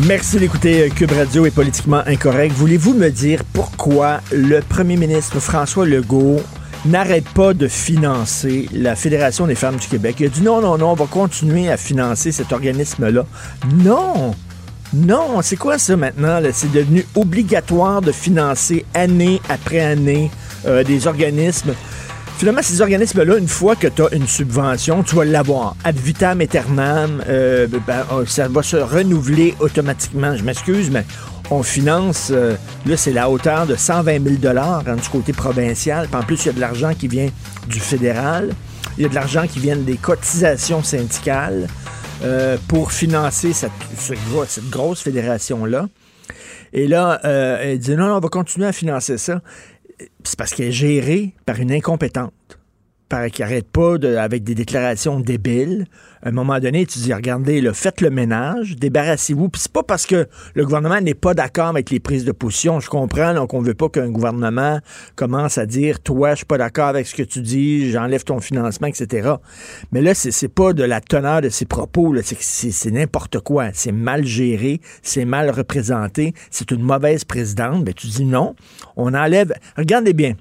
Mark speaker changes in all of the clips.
Speaker 1: Merci d'écouter Cube Radio et Politiquement Incorrect. Voulez-vous me dire pourquoi le premier ministre François Legault n'arrête pas de financer la Fédération des femmes du Québec? Il a dit non, non, non, on va continuer à financer cet organisme-là. Non! Non, c'est quoi ça maintenant? C'est devenu obligatoire de financer année après année euh, des organismes. Finalement, ces organismes-là, une fois que tu as une subvention, tu vas l'avoir. Ad vitam aeternam, euh, ben, euh, ça va se renouveler automatiquement. Je m'excuse, mais on finance, euh, là, c'est la hauteur de 120 000 hein, du côté provincial. Puis en plus, il y a de l'argent qui vient du fédéral. Il y a de l'argent qui vient des cotisations syndicales euh, pour financer cette, ce gros- cette grosse fédération-là. Et là, euh, elle dit non, non, on va continuer à financer ça. C'est parce qu'elle est gérée par une incompétente. Qui arrête pas avec des déclarations débiles. À un moment donné, tu dis, regardez, là, faites le ménage, débarrassez-vous. Puis c'est pas parce que le gouvernement n'est pas d'accord avec les prises de position. Je comprends donc on veut pas qu'un gouvernement commence à dire, toi, je suis pas d'accord avec ce que tu dis, j'enlève ton financement, etc. Mais là, c'est pas de la teneur de ses propos, c'est n'importe quoi. C'est mal géré, c'est mal représenté, c'est une mauvaise présidente. Mais tu dis non, on enlève. Regardez bien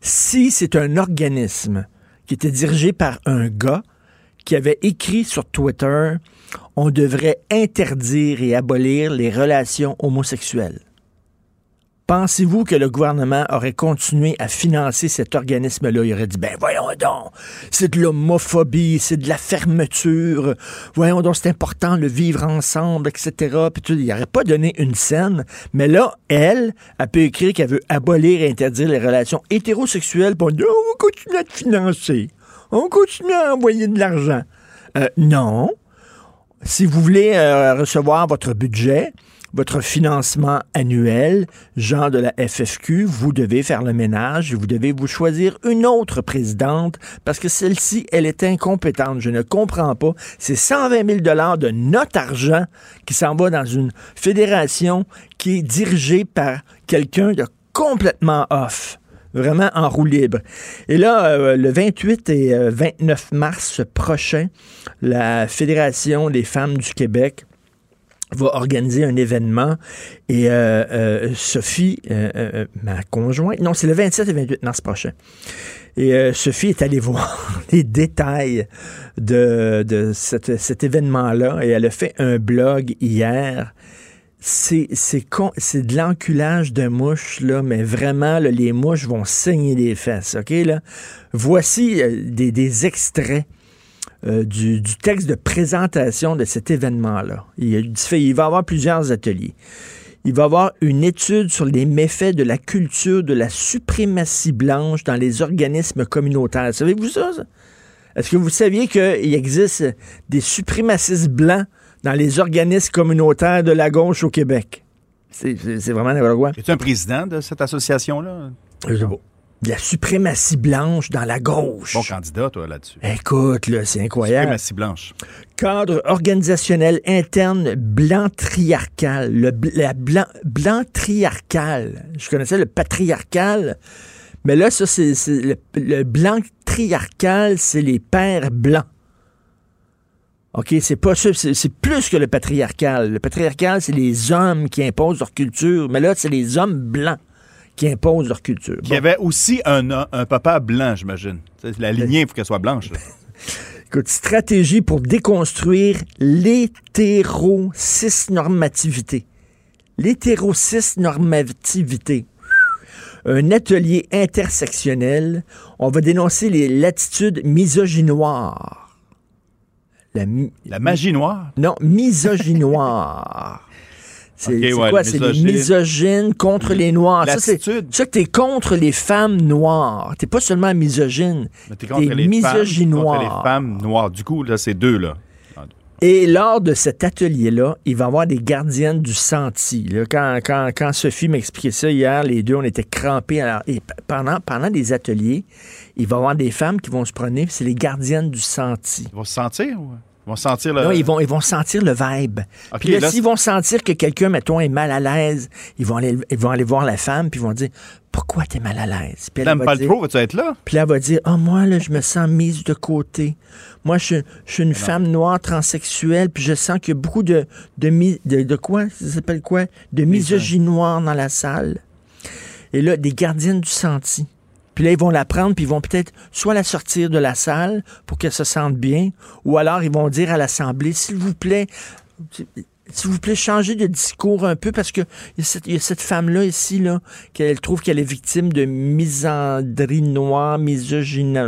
Speaker 1: si c'est un organisme qui était dirigé par un gars qui avait écrit sur Twitter on devrait interdire et abolir les relations homosexuelles. Pensez-vous que le gouvernement aurait continué à financer cet organisme-là? Il aurait dit, ben voyons donc, c'est de l'homophobie, c'est de la fermeture, voyons donc, c'est important le vivre ensemble, etc. Puis tout, il n'aurait pas donné une scène, mais là, elle, elle peut écrire qu'elle veut abolir et interdire les relations hétérosexuelles, dit, Oh, on va continuer à te financer, on continue à envoyer de l'argent. Euh, non. Si vous voulez euh, recevoir votre budget, votre financement annuel, genre de la FFQ, vous devez faire le ménage vous devez vous choisir une autre présidente parce que celle-ci, elle est incompétente. Je ne comprends pas. C'est 120 000 dollars de notre argent qui s'en va dans une fédération qui est dirigée par quelqu'un de complètement off vraiment en roue libre. Et là, euh, le 28 et euh, 29 mars prochain, la Fédération des femmes du Québec va organiser un événement et euh, euh, Sophie, euh, euh, ma conjointe, non, c'est le 27 et 28 mars prochain. Et euh, Sophie est allée voir les détails de, de cette- cet événement-là et elle a fait un blog hier c'est de l'enculage de mouches là, mais vraiment là, les mouches vont saigner les fesses, ok là. Voici euh, des, des extraits euh, du, du texte de présentation de cet événement-là. Il, va y avoir plusieurs ateliers. Il va y avoir une étude sur les méfaits de la culture de la suprématie blanche dans les organismes communautaires. Savez-vous ça? ça? Est-ce que vous saviez qu'il existe des suprémacistes blancs dans les organismes communautaires de la gauche au Québec? C'est vraiment n'importe quoi.
Speaker 2: Es-tu un président de cette association-là?
Speaker 1: Je sais pas. De la suprématie blanche dans la gauche.
Speaker 2: Bon candidat, toi, là-dessus.
Speaker 1: Écoute, là, c'est incroyable.
Speaker 2: Suprématie blanche.
Speaker 1: Cadre organisationnel interne blanc-triarcal. Le bl- la blanc, blanc-triarcal. Je connaissais le patriarcal, mais là, ça, c'est le, le blanc-triarcal, c'est les pères blancs. OK, c'est pas c'est plus que le patriarcal. Le patriarcal, c'est les hommes qui imposent leur culture, mais là, c'est les hommes blancs qui imposent leur culture.
Speaker 2: Il y avait aussi un, un papa blanc, j'imagine. La lignée, il faut qu'elle soit blanche.
Speaker 1: Écoute, stratégie pour déconstruire l'hétérocisnormativité. L'hétérocisnormativité. Un atelier intersectionnel. On va dénoncer les latitudes misogynoires.
Speaker 2: La, la magie noire?
Speaker 1: Non, misogynoire. C'est
Speaker 2: ouais,
Speaker 1: quoi? C'est les
Speaker 2: misogyne.
Speaker 1: misogynes contre les Noirs. Ça, c'est ça que t'es contre les femmes noires. T'es pas seulement misogyne.
Speaker 2: Mais t'es contre les contre les femmes noires. Du coup, là, c'est deux, là.
Speaker 1: Et lors de cet atelier-là, il va y avoir des gardiennes du senti. Là, quand, quand, quand Sophie m'expliquait ça hier, les deux, on était crampés. Alors, et pendant, pendant des ateliers, il va y avoir des femmes qui vont se promener, puis c'est les gardiennes du senti.
Speaker 2: Ils vont se sentir? ou- Ils vont sentir le...
Speaker 1: Non, ils vont, ils vont sentir le vibe.
Speaker 2: Ok,
Speaker 1: puis là,
Speaker 2: là,
Speaker 1: s'ils vont sentir que quelqu'un, mettons, est mal à l'aise, ils vont aller, ils vont aller voir la femme, puis ils vont dire Pourquoi t'es mal à l'aise? Puis elle va dire-
Speaker 2: vas-tu être là?
Speaker 1: puis là, elle va dire Ah, moi, là, je me sens mise de côté. Moi, je, je suis une femme noire transsexuelle, puis je sens qu'il y a beaucoup de. De, de, de quoi? Ça s'appelle quoi? De dans la salle. Et là, des gardiennes du senti. Puis là, ils vont la prendre, puis ils vont peut-être soit la sortir de la salle pour qu'elle se sente bien, ou alors ils vont dire à l'Assemblée S'il vous plaît, s'il vous plaît, changez de discours un peu parce que il y a cette, femme-là ici, là, qu'elle trouve qu'elle est victime de misandrie noire, misogynie.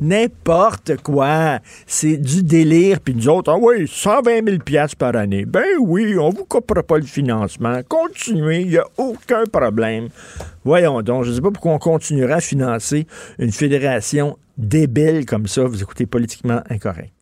Speaker 1: N'importe quoi. C'est du délire. Puis nous autres, ah oui, 120 000 piastres par année. Ben oui, on vous coupera pas le financement. Continuez, il n'y a aucun problème. Voyons donc, je ne sais pas pourquoi on continuera à financer une fédération débile comme ça. Vous écoutez politiquement incorrect.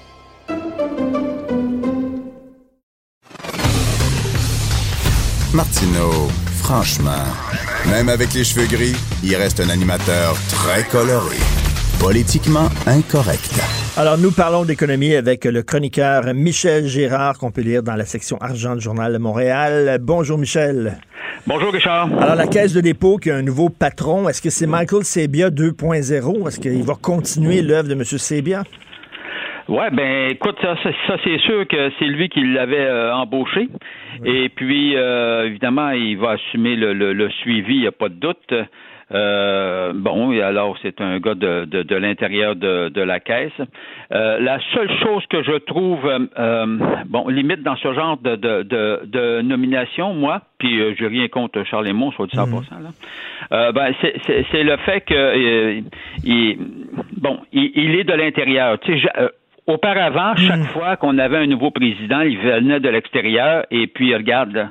Speaker 3: Martineau, franchement, même avec les cheveux gris, il reste un animateur très coloré. Politiquement incorrect.
Speaker 1: Alors, nous parlons d'économie avec le chroniqueur Michel Gérard, qu'on peut lire dans la section argent du Journal de Montréal. Bonjour, Michel.
Speaker 4: Bonjour Richard.
Speaker 1: Alors, la Caisse de dépôt qui a un nouveau patron, est-ce que c'est Michael Sebia 2.0? Est-ce qu'il va continuer l'œuvre de M. Sebia?
Speaker 4: Ouais, ben écoute, ça, ça, ça, c'est sûr que c'est lui qui l'avait euh, embauché. Et puis, euh, évidemment, il va assumer le, le, le suivi, il n'y a pas de doute. Euh, bon, alors c'est un gars de, de, de l'intérieur de, de la caisse. Euh, la seule chose que je trouve, euh, bon, limite dans ce genre de, de, de, de nomination, moi, puis euh, j'ai rien contre Charles Lemont, soit dit 100%, là, euh, ben, c'est- le fait que, euh, il, bon, il, il est de l'intérieur. Tu sais, je- euh, Auparavant, chaque fois qu'on avait un nouveau président, il venait de l'extérieur et puis regarde,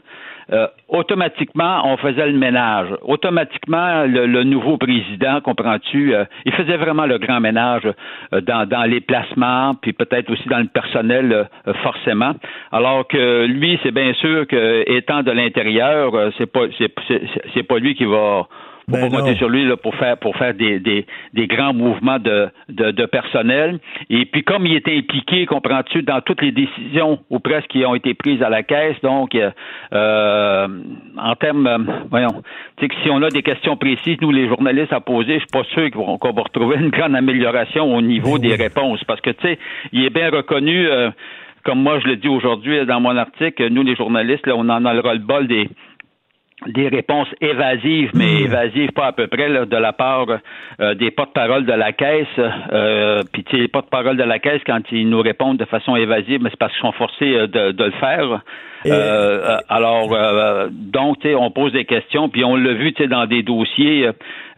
Speaker 4: euh, automatiquement, on faisait le ménage. Automatiquement, le, le nouveau président, comprends-tu, euh, il faisait vraiment le grand ménage euh, dans, dans les placements, puis peut-être aussi dans le personnel, euh, forcément. Alors que lui, c'est bien sûr que étant de l'intérieur, euh, c'est pas c'est, c'est, c'est pas lui qui va faut
Speaker 1: Ben
Speaker 4: pas compter
Speaker 1: non.
Speaker 4: sur lui là, pour faire pour faire des, des, des grands mouvements de, de, de personnel. Et puis comme il était impliqué, comprends-tu, dans toutes les décisions ou presque qui ont été prises à la caisse, donc euh, euh, en termes, euh, voyons, tu sais que si on a des questions précises, nous les journalistes à poser, je suis pas sûr qu'on va retrouver une grande amélioration au niveau des réponses, parce que tu sais, il est bien reconnu. euh, comme moi je le dis aujourd'hui dans mon article, nous les journalistes, là, on en a le ras-le-bol des des réponses évasives, mais évasives pas à peu près là, de la part euh, des porte-paroles de la caisse. Euh, Puis les porte-paroles de la caisse, quand ils nous répondent de façon évasive, mais c'est parce qu'ils sont forcés euh, de, de le faire. Euh, euh, alors, euh, donc, tu sais, on pose des questions, puis on l'a vu, dans des dossiers.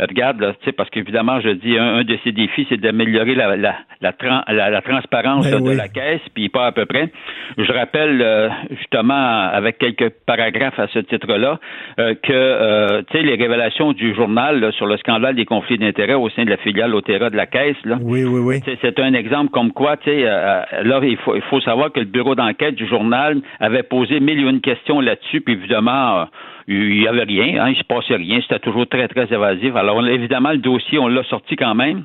Speaker 4: Regarde, là, tu sais, parce qu'évidemment, je dis, un, un de ces défis, c'est d'améliorer la, la, la, tran- la, transparence
Speaker 1: Ben
Speaker 4: de
Speaker 1: oui.
Speaker 4: la caisse, puis pas à peu près. Je rappelle euh, justement, avec quelques paragraphes à ce titre-là, euh, que euh, tu sais les révélations du journal là, sur le scandale des conflits d'intérêts au sein de la filiale Otera de la Caisse, là,
Speaker 1: Oui, oui, oui.
Speaker 4: c'est un exemple comme quoi, tu sais, là, il faut, il faut savoir que le bureau d'enquête du journal avait posé mille et une questions là-dessus, puis évidemment, il n'y avait rien, hein, il se passait rien, c'était toujours très, très évasif. Alors, évidemment, le dossier, on l'a sorti quand même.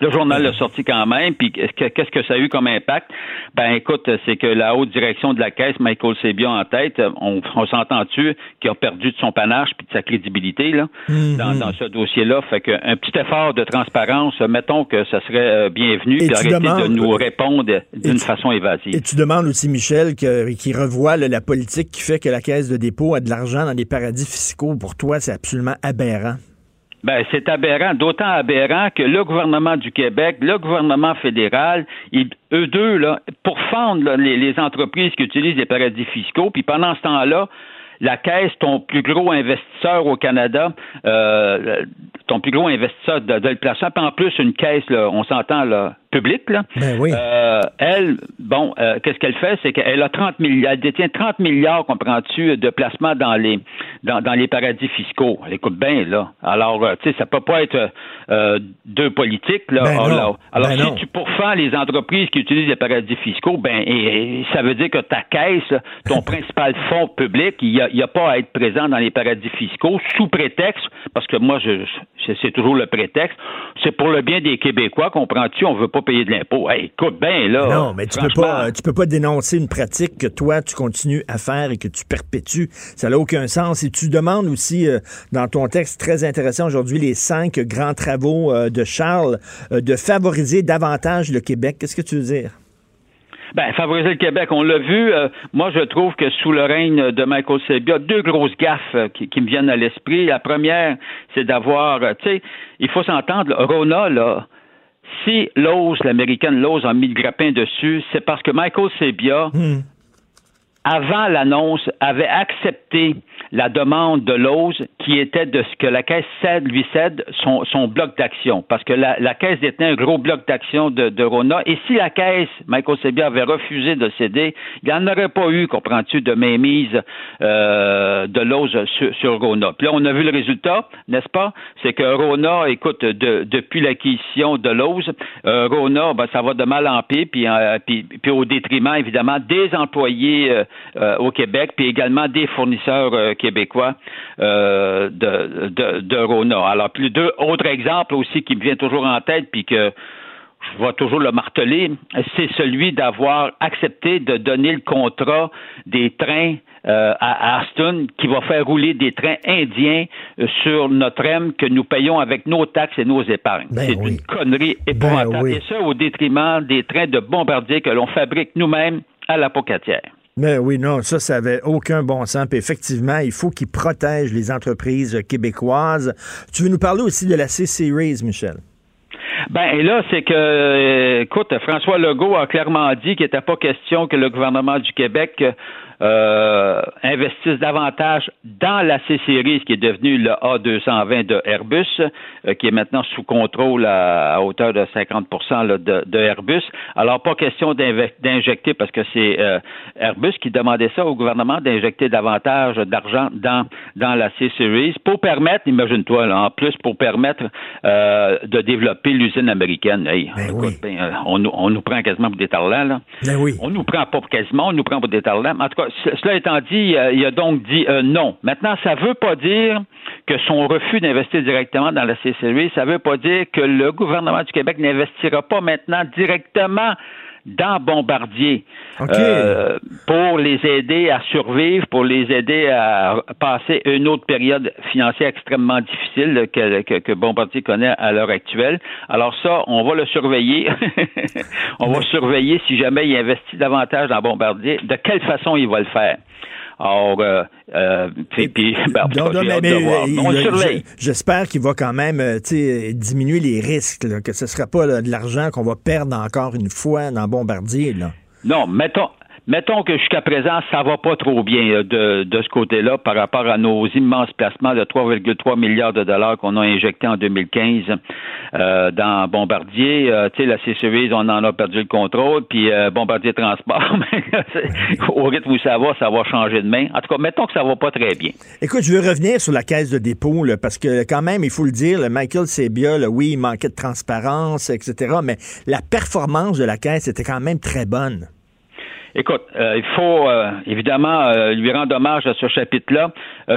Speaker 4: Le journal l'a sorti quand même, puis qu'est-ce que ça a eu comme impact? Ben écoute, c'est que la haute direction de la caisse, Michael Sebia en tête, on, s'entend-tu qu'il a perdu de son panache puis de sa crédibilité là,
Speaker 1: Mhm.
Speaker 4: dans, dans ce dossier-là. Fait qu'un petit effort de transparence, mettons que ça serait euh, bienvenu, puis arrêter
Speaker 1: demandes-
Speaker 4: de nous répondre d'une façon évasive.
Speaker 1: Et tu demandes aussi, Michel, qu'il revoie là, la politique qui fait que la Caisse de dépôt a de l'argent dans des paradis fiscaux. Pour toi, c'est absolument aberrant.
Speaker 4: Ben, c'est aberrant, d'autant aberrant que le gouvernement du Québec, le gouvernement fédéral, ils- eux deux, là, pour fendre là, les, les entreprises qui utilisent des paradis fiscaux, puis pendant ce temps-là, la Caisse, ton plus gros investisseur au Canada, euh, ton plus gros investisseur de, de le placement, puis en plus une caisse, là, on s'entend là, publique, là,
Speaker 1: Ben oui.
Speaker 4: euh, elle, bon, euh, qu'est-ce qu'elle fait? C'est qu'elle a 30 milliards, elle détient 30 milliards, comprends-tu, de placements dans les, dans, dans les paradis fiscaux. Elle écoute bien, là. Alors, euh, tu sais, ça peut pas être euh, deux politiques, là.
Speaker 1: Ben
Speaker 4: Alors,
Speaker 1: non.
Speaker 4: là, alors,
Speaker 1: Ben
Speaker 4: si
Speaker 1: non.
Speaker 4: tu pourfends les entreprises qui utilisent les paradis fiscaux, ben, et- et ça veut dire que ta caisse, ton principal fonds public, il n'y a, il y a pas à être présent dans les paradis fiscaux sous prétexte, parce que moi, je, je- c'est toujours le prétexte, c'est pour le bien des Québécois, comprends-tu? On veut pas payer de l'impôt. Hey, écoute bien, là.
Speaker 1: non, mais tu peux pas, tu peux pas dénoncer une pratique que toi tu continues à faire et que tu perpétues. Ça n'a aucun sens. Et tu demandes aussi euh, dans ton texte très intéressant aujourd'hui les cinq grands travaux euh, de Charles euh, de favoriser davantage le Québec. Qu'est-ce que tu veux dire?
Speaker 4: Ben, favoriser le Québec, on l'a vu. euh, moi, je trouve que sous le règne de Michael Sebia, deux grosses gaffes euh, qui, qui me viennent à l'esprit. La première, c'est d'avoir, euh, tu sais, il faut s'entendre, Rona, là, si Lowe's, l'américaine Lowe's, a mis le grappin dessus, c'est parce que Michael Sebia,
Speaker 1: Hmm.
Speaker 4: Avant l'annonce, avait accepté la demande de Lowe's qui était de ce que la Caisse cède, lui cède son, son bloc d'action. Parce que la, la Caisse détenait un gros bloc d'action de, de Rona. Et si la Caisse, Michael Sebia, avait refusé de céder, il n'y en aurait pas eu, comprends-tu, de mainmise euh, de Lowe's sur, sur Rona. Puis là, on a vu le résultat, n'est-ce pas? C'est que Rona, écoute, de- depuis l'acquisition de Lowe's, euh, Rona, ben, ça va de mal en pire, euh, puis, puis au détriment, évidemment, des employés euh, au Québec, puis également des fournisseurs euh, québécois euh, de, de, de Rona. Alors, puis deux autres exemples aussi qui me viennent toujours en tête, puis que je vais toujours le marteler, c'est celui d'avoir accepté de donner le contrat des trains euh, à Aston qui va faire rouler des trains indiens euh, sur notre M que nous payons avec nos taxes et nos épargnes.
Speaker 1: Ben
Speaker 4: c'est
Speaker 1: oui.
Speaker 4: une connerie épouvantable.
Speaker 1: Ben oui.
Speaker 4: Et ça au détriment des trains de bombardiers que l'on fabrique nous-mêmes à la Pocatière.
Speaker 1: Mais oui, non, ça, ça avait aucun bon sens. Puis effectivement, il faut qu'ils protègent les entreprises québécoises. Tu veux nous parler aussi de la C-Series, Michel?
Speaker 4: Ben, là, c'est que, euh, écoute, François Legault a clairement dit qu'il n'était pas question que le gouvernement du Québec euh, investisse davantage dans la C-Series, qui est devenue le A220 de Airbus, euh, qui est maintenant sous contrôle à, à hauteur de 50 là, de, de Airbus. Alors, pas question d'injecter, parce que c'est euh, Airbus qui demandait ça au gouvernement, d'injecter davantage d'argent dans, dans la C-Series pour permettre, imagine-toi, là, en plus, pour permettre euh, de développer l'usine américaine. Hey,
Speaker 1: Ben
Speaker 4: écoute,
Speaker 1: oui.
Speaker 4: ben, euh, on, nous- on nous prend quasiment pour des tarlats, là.
Speaker 1: Ben oui.
Speaker 4: On nous prend pas quasiment, on nous prend pour des tarlats. En tout cas, ce- cela étant dit, il a donc dit euh, non. Maintenant, ça veut pas dire que son refus d'investir directement dans la C-Series, ça veut pas dire que le gouvernement du Québec n'investira pas maintenant directement dans Bombardier euh, pour les aider à survivre, pour les aider à passer une autre période financière extrêmement difficile que, que, que Bombardier connaît à l'heure actuelle. Alors ça, on va le surveiller. on va surveiller si jamais il investit davantage dans Bombardier, de quelle façon il va le faire? Alors, euh, euh, puis, ben, on le surveille.
Speaker 1: J'espère qu'il va quand même euh, tu sais, diminuer les risques, là, que ce ne sera pas là, de l'argent qu'on va perdre encore une fois dans Bombardier. Là.
Speaker 4: Non, mettons, mettons que jusqu'à présent, ça va pas trop bien euh, de, de ce côté-là par rapport à nos immenses placements de 3,3 milliards de dollars qu'on a injectés en 2015 euh, dans Bombardier. Euh, tu sais, la C-Series, on en a perdu le contrôle, puis euh, Bombardier Transport, au rythme où ça va, ça va changer de main. En tout cas, mettons que ça va pas très bien.
Speaker 1: Écoute, je veux revenir sur la caisse de dépôt, là, parce que quand même, il faut le dire, Michael Sebia, oui, il manquait de transparence, etc., mais la performance de la caisse était quand même très bonne.
Speaker 4: Écoute, euh, il faut euh, évidemment euh, lui rendre hommage à ce chapitre-là.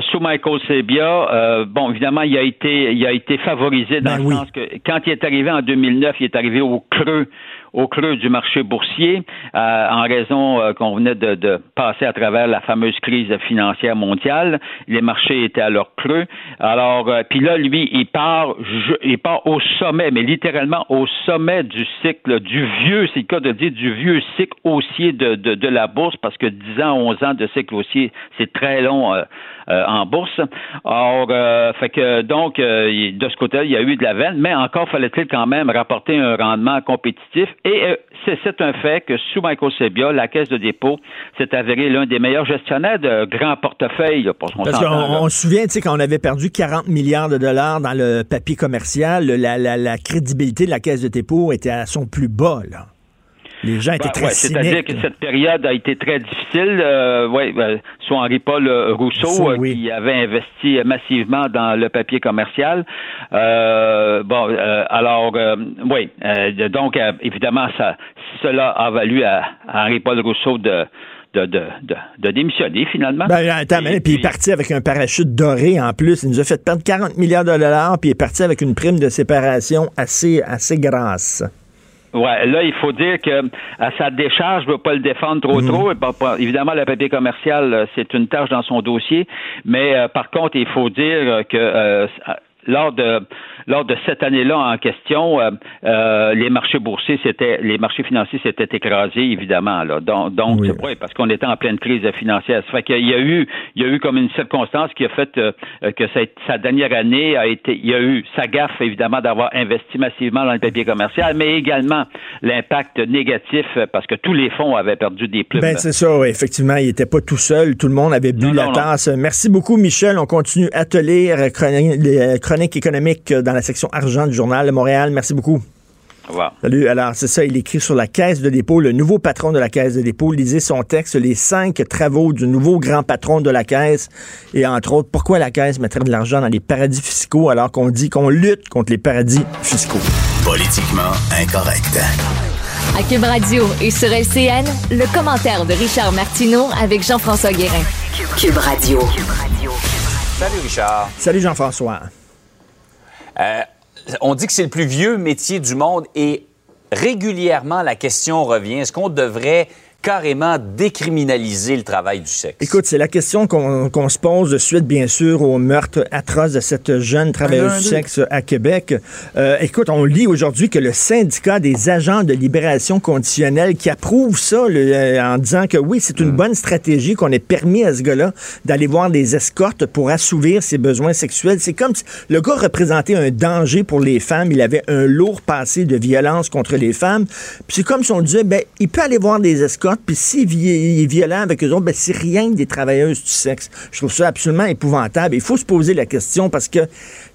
Speaker 4: sous Michael Sebia, bon, évidemment, il a été, il a été favorisé dans
Speaker 1: Ben
Speaker 4: le
Speaker 1: oui.
Speaker 4: sens que quand il est arrivé en 2009, il est arrivé au creux au creux du marché boursier euh, en raison euh, qu'on venait de, de passer à travers la fameuse crise financière mondiale. Les marchés étaient à leur creux. Alors, euh, puis là, lui, il part, je- il part au sommet, mais littéralement au sommet du cycle, du vieux, c'est le cas de dire, du vieux cycle haussier de, de, de la bourse, parce que 10 ans, 11 ans de cycle haussier, c'est très long euh, euh, en bourse. Or, euh, fait que donc, de ce côté-là, il y a eu de la veine, mais encore fallait-il quand même rapporter un rendement compétitif. Et euh, c'est un fait que sous Michael Sebia, la Caisse de dépôt s'est avéré l'un des meilleurs gestionnaires de grands portefeuilles. là, pour
Speaker 1: Parce qu'on se souvient, tu sais, quand on avait perdu 40 milliards de dollars dans le papier commercial, la, la, la crédibilité de la Caisse de dépôt était à son plus bas, là. Les gens étaient
Speaker 4: Ben,
Speaker 1: très
Speaker 4: ouais, C'est-à-dire que cette période a été très difficile. Euh, ouais, ben, soit Henri-Paul euh, Rousseau,
Speaker 1: Rousseau,
Speaker 4: euh,
Speaker 1: oui.
Speaker 4: qui avait investi massivement dans le papier commercial. Euh, bon, euh, alors, euh, oui, euh, donc, euh, évidemment, ça, cela a valu à, à Henri-Paul Rousseau de, de, de, de, de démissionner, finalement.
Speaker 1: Ben, attends,
Speaker 4: Et
Speaker 1: puis il est parti avec un parachute doré en plus. Il nous a fait perdre 40 milliards de dollars, puis il est parti avec une prime de séparation assez, assez grasse.
Speaker 4: Ouais, là, il faut dire que à sa décharge, je ne veux pas le défendre trop trop. Bon, pas- évidemment, le papier commercial, euh, c'est une tâche dans son dossier, mais euh, par contre, il faut dire euh, que euh, lors de lors de cette année-là en question, euh, euh, les marchés boursiers, c'était les marchés financiers s'étaient écrasés, évidemment. Là. Donc, donc
Speaker 1: Oui.
Speaker 4: ouais, parce qu'on était en pleine crise financière. Ça fait qu'il y a eu, il y a eu comme une circonstance qui a fait euh, que sa, sa dernière année a été, il y a eu sa gaffe évidemment d'avoir investi massivement dans le papier commercial, mais également l'impact négatif parce que tous les fonds avaient perdu des plumes.
Speaker 1: Ben, c'est ça, oui, effectivement. Il n'était pas tout seul. Tout le monde avait bu
Speaker 4: Non,
Speaker 1: la
Speaker 4: non, non.
Speaker 1: tasse. Merci beaucoup, Michel. On continue à te lire les chroniques économiques dans la section argent du Journal de Montréal. Merci beaucoup.
Speaker 4: Au revoir.
Speaker 1: Salut. Alors, c'est ça, il écrit sur la caisse de dépôt, le nouveau patron de la caisse de dépôt. Lisez son texte, les cinq travaux du nouveau grand patron de la caisse. Et entre autres, pourquoi la caisse mettrait de l'argent dans les paradis fiscaux alors qu'on dit qu'on lutte contre les paradis fiscaux?
Speaker 3: Politiquement incorrect.
Speaker 5: À Cube Radio et sur LCN, le commentaire de Richard Martineau avec Jean-François Guérin.
Speaker 6: Cube Radio.
Speaker 7: Salut Richard.
Speaker 1: Salut Jean-François.
Speaker 7: Euh, on dit que c'est le plus vieux métier du monde et régulièrement la question revient. Est-ce qu'on devrait carrément décriminaliser le travail du sexe
Speaker 1: Écoute, c'est la question qu'on se pose de suite, bien sûr, au meurtre atroce de cette jeune travailleuse du sexe à Québec. Euh, écoute, on lit aujourd'hui que le syndicat des agents de libération conditionnelle qui approuve ça le- euh, en disant que oui, c'est une bonne stratégie qu'on ait permis à ce gars-là d'aller voir des escortes pour assouvir ses besoins sexuels. C'est comme si le gars représentait un danger pour les femmes. Il avait un lourd passé de violence contre les femmes. Puis c'est comme si on disait, ben, il peut aller voir des escortes, puis s'il est violent avec eux autres, ben, c'est rien des travailleuses du sexe. Je trouve ça absolument épouvantable. Il faut se poser la question parce que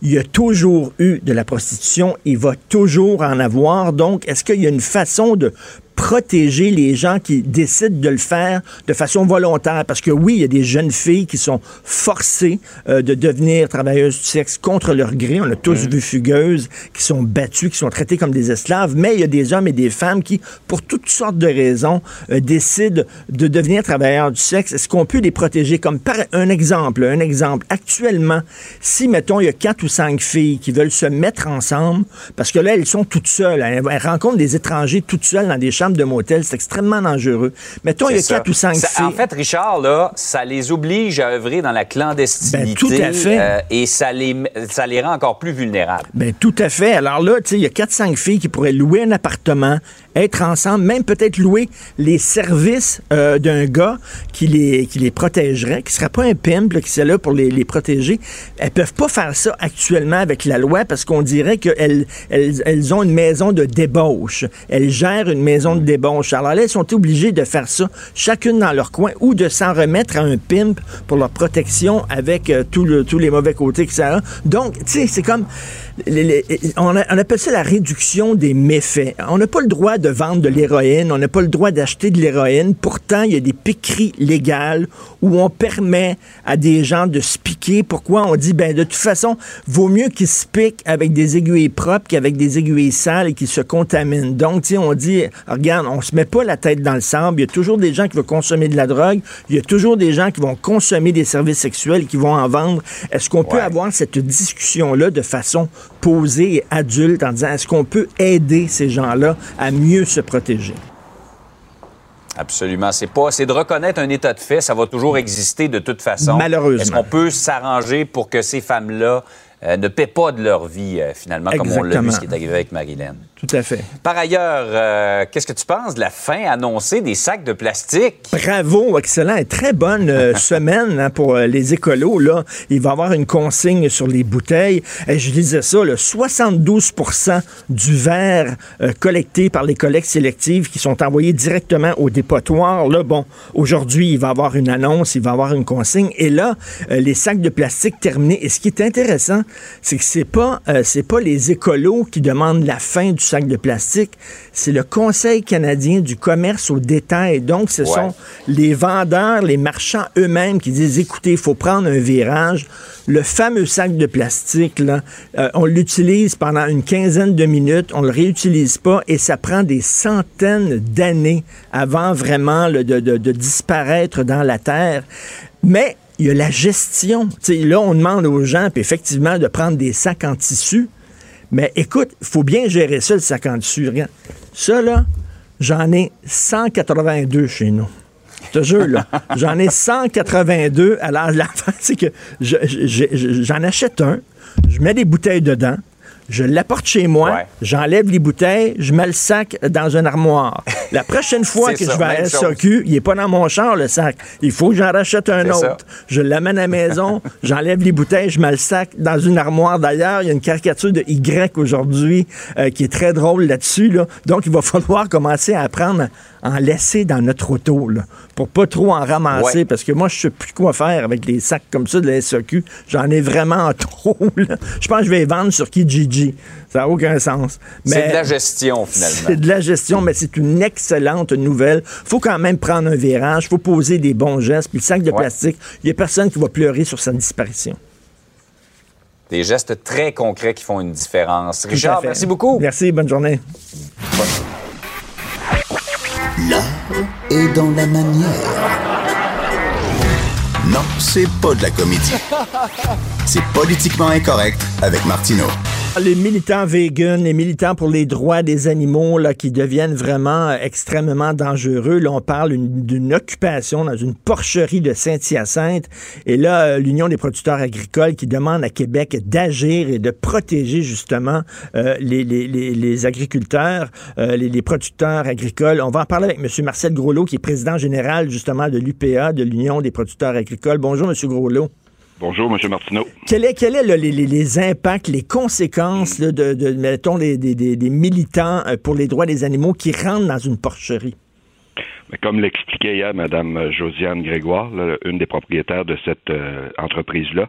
Speaker 1: il y a toujours eu de la prostitution, il va toujours en avoir. Donc, est-ce qu'il y a une façon de protéger les gens qui décident de le faire de façon volontaire. Parce que oui, il y a des jeunes filles qui sont forcées euh, de devenir travailleuses du sexe contre leur gré. On a tous vu fugueuses qui sont battues, qui sont traitées comme des esclaves. Mais il y a des hommes et des femmes qui, pour toutes sortes de raisons, euh, décident de devenir travailleurs du sexe. Est-ce qu'on peut les protéger? Comme par un exemple, un exemple. Actuellement, si, mettons, il y a quatre ou cinq filles qui veulent se mettre ensemble, parce que là, elles sont toutes seules. Elles, elles rencontrent des étrangers toutes seules dans des chambres de motel. C'est extrêmement dangereux. Mettons, il y a
Speaker 7: ça.
Speaker 1: quatre ou cinq
Speaker 7: Ça-
Speaker 1: filles.
Speaker 7: En fait, Richard, là, ça les oblige à œuvrer dans la clandestinité.
Speaker 1: Ben, tout à fait.
Speaker 7: euh, et ça les, ça les rend encore plus vulnérables.
Speaker 1: Ben, tout à fait. Alors là, il y a 4-5 filles qui pourraient louer un appartement, être ensemble, même peut-être louer les services euh, d'un gars qui les, qui les protégerait, qui serait pas un pimp, là, qui serait là pour les, les protéger. Elles peuvent pas faire ça actuellement avec la loi parce qu'on dirait qu'elles elles, elles ont une maison de débauche. Elles gèrent une maison de débauche. Alors là, elles sont obligées de faire ça, chacune dans leur coin, ou de s'en remettre à un pimp pour leur protection avec euh, tous les mauvais côtés que ça a. Donc, tu sais, c'est comme... on, appelle ça la réduction des méfaits. On n'a pas le droit de vendre de l'héroïne, on n'a pas le droit d'acheter de l'héroïne. Pourtant, il y a des piqueries légales où on permet à des gens de se piquer. Pourquoi on dit, ben de toute façon, vaut mieux qu'ils se piquent avec des aiguilles propres qu'avec des aiguilles sales et qu'ils se contaminent. Donc, tu sais, on dit, regarde, on se met pas la tête dans le sable. Il y a toujours des gens qui vont consommer de la drogue. Il y a toujours des gens qui vont consommer des services sexuels, qui vont en vendre. Est-ce qu'on peut avoir cette discussion-là de façon posée et adulte en disant est-ce qu'on peut aider ces gens-là à mieux se protéger?
Speaker 7: Absolument. C'est pas, c'est de reconnaître un état de fait. Ça va toujours exister de toute façon.
Speaker 1: Malheureusement.
Speaker 7: Est-ce qu'on peut s'arranger pour que ces femmes-là euh, ne paient pas de leur vie, euh, finalement, comme on l'a vu, ce qui est arrivé avec Marilyn?
Speaker 1: Tout à fait.
Speaker 7: Par ailleurs, euh, qu'est-ce que tu penses de la fin annoncée des sacs de plastique?
Speaker 1: Bravo, excellent. Et Très bonne euh, semaine hein, pour euh, les écolos. Là. Il va y avoir une consigne sur les bouteilles. Et je disais ça, là, 72 du verre collecté par les collectes sélectives qui sont envoyés directement au dépotoir. Là, bon, aujourd'hui, il va y avoir une annonce, il va y avoir une consigne. Et là, les sacs de plastique terminés. Et ce qui est intéressant, c'est que c'est pas, euh, c'est pas les écolos qui demandent la fin du de plastique, c'est le Conseil canadien du commerce au détail. Donc, ce
Speaker 7: Ouais.
Speaker 1: sont les vendeurs, les marchands eux-mêmes qui disent, écoutez, il faut prendre un virage. Le fameux sac de plastique, là, euh, on l'utilise pendant une quinzaine de minutes, on le réutilise pas et ça prend des centaines d'années avant vraiment là, de, de- de disparaître dans la terre. Mais il y a la gestion. Là, on demande aux gens, puis effectivement, de prendre des sacs en tissu. Mais écoute, il faut bien gérer ça, le sac en tissu. Regarde. Ça, là, j'en ai 182 chez nous. Je te jure, là. J'en ai 182. Alors, l'affaire, c'est que je- je- je- j'en achète un, je mets des bouteilles dedans, je l'apporte chez moi,
Speaker 7: Ouais.
Speaker 1: j'enlève les bouteilles, je mets le sac dans une armoire. La prochaine fois que
Speaker 7: ça,
Speaker 1: je vais à. SAQ, il n'est pas dans mon char, le sac. Il faut que j'en rachète un autre.
Speaker 7: ça.
Speaker 1: Je l'amène à la maison, j'enlève les bouteilles, je mets le sac dans une armoire. D'ailleurs, il y a une caricature de Y aujourd'hui euh, qui est très drôle là-dessus. Là. Donc, il va falloir commencer à apprendre en laisser dans notre auto là, pour pas trop en ramasser.
Speaker 7: Ouais.
Speaker 1: Parce que moi, je sais plus quoi faire avec des sacs comme ça de la SAQ. J'en ai vraiment trop. là. Je pense que je vais les vendre sur Kijiji. Ça n'a aucun sens.
Speaker 7: C'est de la gestion, finalement.
Speaker 1: c'est de la gestion, mais c'est une excellente nouvelle. faut quand même prendre un virage, faut poser des bons gestes. Puis le sac de
Speaker 7: Ouais.
Speaker 1: plastique, il n'y a personne qui va pleurer sur sa disparition.
Speaker 7: Des gestes très concrets qui font une différence. Richard, merci beaucoup.
Speaker 1: Merci, bonne journée.
Speaker 8: L'art est dans la manière. Non, c'est pas de la comédie. C'est politiquement incorrect avec Martineau.
Speaker 1: Les militants véganes, les militants pour les droits des animaux là, qui deviennent vraiment euh, extrêmement dangereux. Là, on parle une- d'une occupation dans une porcherie de Saint-Hyacinthe. Et là, euh, l'Union des producteurs agricoles qui demande à Québec d'agir et de protéger justement euh, les, les- agriculteurs, les, les producteurs agricoles. On va en parler avec M. Marcel Groslot, qui est président général justement de l'UPA, de l'Union des producteurs agricoles. Bonjour, M. Groslot.
Speaker 9: Bonjour, M. Martineau.
Speaker 1: Quel est, quel est les, impacts, les conséquences là, de, de, mettons, des, des- des- des militants euh, pour les droits des animaux qui rentrent dans une porcherie?
Speaker 9: Mais Comme l'expliquait hier Mme Josiane Grégoire, là, une des propriétaires de cette euh, entreprise-là,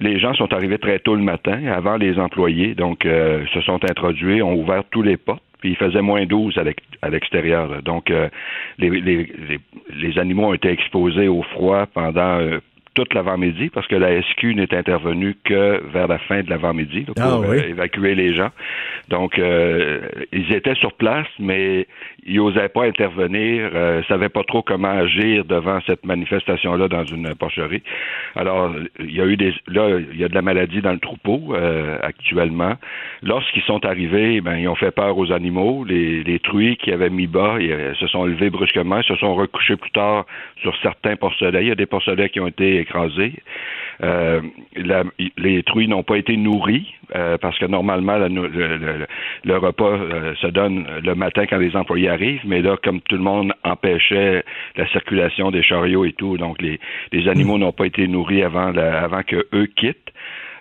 Speaker 9: les gens sont arrivés très tôt le matin, avant les employés, donc euh, se sont introduits, ont ouvert tous les portes, puis il faisait moins 12 à l'ex- à l'extérieur. Donc, euh, les, les, les, les animaux ont été exposés au froid pendant toute l'avant-midi, parce que la SQ n'est intervenue que vers la fin de l'avant-midi là, pour
Speaker 1: Ah oui.
Speaker 9: évacuer les gens. Donc, euh, ils étaient sur place, mais ils n'osaient pas intervenir, euh, savaient pas trop comment agir devant cette manifestation-là dans une porcherie. Alors, il y a eu des, là, il y a de la maladie dans le troupeau euh, actuellement. Lorsqu'ils sont arrivés, ben, ils ont fait peur aux animaux. Les, les truies qui avaient mis bas ils, euh, se sont levés brusquement, se sont recouchés plus tard sur certains porcelets. Il y a des porcelets qui ont été écrasés. Euh, la- les truies n'ont pas été nourries euh, parce que normalement la le, le- le repas euh, se donne le matin quand les employés arrivent, mais là comme tout le monde empêchait la circulation des chariots et tout, donc les, les animaux n'ont pas été nourris avant la- avant que eux quittent.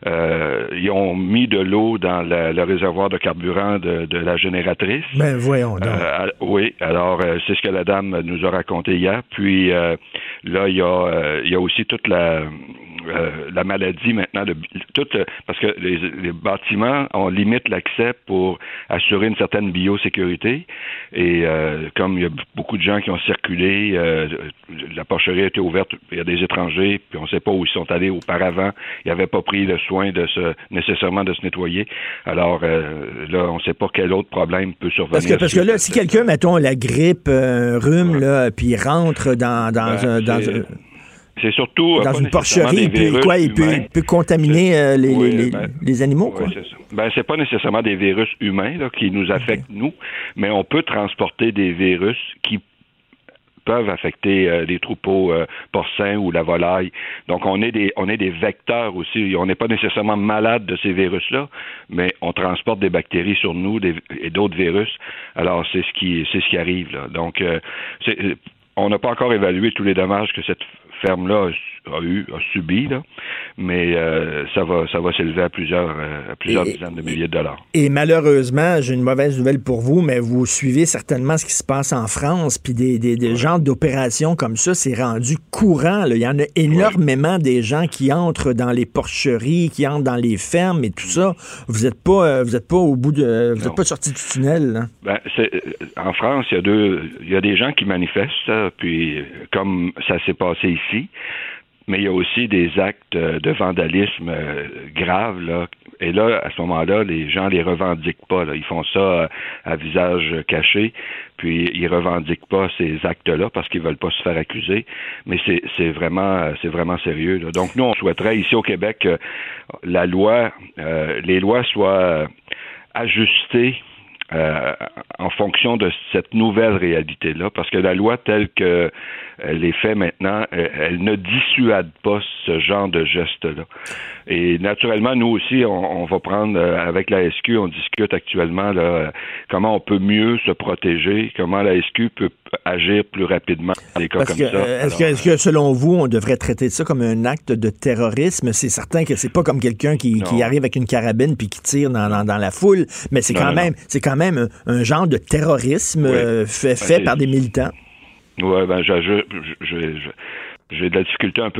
Speaker 9: Euh, ils ont mis de l'eau dans la- le réservoir de carburant de, de la génératrice.
Speaker 1: Ben voyons donc.
Speaker 9: Euh, oui, alors euh, c'est ce que la dame nous a raconté hier. Puis euh, Là, il y a, il y a aussi toute la euh, la maladie maintenant de toute parce que les, bâtiments on limite l'accès pour assurer une certaine biosécurité. Et euh, comme il y a beaucoup de gens qui ont circulé euh, la porcherie a été ouverte il y a des étrangers puis on ne sait pas où ils sont allés auparavant. Ils n'avaient pas pris le soin de se nécessairement de se nettoyer. Alors là on ne sait pas quel autre problème peut survenir
Speaker 1: parce que parce que là si quelqu'un mettons la grippe un rhume là puis rentre dans dans, ben, un, dans
Speaker 9: c'est surtout.
Speaker 1: Dans une porcherie, il quoi, il peut, il peut contaminer euh, les, les,
Speaker 9: ben,
Speaker 1: les, animaux, quoi.
Speaker 9: c'est ben, c'est pas nécessairement des virus humains là, qui nous affectent, nous, mais on peut transporter des virus qui peuvent affecter euh, les troupeaux euh, porcins ou la volaille. Donc on est des on est des vecteurs aussi. On n'est pas nécessairement malade de ces virus-là, mais on transporte des bactéries sur nous et d'autres virus. Alors c'est ce qui c'est ce qui arrive là. Donc on n'a pas encore évalué tous les dommages que cette ferme-là a, eu, a subi, là, mais euh, ça va, ça va s'élever à plusieurs, euh, à plusieurs dizaines de milliers de dollars.
Speaker 1: Et malheureusement, j'ai une mauvaise nouvelle pour vous, mais vous suivez certainement ce qui se passe en France, puis des, des, des genres d'opérations comme ça, c'est rendu courant. Là. Il y en a énormément des gens qui entrent dans les porcheries, qui entrent dans les fermes et tout ça. Vous n'êtes pas, euh, vous êtes pas au bout de, vous n'êtes pas sorti du tunnel.
Speaker 9: Ben, en France, il y a deux, il y a des gens qui manifestent, puis comme ça s'est passé ici mais il y a aussi des actes euh, de vandalisme euh, graves là. Et là, à ce moment-là, les gens les revendiquent pas. Ils font ça euh, à visage caché, puis ils revendiquent pas ces actes-là parce qu'ils veulent pas se faire accuser. Mais c'est vraiment c'est vraiment sérieux. Donc nous, on souhaiterait ici au Québec que la loi, les lois soient ajustées en fonction de cette nouvelle réalité-là, parce que la loi telle que elle est faite maintenant, elle ne dissuade pas ce genre de geste-là. Et naturellement, nous aussi, on, va prendre euh, avec la SQ, on discute actuellement là, comment on peut mieux se protéger, comment la SQ peut agir plus rapidement dans des cas comme ça.
Speaker 1: Euh, est-ce, que, que, selon vous, on devrait traiter ça comme un acte de terrorisme? C'est certain que c'est pas comme quelqu'un qui, qui, arrive avec une carabine puis qui tire dans, dans, la foule, mais c'est quand même c'est quand même un, genre de terrorisme euh, fait, fait par des militants.
Speaker 9: Oui, ben, j'ai de la difficulté un peu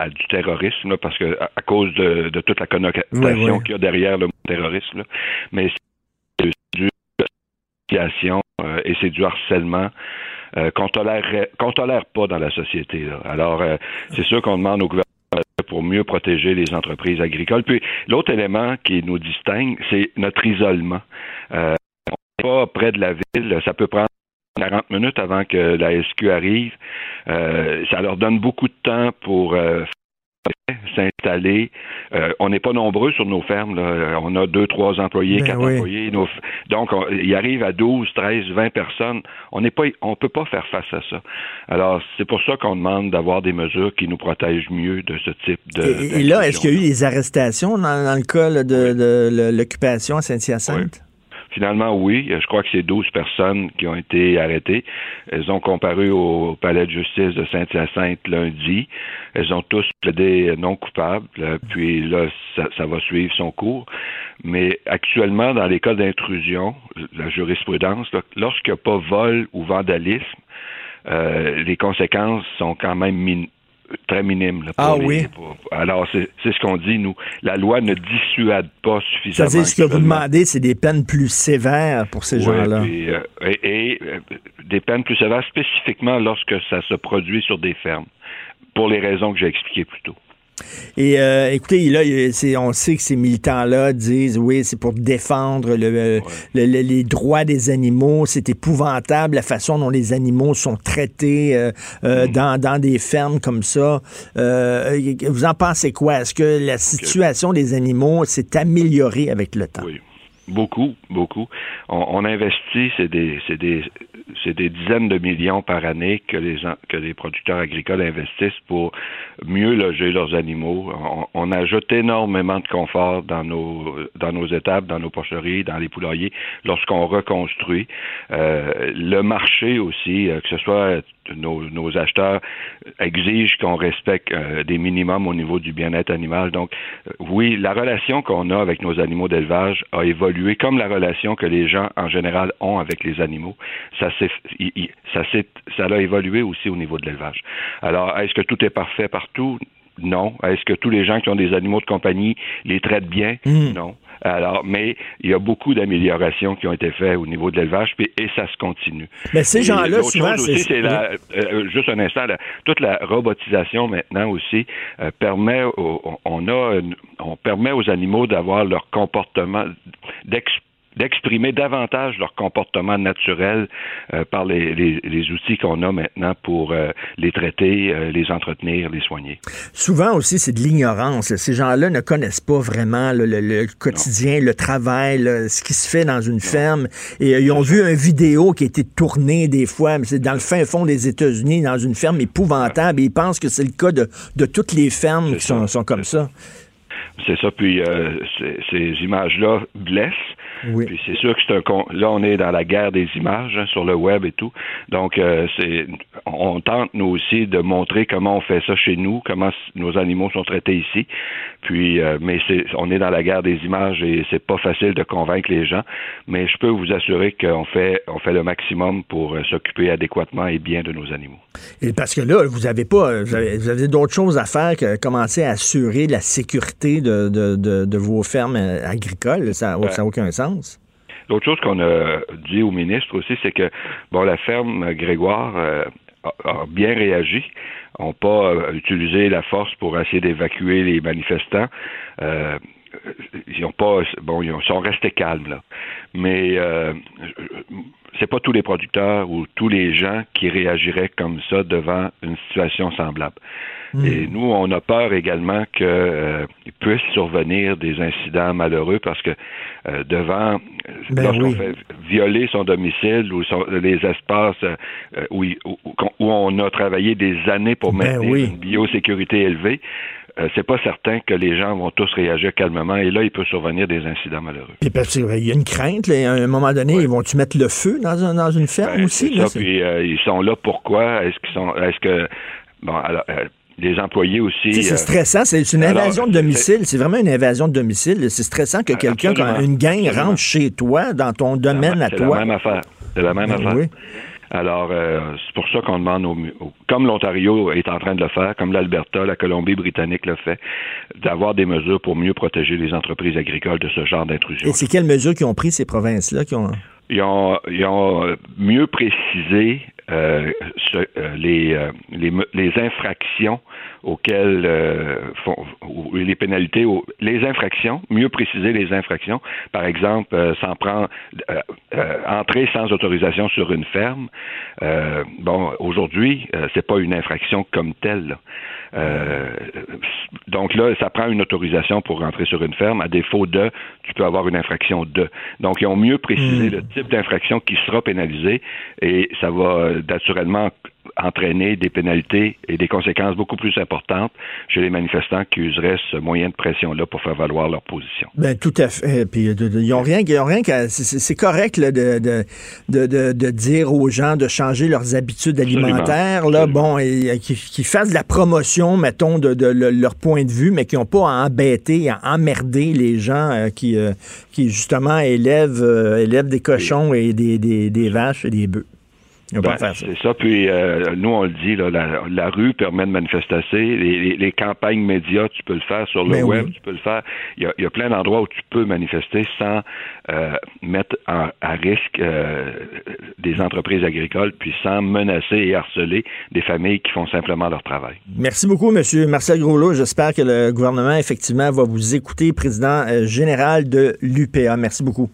Speaker 9: à du terrorisme, parce que à, cause de, toute la connotation qu'il y a derrière le mot terrorisme, mais c'est du euh, et c'est du harcèlement euh, qu'on tolère qu'on tolère pas dans la société. Alors, euh, c'est sûr qu'on demande au gouvernement pour mieux protéger les entreprises agricoles. Puis l'autre élément qui nous distingue, c'est notre isolement. Euh, on n'est pas près de la ville, ça peut prendre 40 minutes avant que la SQ arrive. Euh, ça leur donne beaucoup de temps pour euh, s'installer. Euh, on n'est pas nombreux sur nos fermes. On a deux, trois employés, ben quatre employés. Donc, il arrive à 12, 13, 20 personnes. On n'est pas, on peut pas faire face à ça. Alors, c'est pour ça qu'on demande d'avoir des mesures qui nous protègent mieux de ce type de.
Speaker 1: Et, là, est-ce qu'il y a eu des arrestations dans, le cas de, de l'occupation à Saint-Hyacinthe?
Speaker 9: Finalement, oui. Je crois que c'est 12 personnes qui ont été arrêtées. Elles ont comparu au palais de justice de Saint-Hyacinthe lundi. Elles ont tous plaidé non coupables. Puis là, ça, va suivre son cours. Mais actuellement, dans les cas d'intrusion, la jurisprudence, lorsqu'il n'y a pas vol ou vandalisme, euh, les conséquences sont quand même minimes très minime.
Speaker 1: ah oui.
Speaker 9: alors, c'est ce qu'on dit, nous. La loi ne dissuade pas suffisamment.
Speaker 1: Ça veut dire ce que vous demandez, c'est des peines plus sévères pour ces gens-là.
Speaker 9: Euh, et, euh, des peines plus sévères spécifiquement lorsque ça se produit sur des fermes, pour les raisons que j'ai expliquées plus tôt.
Speaker 1: Et euh, écoutez, là, on sait que ces militants-là disent oui, c'est pour défendre le, les droits des animaux. C'est épouvantable la façon dont les animaux sont traités euh, euh, mm. dans, dans, des fermes comme ça. vous en pensez quoi? Est-ce que la situation des animaux s'est améliorée avec le temps?
Speaker 9: Oui. Beaucoup, beaucoup. On, on investit, c'est des, des, c'est des dizaines de millions par année que les, que les producteurs agricoles investissent pour mieux loger leurs animaux. On, ajoute énormément de confort dans nos, dans nos étables, dans nos porcheries, dans les poulaillers lorsqu'on reconstruit. Euh, le marché aussi, euh, que ce soit nos, nos acheteurs exigent qu'on respecte euh, des minimums au niveau du bien-être animal. Donc, euh, oui, la relation qu'on a avec nos animaux d'élevage a évolué comme la relation que les gens en général ont avec les animaux. Ça s'est, ça s'est, ça a évolué aussi au niveau de l'élevage. Alors, est-ce que tout est parfait partout? Non. Est-ce que tous les gens qui ont des animaux de compagnie les traitent bien?
Speaker 1: Hmm.
Speaker 9: Non. Alors, mais il y a beaucoup d'améliorations qui ont été faites au niveau de l'élevage, et ça se continue.
Speaker 1: Mais ces gens-là, souvent, c'est-
Speaker 9: la- euh, juste un instant, la- toute la robotisation maintenant aussi euh, permet, au- on a, on permet aux animaux d'avoir leur comportement, d'ex- d'exprimer davantage leur comportement naturel euh, par les, les- les outils qu'on a maintenant pour euh, les traiter, euh, les entretenir, les soigner.
Speaker 1: Souvent aussi, c'est de l'ignorance. Ces gens-là ne connaissent pas vraiment le, le- le quotidien, le travail, le- ce qui se fait dans une ferme. Et ils ont vu une vidéo qui a été tournée des fois, mais c'est dans le fin fond des États-Unis, dans une ferme épouvantable. Et ils pensent que c'est le cas de, de toutes les fermes qui sont, sont comme ça.
Speaker 9: C'est ça, puis euh, ces images-là blessent.
Speaker 1: Oui.
Speaker 9: Puis c'est sûr que c'est un con- là on est dans la guerre des images hein, sur le web et tout. Donc euh, c'est on tente nous aussi de montrer comment on fait ça chez nous, comment nos animaux sont traités ici. Puis euh, mais c'est on est dans la guerre des images et c'est pas facile de convaincre les gens, mais je peux vous assurer qu'on fait on fait le maximum pour euh, s'occuper adéquatement et bien de nos animaux.
Speaker 1: Et parce que là, vous avez pas, vous avez, d'autres choses à faire que commencer à assurer la sécurité de, de, de, de vos fermes agricoles. Ça n'a aucun sens.
Speaker 9: L'autre chose qu'on a dit au ministre aussi, c'est que bon, la ferme Grégoire euh, a, bien réagi, n'ont pas euh, utilisé la force pour essayer d'évacuer les manifestants. Euh, ils ont pas bon, ils ont- sont restés calmes là. Mais euh, c'est pas tous les producteurs ou tous les gens qui réagiraient comme ça devant une situation semblable. Et nous, on a peur également qu'il euh, puisse survenir des incidents malheureux parce que euh, devant,
Speaker 1: Ben
Speaker 9: lorsqu'on
Speaker 1: oui.
Speaker 9: fait violer son domicile ou son- les espaces euh, où, il- où- où on a travaillé des années pour
Speaker 1: Ben
Speaker 9: maintenir
Speaker 1: oui.
Speaker 9: une biosécurité élevée, euh, c'est pas certain que les gens vont tous réagir calmement et là, il peut survenir des incidents malheureux.
Speaker 1: Puis parce qu'il y a une crainte, là, à un moment donné, ils vont-tu mettre le feu dans, un- dans une ferme
Speaker 9: Ben,
Speaker 1: aussi?
Speaker 9: c'est
Speaker 1: là,
Speaker 9: ça,
Speaker 1: c'est-
Speaker 9: puis euh, ils sont là pourquoi? Est-ce qu'ils sont est-ce que bon alors euh, les employés aussi.
Speaker 1: C'est stressant, c'est une
Speaker 9: alors,
Speaker 1: invasion de domicile, c'est vraiment une invasion de domicile. C'est stressant que quelqu'un, quand
Speaker 9: Absolument.
Speaker 1: une gang
Speaker 9: Absolument.
Speaker 1: rentre chez toi, dans ton domaine à
Speaker 9: C'est
Speaker 1: toi.
Speaker 9: la même affaire. C'est la même
Speaker 1: Ben
Speaker 9: affaire.
Speaker 1: oui.
Speaker 9: Alors, euh, c'est pour ça qu'on demande, au, au- comme l'Ontario est en train de le faire, comme l'Alberta, la Colombie-Britannique le fait, d'avoir des mesures pour mieux protéger les entreprises agricoles de ce genre d'intrusion.
Speaker 1: Et c'est quelles mesures qui ont pris ces provinces-là? Qui ont...
Speaker 9: Ils ont, ils ont euh, mieux précisé euh, euh, les, euh, les, les infractions auxquelles font ou les pénalités, au- les infractions, mieux préciser les infractions. Par exemple, s'en prendre entrer sans autorisation sur une ferme. Bon, aujourd'hui, c'est pas une infraction comme telle. Euh, donc là, ça prend une autorisation pour rentrer sur une ferme. À défaut de, tu peux avoir une infraction de. Donc, ils ont mieux précisé le type d'infraction qui sera pénalisé et ça va euh, naturellement entraîner des pénalités et des conséquences beaucoup plus importantes chez les manifestants qui useraient ce moyen de pression-là pour faire valoir leur position.
Speaker 1: Ben tout à fait. Puis de- de- ils n'ont rien, ils ont rien qu'à. c'est- correct là, de, de, de, dire aux gens de changer leurs habitudes alimentaires. Là, bon, et, qu'ils fassent de la promotion, mettons, de, de le- leur point de vue, mais qui n'ont pas à embêter, à emmerder les gens euh, qui, euh, qui justement élèvent, euh, élèvent des cochons et des, des, des vaches et des bœufs.
Speaker 9: Ben,
Speaker 1: ça.
Speaker 9: c'est ça. Puis euh, nous, on le dit, là, la, la rue permet de manifester. Les, les- les campagnes médias, tu peux le faire. Sur le
Speaker 1: Ben
Speaker 9: web,
Speaker 1: oui.
Speaker 9: tu peux le faire. Il y a, il y a plein d'endroits où tu peux manifester sans euh, mettre en- à risque euh, des entreprises agricoles, puis sans menacer et harceler des familles qui font simplement leur travail.
Speaker 1: Merci beaucoup, M. Marcel Groslot. J'espère que le gouvernement, effectivement, va vous écouter, président général de l'UPA. Merci beaucoup.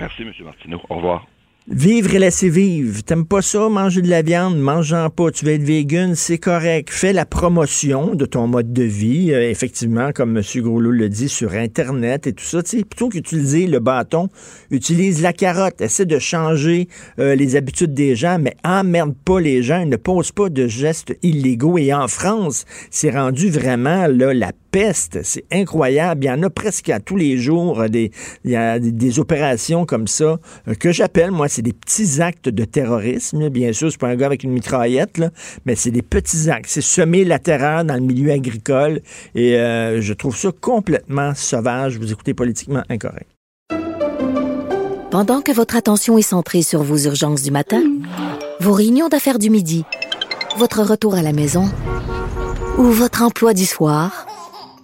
Speaker 9: Merci, M. Martineau. Au revoir.
Speaker 1: Vivre et laisser vivre. T'aimes pas ça, manger de la viande, mange-en pas. Tu veux être vegan, c'est correct. Fais la promotion de ton mode de vie, euh, effectivement, comme M. Groslot le dit, sur Internet et tout ça. Tu sais, plutôt qu'utiliser le bâton, utilise la carotte. Essaie de changer euh, les habitudes des gens, mais emmerde pas les gens. Ne pose pas de gestes illégaux. Et en France, c'est rendu vraiment là, la peste. C'est incroyable. Il y en a presque à tous les jours euh, des, il y a des, opérations comme ça euh, que j'appelle, moi, c'est des petits actes de terrorisme. Bien sûr, c'est pas un gars avec une mitraillette, mais c'est des petits actes. C'est semer la terreur dans le milieu agricole et je trouve ça complètement sauvage. Vous écoutez politiquement incorrect.
Speaker 5: Pendant que votre attention est centrée sur vos urgences du matin, vos réunions d'affaires du midi, votre retour à la maison ou votre emploi du soir,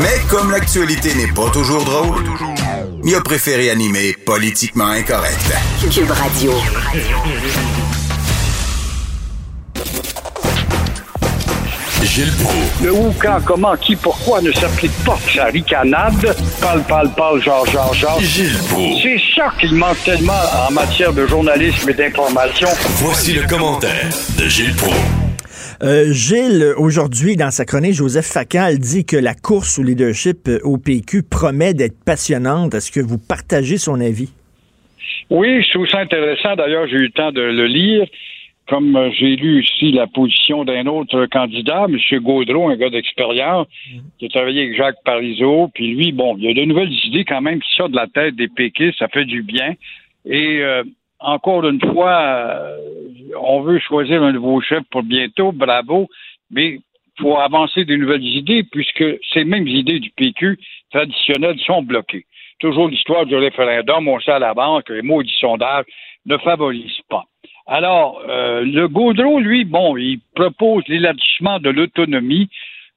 Speaker 8: Mais comme l'actualité n'est pas toujours drôle, il a préféré animer Politiquement incorrect.
Speaker 6: Cube Radio.
Speaker 10: Gilles Proulx.
Speaker 11: Le où, quand, comment, qui, pourquoi ne s'applique pas sa ricanade? Parle, parle, parle, genre, genre, genre.
Speaker 10: Gilles Proulx.
Speaker 11: C'est ça qu'il manque tellement en matière de journalisme et d'information.
Speaker 10: Voici le commentaire de Gilles Proulx.
Speaker 1: Euh, Gilles, aujourd'hui, dans sa chronique, Joseph Facal dit que la course au leadership au PQ promet d'être passionnante. Est-ce que vous partagez son avis?
Speaker 11: Oui, je trouve ça intéressant. D'ailleurs, j'ai eu le temps de le lire. Comme j'ai lu ici la position d'un autre candidat, M. Gaudreau, un gars d'expérience, qui a travaillé avec Jacques Parizeau, puis lui, bon, il y a de nouvelles idées quand même qui sortent de la tête des PQ, ça fait du bien. Et euh, encore une fois, euh, on veut choisir un nouveau chef pour bientôt, bravo, mais faut avancer des nouvelles idées puisque ces mêmes idées du PQ traditionnelles sont bloquées. Toujours l'histoire du référendum, on sait à l'avance que les maudits sondages ne favorisent pas. Alors, euh, le Gaudreau, lui, bon, il propose l'élargissement de l'autonomie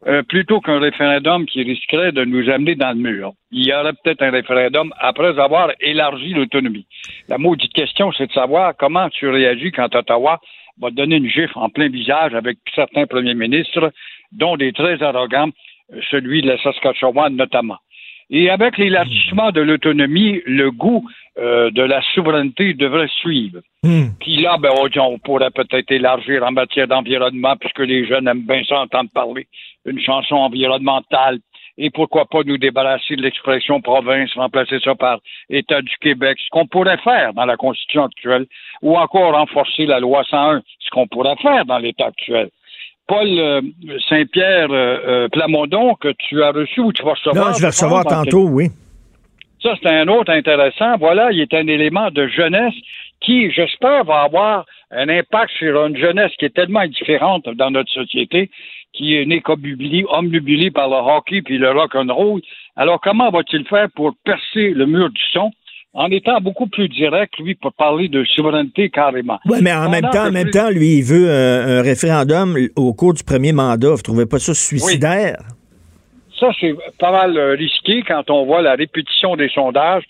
Speaker 11: euh, plutôt qu'un référendum qui risquerait de nous amener dans le mur. Il y aurait peut-être un référendum après avoir élargi l'autonomie. La maudite question, c'est de savoir comment tu réagis quand Ottawa va te donner une gifle en plein visage avec certains premiers ministres, dont des très arrogants, euh, celui de la Saskatchewan notamment. Et avec l'élargissement de l'autonomie, le goût euh, de la souveraineté devrait suivre.
Speaker 1: Hmm.
Speaker 11: Puis là, ben, on pourrait peut-être élargir en matière d'environnement, puisque les jeunes aiment bien ça entendre parler une chanson environnementale. Et pourquoi pas nous débarrasser de l'expression province, remplacer ça par État du Québec, ce qu'on pourrait faire dans la Constitution actuelle, ou encore renforcer la loi 101, ce qu'on pourrait faire dans l'État actuel. Paul euh, Saint-Pierre euh, euh, Plamondon, que tu as reçu ou tu vas recevoir.
Speaker 1: Non, je vais recevoir tantôt, oui.
Speaker 11: Ça, c'est un autre intéressant. Voilà, il est un élément de jeunesse qui, j'espère, va avoir un impact sur une jeunesse qui est tellement indifférente dans notre société, qui est né omnubilé par le hockey puis le rock and roll. Alors, comment va-t-il faire pour percer le mur du son? En étant beaucoup plus direct, lui, pour parler de souveraineté carrément.
Speaker 1: Oui, mais en même temps, en même temps, lui, il veut un, référendum au cours du premier mandat. Vous trouvez pas ça suicidaire?
Speaker 11: Ça, c'est pas mal euh, risqué quand on voit la répétition des sondages.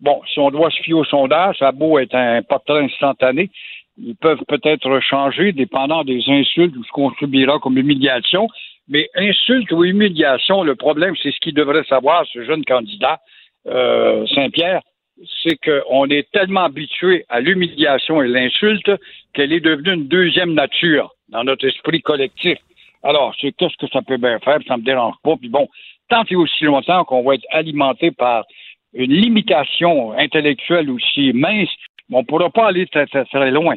Speaker 11: Bon, si on doit se fier aux sondages, ça a beau être un portrait instantané, ils peuvent peut-être changer dépendant des insultes ou ce qu'on subira comme humiliation. Mais insulte ou humiliation, le problème, c'est ce qu'il devrait savoir, ce jeune candidat, euh, Saint-Pierre, c'est qu'on est tellement habitué à l'humiliation et l'insulte qu'elle est devenue une deuxième nature dans notre esprit collectif. Alors, c'est qu'est-ce que ça peut bien faire, ça me dérange pas. Puis bon, tant et aussi longtemps qu'on va être alimenté par une limitation intellectuelle aussi mince, on ne pourra pas aller très, très, loin.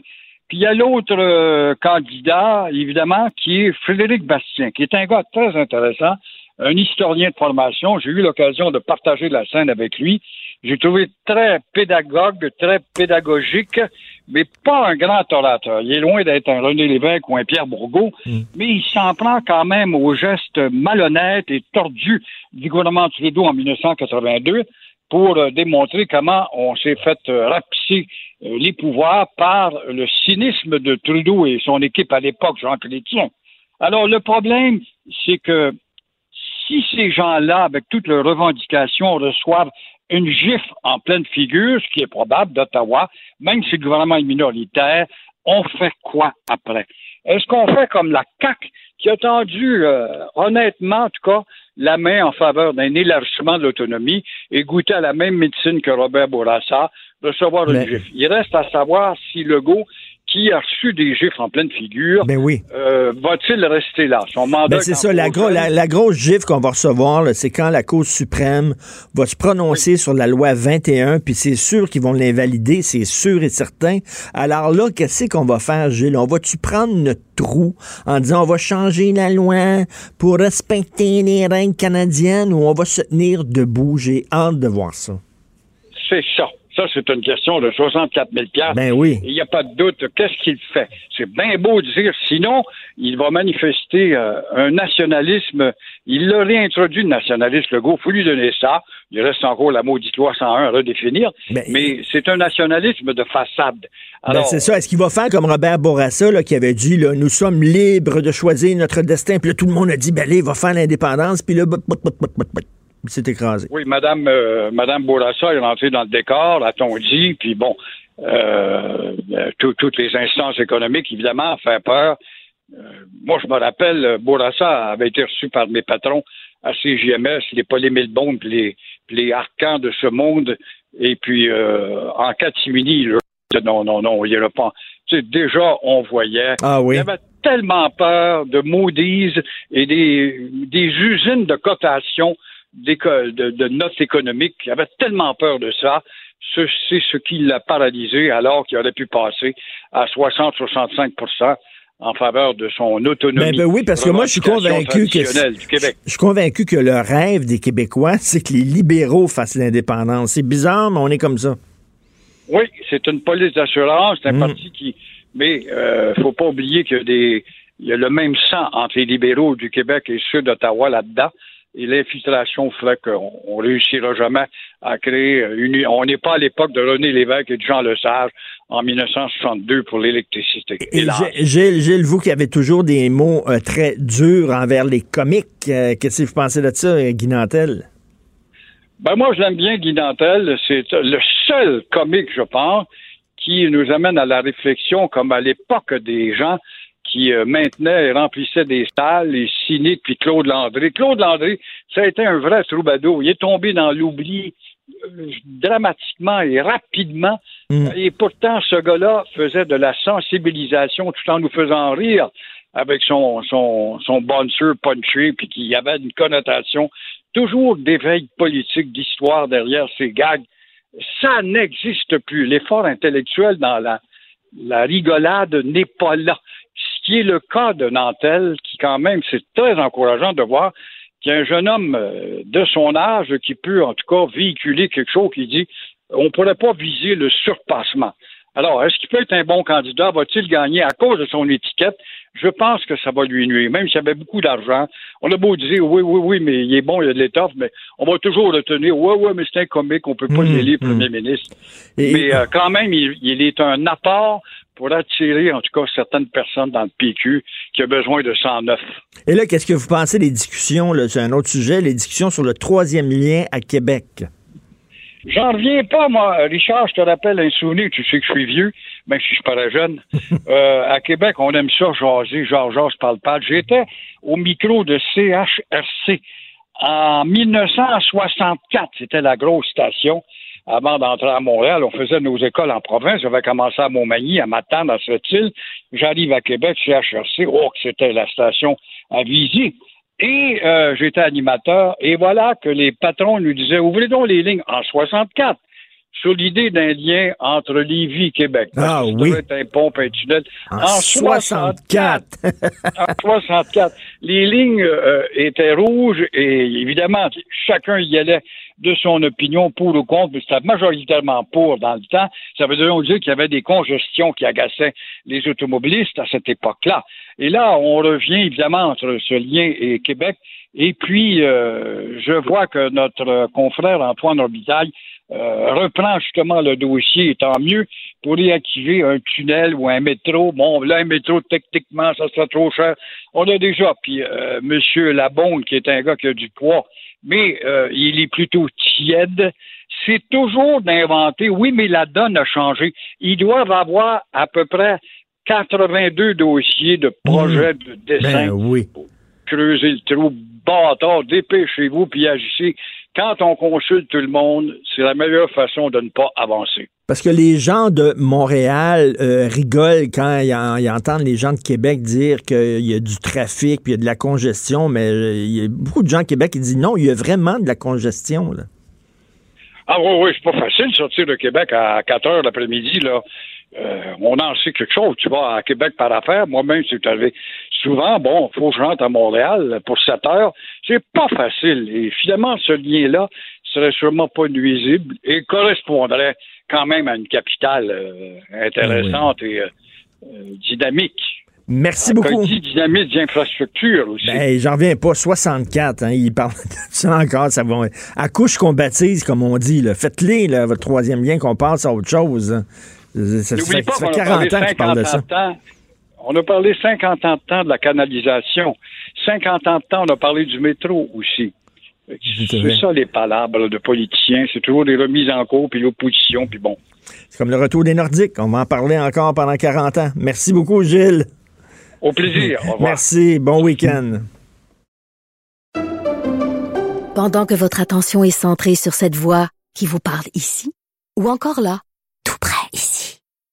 Speaker 11: Puis il y a l'autre euh, candidat, évidemment, qui est Frédéric Bastien, qui est un gars très intéressant, un historien de formation. J'ai eu l'occasion de partager la scène avec lui. J'ai trouvé très pédagogue, très pédagogique, mais pas un grand orateur. Il est loin d'être un René Lévesque ou un Pierre Bourgault, mm. mais il s'en prend quand même aux gestes malhonnêtes et tordus du gouvernement Trudeau en 1982 pour euh, démontrer comment on s'est fait euh, rapisser euh, les pouvoirs par le cynisme de Trudeau et son équipe à l'époque, Jean Chrétien. Alors, le problème, c'est que si ces gens-là, avec toutes leurs revendications, reçoivent une gifle en pleine figure, ce qui est probable d'Ottawa, même si le gouvernement est minoritaire, on fait quoi après? Est-ce qu'on fait comme la CAQ qui a tendu, euh, honnêtement, en tout cas, la main en faveur d'un élargissement de l'autonomie et goûter à la même médecine que Robert Bourassa, recevoir une gifle? Il reste à savoir si Legault, qui a reçu des gifles en pleine figure,
Speaker 1: Ben oui.
Speaker 11: euh, va-t-il rester là? Son mandat
Speaker 1: Ben, c'est
Speaker 11: est
Speaker 1: ça,
Speaker 11: en
Speaker 1: la, gros- la, la grosse gifle qu'on va recevoir, c'est quand la Cour suprême va se prononcer sur la loi 21, puis c'est sûr qu'ils vont l'invalider, c'est sûr et certain. Alors là, qu'est-ce qu'on va faire, Gilles? On va-tu prendre notre trou en disant on va changer la loi pour respecter les règles canadiennes ou on va se tenir debout? J'ai hâte de voir ça.
Speaker 11: C'est ça. Ça, c'est une question de 64 000
Speaker 1: Ben oui.
Speaker 11: Il n'y a pas de doute. Qu'est-ce qu'il fait? C'est bien beau de dire. Sinon, il va manifester euh, un nationalisme. Il l'a réintroduit, le nationalisme, le Il faut lui donner ça. Il reste encore la maudite loi 101 à redéfinir. mais c'est un nationalisme de façade.
Speaker 1: Ben,
Speaker 11: Alors,
Speaker 1: c'est ça. Est-ce qu'il va faire comme Robert Bourassa là, qui avait dit là, nous sommes libres de choisir notre destin? Puis là, tout le monde a dit ben là, il va faire l'indépendance. Puis là. Il s'est écrasé.
Speaker 11: Oui, Madame, euh, Madame Bourassa est rentrée dans le décor, a-t-on dit, puis bon, euh, euh, tout- toutes les instances économiques, évidemment, fait peur. Euh, moi, je me rappelle, Bourassa avait été reçu par mes patrons à CGMS, les Polymél-Bondes, puis les, les Arcans de ce monde, et puis en catimini, non, non, non, il n'y a pas. Tu sais, déjà, on voyait.
Speaker 1: Ah oui.
Speaker 11: Il avait tellement peur de Moody's et des, des usines de cotation de, de notes économiques. Il avait tellement peur de ça. Ce- C'est ce qui l'a paralysé alors qu'il aurait pu passer à 60-65% en faveur de son autonomie.
Speaker 1: Ben, ben oui, parce que moi, je suis convaincu que.
Speaker 11: traditionnelle du Québec.
Speaker 1: Je suis convaincu que le rêve des Québécois, c'est que les libéraux fassent l'indépendance. C'est bizarre, mais on est comme ça.
Speaker 11: Oui, c'est une police d'assurance, c'est un
Speaker 1: Mm.
Speaker 11: parti qui. Mais euh, faut pas oublier qu'il y a des. Il y a le même sang entre les libéraux du Québec et ceux d'Ottawa là-dedans. Et l'infiltration ferait qu'on on réussira jamais à créer une. On n'est pas à l'époque de René Lévesque et de Jean Lesage en 1962 pour l'électricité.
Speaker 1: Gilles, vous qui avez toujours des mots euh, très durs envers les comiques, euh, qu'est-ce que vous pensez de ça, euh, Guy Nantel?
Speaker 11: Ben moi, je l'aime bien, Guy Nantel. C'est le seul comique, je pense, qui nous amène à la réflexion, comme à l'époque des gens qui euh, maintenaient et remplissaient des salles, les cyniques, puis Claude Landry. Claude Landry, ça a été un vrai troubadour. Il est tombé dans l'oubli euh, dramatiquement et rapidement. Et pourtant, ce gars-là faisait de la sensibilisation tout en nous faisant rire avec son, son, son bouncer punché, puis qui avait une connotation toujours d'éveil politique, d'histoire derrière ses gags. Ça n'existe plus. L'effort intellectuel dans la, la rigolade n'est pas là. Qui est le cas de Nantel, qui quand même, c'est très encourageant de voir qu'il y a un jeune homme euh, de son âge qui peut en tout cas véhiculer quelque chose qui dit on ne pourrait pas viser le surpassement. Alors, est-ce qu'il peut être un bon candidat? Va-t-il gagner à cause de son étiquette? Je pense que ça va lui nuire. Même s'il avait beaucoup d'argent, on a beau dire oui, oui, oui, mais il est bon, il a de l'étoffe, mais on va toujours le tenir. Oui, oui, mais c'est un comique, on peut pas
Speaker 1: Mmh,
Speaker 11: l'élire premier ministre.
Speaker 1: Et-
Speaker 11: mais euh, quand même, il, il est un apport pour attirer, en tout cas, certaines personnes dans le PQ qui ont besoin de 109.
Speaker 1: Et là, qu'est-ce que vous pensez des discussions, c'est un autre sujet, les discussions sur le troisième lien à Québec?
Speaker 11: J'en reviens pas, moi. Richard, je te rappelle un souvenir, tu sais que je suis vieux, même si je suis pas jeune. Euh, à Québec, on aime ça jaser, genre, genre, parle pas. J'étais au micro de CHRC en 1964. C'était la grosse station. Avant d'entrer à Montréal, on faisait nos écoles en province. J'avais commencé à Montmagny, à Matane, à Sept-Îles. J'arrive à Québec, CHRC. Oh, que c'était la station à Visy. Et euh, j'étais animateur. Et voilà que les patrons nous disaient, ouvrez donc les lignes en 64 sur l'idée d'un lien entre Lévis et Québec. Parce
Speaker 1: Ah
Speaker 11: que ça
Speaker 1: oui.
Speaker 11: un pont, un tunnel.
Speaker 1: En 64!
Speaker 11: en 64. Les lignes euh, étaient rouges et évidemment, chacun y allait de son opinion pour ou contre, mais c'était majoritairement pour dans le temps. Ça veut dire qu'il y avait des congestions qui agaçaient les automobilistes à cette époque-là. Et là, on revient évidemment entre ce lien et Québec. Et puis, euh, je vois que notre confrère Antoine Robitaille euh, reprend justement le dossier, et tant mieux, pour réactiver un tunnel ou un métro. Bon, là, un métro, techniquement, ça sera trop cher. On a déjà, puis euh, M. Labonde, qui est un gars qui a du poids, mais euh, il est plutôt tiède. C'est toujours d'inventer, oui, mais la donne a changé. Ils doivent avoir à peu près 82 dossiers de projets de dessin
Speaker 1: Ben oui.
Speaker 11: creuser le trou, bâtard, dépêchez-vous, puis agissez. Quand on consulte tout le monde, c'est la meilleure façon de ne pas avancer.
Speaker 1: Parce que les gens de Montréal euh, rigolent quand ils, en- ils entendent les gens de Québec dire qu'il y a du trafic puis il y a de la congestion, mais euh, il y a beaucoup de gens de Québec qui disent non, il y a vraiment de la congestion. Là.
Speaker 11: Ah oui, oui, c'est pas facile de sortir de Québec à 4 heures l'après-midi, là. Euh, on en sait quelque chose. Tu vas à Québec par affaire. Moi-même, c'est arrivé souvent. Bon, faut que je rentre à Montréal pour 7 heures. C'est pas facile. Et finalement, ce lien-là serait sûrement pas nuisible et correspondrait quand même à une capitale euh, intéressante et euh, dynamique.
Speaker 1: Merci beaucoup.
Speaker 11: il dit dynamique d'infrastructure aussi.
Speaker 1: Ben, j'en reviens pas. 64, hein, il parle de ça encore. Ça va, à couche qu'on baptise, comme on dit. Faites-les, là, votre troisième lien, qu'on passe à autre chose. Ça, fait,
Speaker 11: pas
Speaker 1: ça
Speaker 11: qu'on
Speaker 1: fait
Speaker 11: a
Speaker 1: 40
Speaker 11: parlé
Speaker 1: ans que je parle de
Speaker 11: 50
Speaker 1: ça.
Speaker 11: ans. On a parlé 50 ans de temps de la canalisation. 50 ans de temps, on a parlé du métro aussi. C'est ça les palabres de politiciens. C'est toujours des remises en cours, puis l'opposition, puis bon.
Speaker 1: C'est comme le retour des Nordiques. On va en parler encore pendant 40 ans. Merci beaucoup, Gilles.
Speaker 11: Au plaisir. Au revoir.
Speaker 1: Merci. Bon week-end.
Speaker 5: Pendant que votre attention est centrée sur cette voix qui vous parle ici, ou encore là,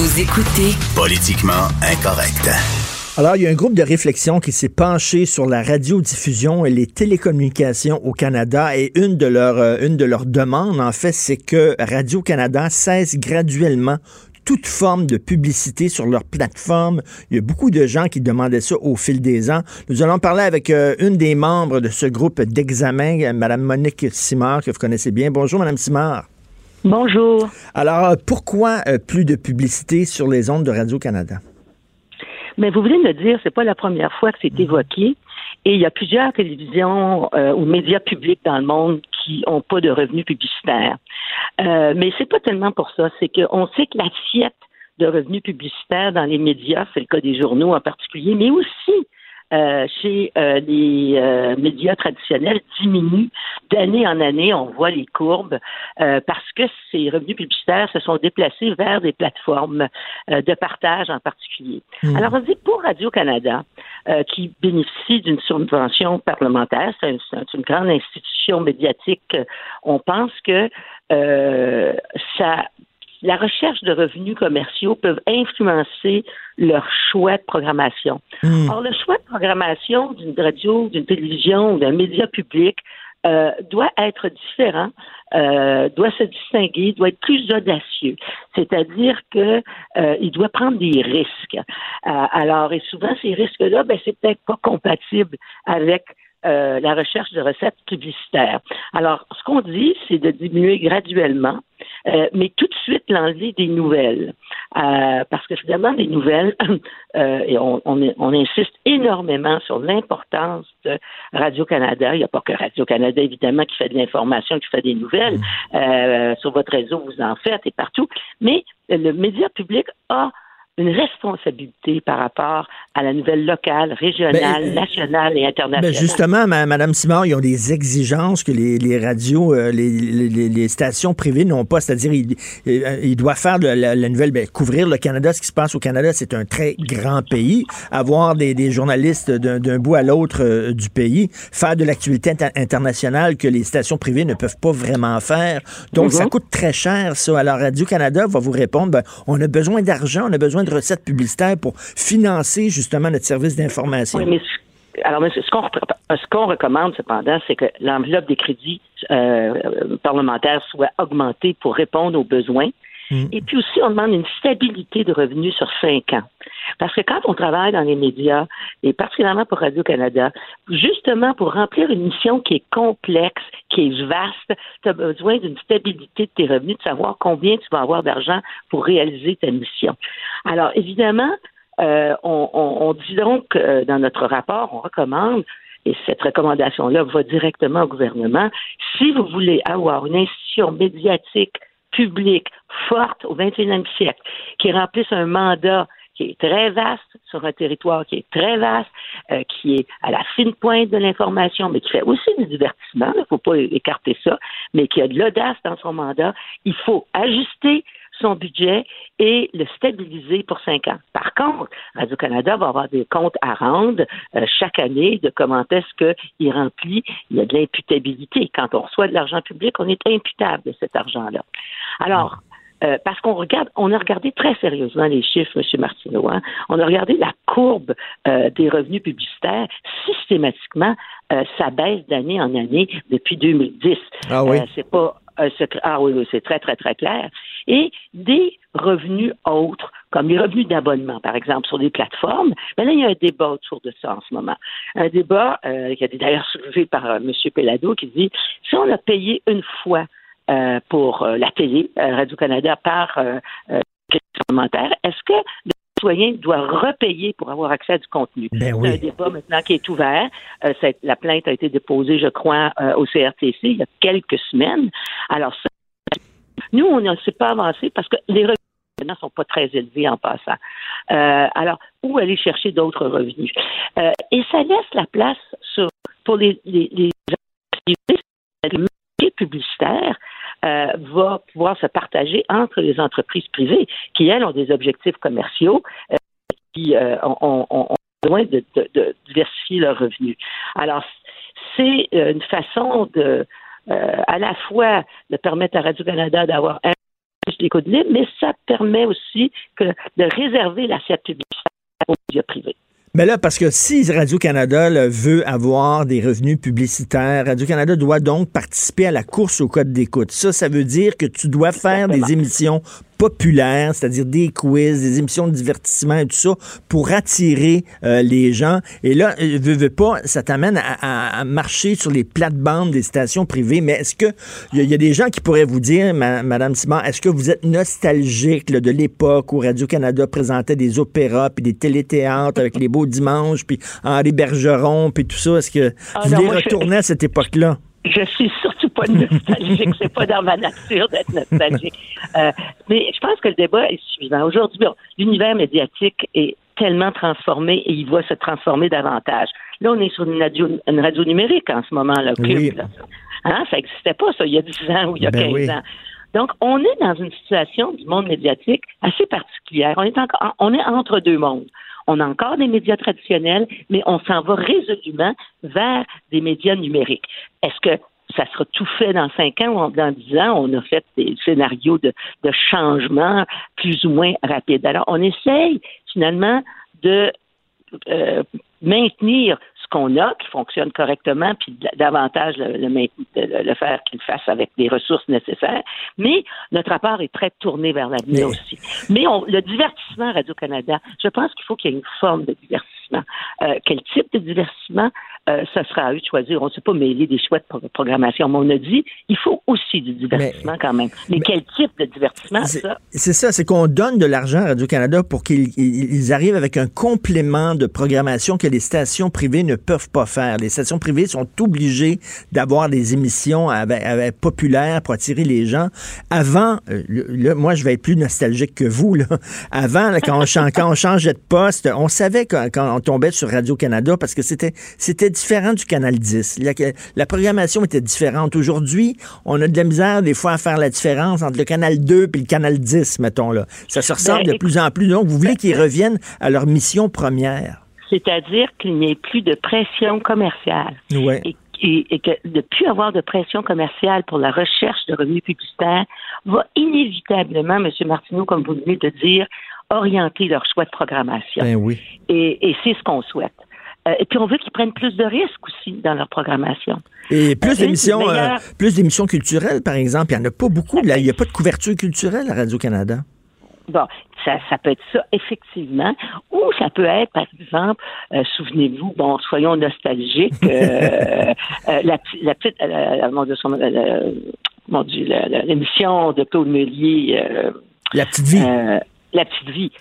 Speaker 6: Vous écoutez
Speaker 8: Politiquement incorrect.
Speaker 1: Alors, il y a un groupe de réflexion qui s'est penché sur la radiodiffusion et les télécommunications au Canada et une de leurs euh, une de leurs demandes, en fait, c'est que Radio-Canada cesse graduellement toute forme de publicité sur leur plateforme. Il y a beaucoup de gens qui demandaient ça au fil des ans. Nous allons parler avec euh, une des membres de ce groupe d'examen, Mme Monique Simard, que vous connaissez bien. Bonjour, Mme Simard.
Speaker 12: Bonjour.
Speaker 1: Alors, euh, pourquoi euh, plus de publicité sur les ondes de Radio-Canada?
Speaker 12: Mais vous venez de le dire, c'est pas la première fois que c'est évoqué. Et il y a plusieurs télévisions euh, ou médias publics dans le monde qui n'ont pas de revenus publicitaires. Euh, mais c'est pas tellement pour ça. C'est qu'on sait que l'assiette de revenus publicitaires dans les médias, c'est le cas des journaux en particulier, mais aussi euh, chez euh, les euh, médias traditionnels diminue d'année en année. On voit les courbes euh, parce que ces revenus publicitaires se sont déplacés vers des plateformes euh, de partage en particulier.
Speaker 13: Hmm.
Speaker 12: Alors, on dit pour Radio-Canada, euh, qui bénéficie d'une subvention parlementaire, c'est un- c'est une grande institution médiatique, on pense que euh, ça la recherche de revenus commerciaux peuvent influencer leur choix de programmation.
Speaker 13: Hmm.
Speaker 12: Or, le choix de programmation d'une radio, d'une télévision ou d'un média public euh, doit être différent, euh, doit se distinguer, doit être plus audacieux. C'est-à-dire que euh, il doit prendre des risques. Euh, alors, et souvent ces risques-là, ben c'est peut-être pas compatible avec euh, la recherche de recettes publicitaires. Alors, ce qu'on dit, c'est de diminuer graduellement, euh, mais tout de suite l'enlever des nouvelles. Euh, parce que finalement, les nouvelles, euh, et on, on, on insiste énormément sur l'importance de Radio-Canada. Il n'y a pas que Radio-Canada, évidemment, qui fait de l'information, qui fait des nouvelles. Euh, sur votre réseau, vous en faites et partout. Mais le média public a une responsabilité par rapport à la nouvelle locale, régionale,
Speaker 1: Ben,
Speaker 12: nationale et internationale.
Speaker 1: Ben justement, ma- Madame Simard, ils ont des exigences que les, les radios, euh, les, les- les stations privées n'ont pas. C'est-à-dire, ils, euh, ils doivent faire la, la nouvelle, ben, couvrir le Canada. Ce qui se passe au Canada, c'est un très grand pays. Avoir des, des journalistes d'un bout à l'autre euh, du pays, faire de l'actualité inter- internationale que les stations privées ne peuvent pas vraiment faire. Donc,
Speaker 12: Mhm.
Speaker 1: ça coûte très cher, ça. Alors, Radio-Canada va vous répondre, ben, on a besoin d'argent, on a besoin de recettes publicitaires pour financer justement notre service d'information.
Speaker 12: Oui, mais ce- alors, mais ce qu'on repre- ce qu'on recommande cependant, c'est que l'enveloppe des crédits euh, parlementaires soit augmentée pour répondre aux besoins. Et puis aussi, on demande une stabilité de revenus sur cinq ans. Parce que quand on travaille dans les médias, et particulièrement pour Radio-Canada, justement pour remplir une mission qui est complexe, qui est vaste, tu as besoin d'une stabilité de tes revenus, de savoir combien tu vas avoir d'argent pour réaliser ta mission. Alors, évidemment, on, on- on dit donc euh, dans notre rapport, on recommande et cette recommandation-là va directement au gouvernement, si vous voulez avoir une institution médiatique publique forte au 21e siècle, qui remplisse un mandat qui est très vaste sur un territoire qui est très vaste, euh, qui est à la fine pointe de l'information, mais qui fait aussi du divertissement, il ne faut pas écarter ça, mais qui a de l'audace dans son mandat, il faut ajuster son budget et le stabiliser pour cinq ans. Par contre, Radio-Canada va avoir des comptes à rendre euh, chaque année de comment est-ce qu'il remplit. Il y a de l'imputabilité. Quand on reçoit de l'argent public, on est imputable de cet argent-là. Alors, euh, parce qu'on regarde, on a regardé très sérieusement les chiffres, M. Martineau. Hein. On a regardé la courbe euh, des revenus publicitaires. Systématiquement, euh, ça baisse d'année en année depuis 2010.
Speaker 1: Ah oui.
Speaker 12: c'est pas Ah oui, oui c'est très, très, très clair. Et des revenus autres, comme les revenus d'abonnement, par exemple, sur des plateformes, ben là, il y a un débat autour de ça en ce moment. Un débat qui a été d'ailleurs soulevé par M. Pellado qui dit si on a payé une fois euh, pour euh, la télé, euh, Radio-Canada, par est-ce que citoyen doit repayer pour avoir accès à du contenu?
Speaker 1: Ben
Speaker 12: C'est un débat maintenant qui est ouvert. la plainte a été déposée, je crois, au CRTC il y a quelques semaines. Alors, nous, on ne s'est pas avancé parce que les revenus ne sont pas très élevés en passant. alors, où aller chercher d'autres revenus? et ça laisse la place pour les, les, les, les publicitaires euh, va pouvoir se partager entre les entreprises privées qui, elles, ont des objectifs commerciaux euh, qui euh, ont, ont, besoin de, de, diversifier leurs revenus. Alors, c'est une façon de, à la fois de permettre à Radio-Canada d'avoir un plus mais ça permet aussi de réserver l'assiette publicitaire aux médias privés.
Speaker 1: Mais là, parce que si Radio-Canada veut avoir des revenus publicitaires, Radio-Canada doit donc participer à la course au code d'écoute. Ça, ça veut dire que tu dois faire des émissions populaires, c'est-à-dire des quiz, des émissions de divertissement et tout ça, pour attirer euh, les gens. Et là, euh, veux, veux pas, ça t'amène à, marcher sur les plates-bandes des stations privées. Mais est-ce que il y, a des gens qui pourraient vous dire, Madame Simon, est-ce que vous êtes nostalgique de l'époque où Radio-Canada présentait des opéras puis des téléthéâtres avec les beaux dimanches puis Henri Bergeron puis tout ça? Est-ce que
Speaker 12: Ah
Speaker 1: vous
Speaker 12: non,
Speaker 1: voulez
Speaker 12: je-
Speaker 1: retourner à cette époque-là?
Speaker 12: Je suis surtout pas nostalgique, c'est pas dans ma nature d'être nostalgique. Euh, mais je pense que le débat est suivant. Aujourd'hui, bon, l'univers médiatique est tellement transformé et il va se transformer davantage. Là, on est sur une radio, une radio numérique en ce moment, là, Cube,
Speaker 1: Oui.
Speaker 12: là. Hein, ça n'existait pas, ça, il y a 10 ans ou il y a
Speaker 1: Ben
Speaker 12: 15
Speaker 1: oui.
Speaker 12: ans. Donc, on est dans une situation du monde médiatique assez particulière. On est encore, on est entre deux mondes. On a encore des médias traditionnels, mais on s'en va résolument vers des médias numériques. Est-ce que ça sera tout fait dans cinq ans ou dans dix ans? On a fait des scénarios de, changement plus ou moins rapides. Alors, on essaye finalement de euh, maintenir qu'on a, qui fonctionne correctement, puis davantage le, le, le- le faire qu'il fasse avec les ressources nécessaires. Mais notre rapport est très tourné vers l'avenir aussi. Mais on- le divertissement Radio-Canada, je pense qu'il faut qu'il y ait une forme de divertissement. Euh, quel type de divertissement? Euh, ça sera à eux de choisir. On ne s'est pas mêler des choix de pro- programmation, mais on a dit il faut aussi du divertissement quand même. Mais, quel type de divertissement,
Speaker 1: C'est
Speaker 12: ça?
Speaker 1: c'est ça, c'est qu'on donne de l'argent à Radio-Canada pour qu'ils ils- ils arrivent avec un complément de programmation que les stations privées ne peuvent pas faire. Les stations privées sont obligées d'avoir des émissions avec- avec- populaires pour attirer les gens. Avant, euh, le- le- moi je vais être plus nostalgique que vous, là. avant, là, quand, on, chan- quand on changeait de poste, on savait quand, quand on tombait sur Radio-Canada parce que c'était c'était différent du Canal 10. La, la programmation était différente. Aujourd'hui, on a de la misère des fois à faire la différence entre le Canal 2 et le Canal 10, mettons là. Ça se ressemble
Speaker 12: Ben,
Speaker 1: de plus en plus. Donc, vous voulez qu'ils reviennent à leur mission première.
Speaker 12: C'est-à-dire qu'il n'y ait plus de pression commerciale.
Speaker 1: Ouais.
Speaker 12: Et, que de plus avoir de pression commerciale pour la recherche de revenus publicitaires va inévitablement, M. Martineau, comme vous venez de dire, orienter leur choix de programmation.
Speaker 1: Ben oui.
Speaker 12: Et, et c'est ce qu'on souhaite. Euh, et puis on veut qu'ils prennent plus de risques aussi dans leur programmation.
Speaker 1: Et plus
Speaker 12: Euh,
Speaker 1: d'émissions, euh, plus d'émissions culturelles, par exemple. Il n'y en a pas beaucoup. Là. Il n'y a pas de couverture culturelle à Radio-Canada.
Speaker 12: Bon, ça, ça peut être ça, effectivement. Ou ça peut être, par exemple, euh, souvenez-vous, bon, soyons nostalgiques, euh, euh, la, petite- la petite, la- mon Dieu, l'émission de Claude Meunier,
Speaker 1: La petite vie.
Speaker 12: La petite vie.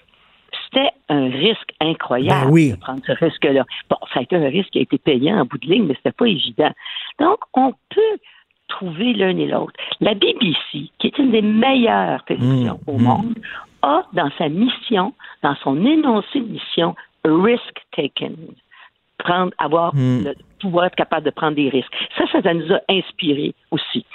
Speaker 12: C'était un risque incroyable
Speaker 1: Ben oui.
Speaker 12: de prendre ce risque-là. Bon, ça a été un risque qui a été payant en bout de ligne, mais c'était pas évident. Donc, on peut trouver l'un et l'autre. La BBC, qui est une des meilleures télévisions
Speaker 1: Mmh,
Speaker 12: au monde, a dans sa mission, dans son énoncé de mission, risk taken. Prendre, avoir
Speaker 1: Mm.
Speaker 12: le pouvoir être capable de prendre des risques. Ça, ça, nous a inspiré aussi.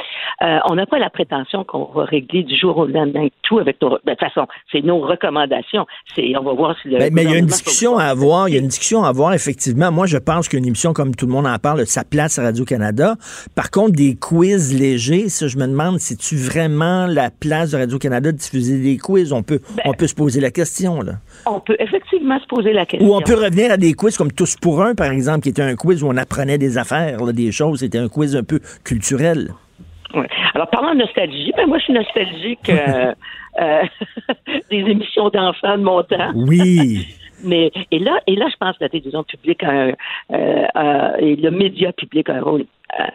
Speaker 12: Euh, on n'a pas la prétention qu'on va régler du jour au lendemain tout avec nos. De toute façon, c'est nos recommandations. C'est, on va voir si le.
Speaker 1: Ben, mais il y a une discussion à avoir. Il y a une discussion à avoir, effectivement. Moi, je pense qu'une émission, comme tout le monde en parle, a sa place à Radio-Canada. Par contre, des quiz légers, ça, je me demande, c'est-tu vraiment la place de Radio-Canada de diffuser des quiz? On peut,
Speaker 12: Ben,
Speaker 1: on peut se poser la question, là.
Speaker 12: On peut effectivement se poser la question.
Speaker 1: Ou on peut revenir à des quiz comme Tous pour un, par exemple, qui était un quiz où on apprenait des affaires, là, des choses. C'était un quiz un peu culturel.
Speaker 12: Ouais. Alors, parlant de nostalgie, ben moi, je suis nostalgique euh, euh, des émissions d'enfants de mon temps.
Speaker 1: Oui.
Speaker 12: Mais et là, et là, je pense que la télévision publique a un, euh, et le média public a un rôle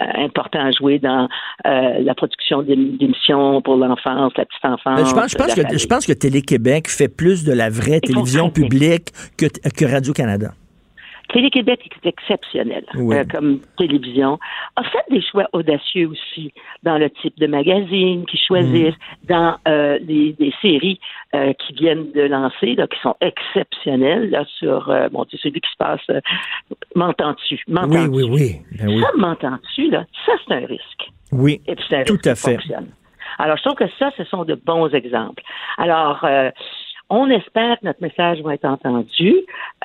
Speaker 12: important à jouer dans la production d'ém- d'émissions pour l'enfance, la petite enfance.
Speaker 1: Ben, je, pense, je, pense
Speaker 12: la
Speaker 1: que,
Speaker 12: famille.
Speaker 1: je pense que Télé-Québec fait plus de la vraie télévision publique que, que Radio-Canada.
Speaker 12: Télé-Québec est exceptionnel
Speaker 1: Oui.
Speaker 12: euh, comme télévision. A fait des choix audacieux aussi dans le type de magazine qu'ils choisissent,
Speaker 1: Mm.
Speaker 12: dans euh, les, des séries euh, qui viennent de lancer, là, qui sont exceptionnelles là, sur euh, bon, c'est celui qui se passe. euh, m'entends-tu?
Speaker 1: Oui,
Speaker 12: M'entends-tu?
Speaker 1: oui, oui. Ben oui.
Speaker 12: Ça, m'entends-tu? Là, ça, c'est un risque.
Speaker 1: Oui,
Speaker 12: Et puis, un
Speaker 1: tout
Speaker 12: risque
Speaker 1: à fait.
Speaker 12: fonctionne. Alors, je trouve que ça, ce sont de bons exemples. Alors, euh, on espère que notre message va être entendu,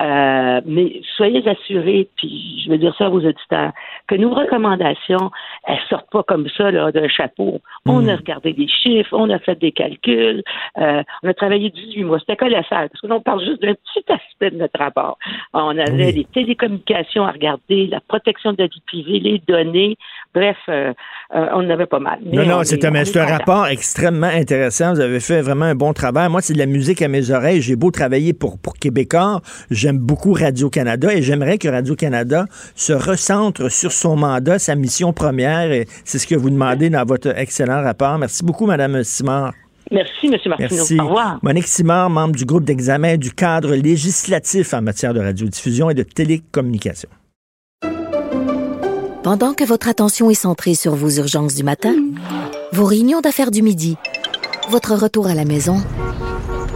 Speaker 12: euh, mais soyez assurés, puis je veux dire ça à vos auditeurs, que nos recommandations, elles sortent pas comme ça là, d'un chapeau. On
Speaker 1: Mm.
Speaker 12: a regardé des chiffres, on a fait des calculs, euh, on a travaillé 18 mois. C'était colossal, parce que là, on parle juste d'un petit aspect de notre rapport. On avait
Speaker 1: Oui.
Speaker 12: les télécommunications à regarder, la protection de la vie privée, les données, bref, euh, euh, on en avait pas mal. Mais
Speaker 1: Non,
Speaker 12: on
Speaker 1: non,
Speaker 12: est-
Speaker 1: c'est un, un rapport extrêmement intéressant. Vous avez fait vraiment un bon travail. Moi, c'est de la musique à mes oreilles. J'ai beau travailler pour, pour Québécois. J'aime beaucoup Radio-Canada et j'aimerais que Radio-Canada se recentre sur son mandat, sa mission première. Et c'est ce que vous demandez dans votre excellent rapport. Merci beaucoup, Madame Simard.
Speaker 12: Merci, M. Martineau.
Speaker 1: Merci.
Speaker 12: Au revoir.
Speaker 1: Monique Simard, membre du groupe d'examen du cadre législatif en matière de radiodiffusion et de télécommunication.
Speaker 5: Pendant que votre attention est centrée sur vos urgences du matin, vos réunions d'affaires du midi, votre retour à la maison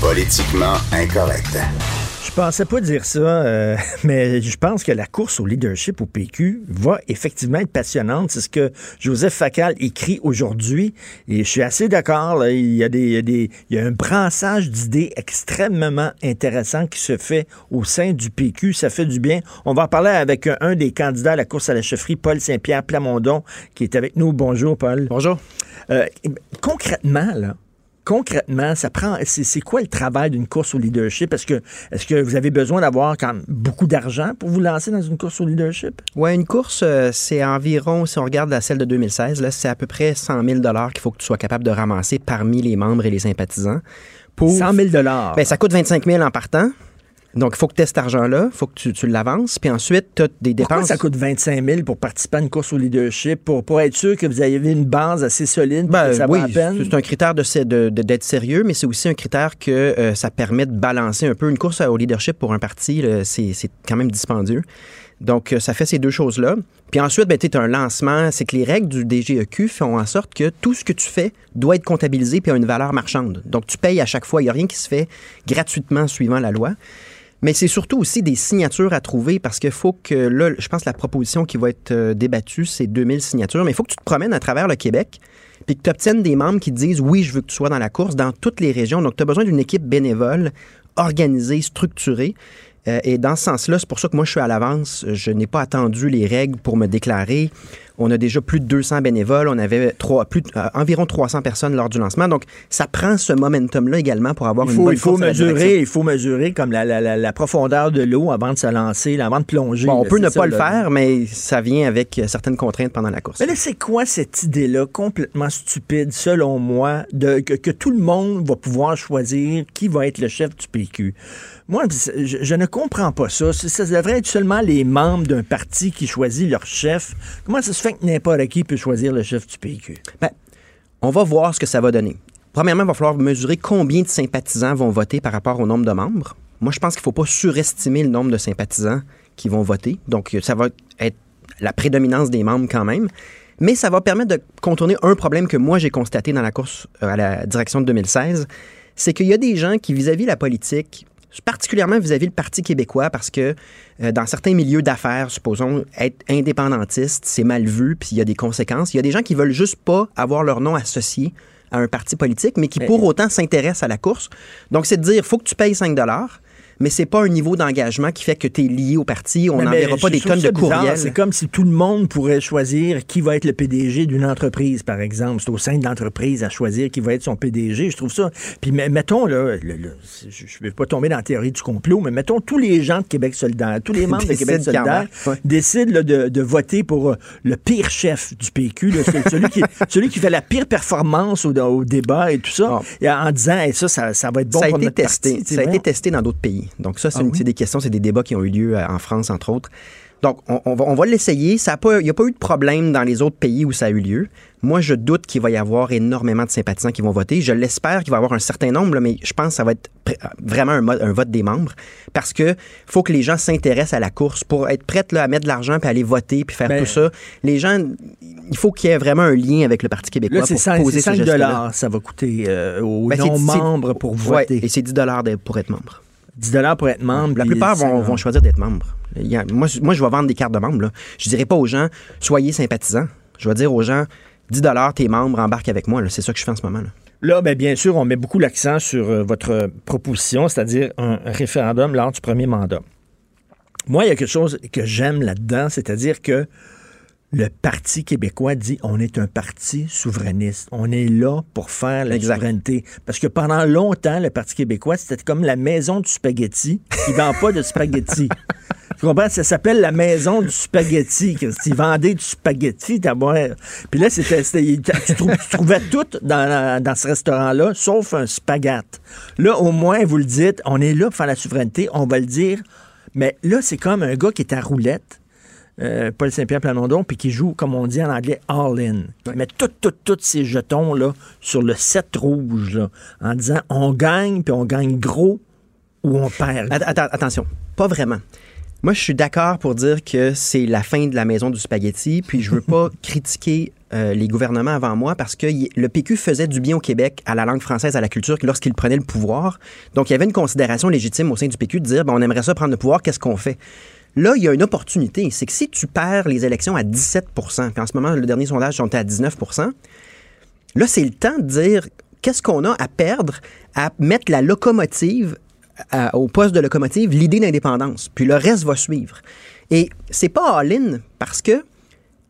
Speaker 8: Politiquement incorrect.
Speaker 1: Je pensais pas dire ça, euh, mais je pense que la course au leadership au PQ va effectivement être passionnante. C'est ce que Joseph Facal écrit aujourd'hui. Et je suis assez d'accord. là. Il y a des, il y a des- il y a un brassage d'idées extrêmement intéressant qui se fait au sein du PQ. Ça fait du bien. On va en parler avec un, un des candidats à la course à la chefferie, Paul Saint-Pierre Plamondon, qui est avec nous. Bonjour, Paul.
Speaker 13: Bonjour.
Speaker 1: Euh, concrètement, là, concrètement, ça prend. C'est quoi le travail d'une course au leadership? Est-ce que, est que vous avez besoin d'avoir quand même beaucoup d'argent pour vous lancer dans une course au leadership?
Speaker 13: Ouais, une course, euh, c'est environ, si on regarde la celle de 2016, là, c'est à peu près 100 000 qu'il faut que tu sois capable de ramasser parmi les membres et les sympathisants. Pour...
Speaker 1: 100 000
Speaker 13: Ben, ça coûte 25 000 en partant. Donc, il faut que tu aies cet argent-là, il faut que tu, tu l'avances. Puis ensuite, tu as des
Speaker 1: Pourquoi
Speaker 13: dépenses.
Speaker 1: ça coûte 25 000 pour participer à une course au leadership, pour, pour être sûr que vous avez une base assez solide,
Speaker 13: Ben,
Speaker 1: que ça
Speaker 13: oui, c'est un critère de, de- de- d'être sérieux, mais c'est aussi un critère que euh, ça permet de balancer un peu. Une course au leadership pour un parti, c'est, quand même dispendieux. Donc, euh, ça fait ces deux choses-là. Puis ensuite, ben, tu as un lancement. C'est que les règles du DGEQ font en sorte que tout ce que tu fais doit être comptabilisé puis a une valeur marchande. Donc, tu payes à chaque fois. Il n'y a rien qui se fait gratuitement suivant la loi. Mais c'est surtout aussi des signatures à trouver parce qu'il faut que, là, je pense que la proposition qui va être euh, débattue, c'est 2000 signatures, mais il faut que tu te promènes à travers le Québec puis que tu obtiennes des membres qui disent oui, je veux que tu sois dans la course dans toutes les régions. Donc, tu as besoin d'une équipe bénévole, organisée, structurée. Euh, et dans ce sens-là, c'est pour ça que moi, je suis à l'avance. Je n'ai pas attendu les règles pour me déclarer. On a déjà plus de 200 bénévoles. On avait trois, plus, de- euh, environ 300 personnes lors du lancement. Donc, ça prend ce momentum-là également pour avoir
Speaker 1: Il
Speaker 13: une
Speaker 1: faut,
Speaker 13: bonne
Speaker 1: il faut mesurer, il faut mesurer comme la, la- la- la profondeur de l'eau avant de se lancer, avant de plonger.
Speaker 13: Bon, on
Speaker 1: là,
Speaker 13: peut ne
Speaker 1: ça,
Speaker 13: pas le faire, mais ça vient avec euh, certaines contraintes pendant la course.
Speaker 1: Mais là, c'est quoi cette idée-là complètement stupide, selon moi, de, que, que tout le monde va pouvoir choisir qui va être le chef du PQ? Moi, je, je ne comprends pas ça. Ça, ça devrait être seulement les membres d'un parti qui choisissent leur chef. Comment ça se fait que n'importe qui peut choisir le chef du PQ?
Speaker 13: Ben, on va voir ce que ça va donner. Premièrement, il va falloir mesurer combien de sympathisants vont voter par rapport au nombre de membres. Moi, je pense qu'il ne faut pas surestimer le nombre de sympathisants qui vont voter. Donc, ça va être la prédominance des membres quand même. Mais ça va permettre de contourner un problème que moi, j'ai constaté dans la course euh, à la direction de 2016. C'est qu'il y a des gens qui, vis-à-vis la politique, particulièrement vis-à-vis le Parti québécois, parce que euh, dans certains milieux d'affaires, supposons, être indépendantiste, c'est mal vu, puis il y a des conséquences. Il y a des gens qui veulent juste pas avoir leur nom associé à un parti politique, mais qui pour autant s'intéressent à la course. Donc, c'est de dire, faut que tu payes 5 mais c'est pas un niveau d'engagement qui fait que tu es lié au parti. On n'enverra pas des tonnes de courriels.
Speaker 1: C'est comme si tout le monde pourrait choisir qui va être le PDG d'une entreprise, par exemple. C'est au sein de l'entreprise à choisir qui va être son PDG. Je trouve ça. Puis mettons, là, le- le- je ne vais pas tomber dans la théorie du complot, mais mettons tous les gens de Québec solidaire, tous les membres de Québec solidaire décident là, de, de voter pour euh, le pire chef du PQ, là, celui, qui, celui qui fait la pire performance au, au débat et tout ça, et en disant Hey, ça, ça, ça va être bon
Speaker 13: ça a
Speaker 1: pour
Speaker 13: été
Speaker 1: notre
Speaker 13: testé. ça a été testé dans d'autres pays. Donc ça, c'est
Speaker 1: Ah oui?
Speaker 13: des questions, c'est des débats qui ont eu lieu euh, en France, entre autres. Donc, on, on va, on va l'essayer. Il n'y a pas eu de problème dans les autres pays où ça a eu lieu. Moi, je doute qu'il va y avoir énormément de sympathisants qui vont voter. Je l'espère qu'il va y avoir un certain nombre, là, mais je pense que ça va être vraiment un, vote des membres parce que faut que les gens s'intéressent à la course pour être prêts là, à mettre de l'argent puis aller voter puis faire
Speaker 1: Ben-
Speaker 13: tout ça. Les gens, il faut qu'il y ait vraiment un lien avec le Parti québécois
Speaker 1: Là,
Speaker 13: pour
Speaker 1: 5,
Speaker 13: poser ce geste-là.
Speaker 1: dollars, ça va coûter euh, aux
Speaker 13: Ben,
Speaker 1: non-membres pour
Speaker 13: Ouais,
Speaker 1: voter.
Speaker 13: et c'est 10 dollars pour être membre.
Speaker 1: 10 dollars pour être membre.
Speaker 13: La plupart vont,
Speaker 1: 50.
Speaker 13: vont choisir d'être membres. A- moi, je- moi, je vais vendre des cartes de membres. Là. Je dirais pas aux gens, soyez sympathisants. Je vais dire aux gens, 10 dollars, t'es membre, embarque avec moi. C'est ça que je fais en ce moment. Là.
Speaker 1: Là, ben, bien sûr, on met beaucoup l'accent sur euh, votre proposition, c'est-à-dire un référendum lors du premier mandat. Moi, il y a quelque chose que j'aime là-dedans, c'est-à-dire que le Parti québécois dit on est un parti souverainiste. On est là pour faire la
Speaker 13: Exact.
Speaker 1: souveraineté. Parce que pendant longtemps, le Parti québécois, c'était comme la maison du spaghetti qui vend pas de spaghetti. Tu comprends? Ça s'appelle la maison du spaghetti. Ils vendaient du spaghetti. Puis là, c'était, tu, trou- tu trouvais tout dans, dans ce restaurant-là, sauf un spaghette. Là, au moins, vous le dites, on est là pour faire la souveraineté, on va le dire. Mais là, c'est comme un gars qui est à roulette. Euh, Paul Saint-Pierre Plamondon, puis qui joue, comme on dit en anglais, all-in. Il met tout, tout, tous ces jetons-là sur le 7 rouge, là, en disant on gagne, puis on gagne gros ou on perd.
Speaker 13: Att- atten- attention, pas vraiment. Moi, je suis d'accord pour dire que c'est la fin de la maison du spaghetti, puis je veux pas critiquer euh, les gouvernements avant moi parce que y- le PQ faisait du bien au Québec à la langue française, à la culture, lorsqu'il prenait le pouvoir. Donc, il y avait une considération légitime au sein du PQ de dire, ben, on aimerait ça prendre le pouvoir, qu'est-ce qu'on fait? Là, il y a une opportunité. C'est que si tu perds les élections à 17% puis en ce moment, le dernier sondage, sont à 19% Là, c'est le temps de dire qu'est-ce qu'on a à perdre à mettre la locomotive à- au poste de locomotive, l'idée d'indépendance. Puis le reste va suivre. Et c'est pas all-in parce que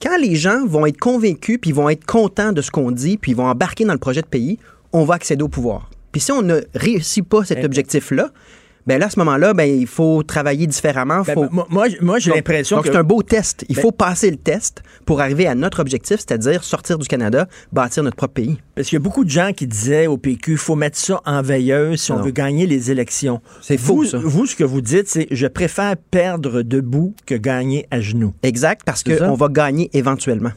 Speaker 13: quand les gens vont être convaincus puis vont être contents de ce qu'on dit puis ils vont embarquer dans le projet de pays, on va accéder au pouvoir. Puis si on ne réussit pas cet objectif-là, ben là, à ce moment-là, ben, il faut travailler différemment.
Speaker 1: Ben,
Speaker 13: faut-
Speaker 1: moi- j'ai l'impression
Speaker 13: donc
Speaker 1: que-
Speaker 13: c'est un beau test. Il
Speaker 1: Ben-
Speaker 13: faut passer le test pour arriver à notre objectif, c'est-à-dire sortir du Canada, bâtir notre propre pays.
Speaker 1: Parce qu'il y a beaucoup de gens qui disaient au PQ, il faut mettre ça en veilleuse si on veut gagner les élections.
Speaker 13: C'est faux,
Speaker 1: vous,
Speaker 13: ça.
Speaker 1: Vous, ce que vous dites, c'est je préfère perdre debout que gagner à genoux.
Speaker 13: Exact, parce qu'on va gagner éventuellement.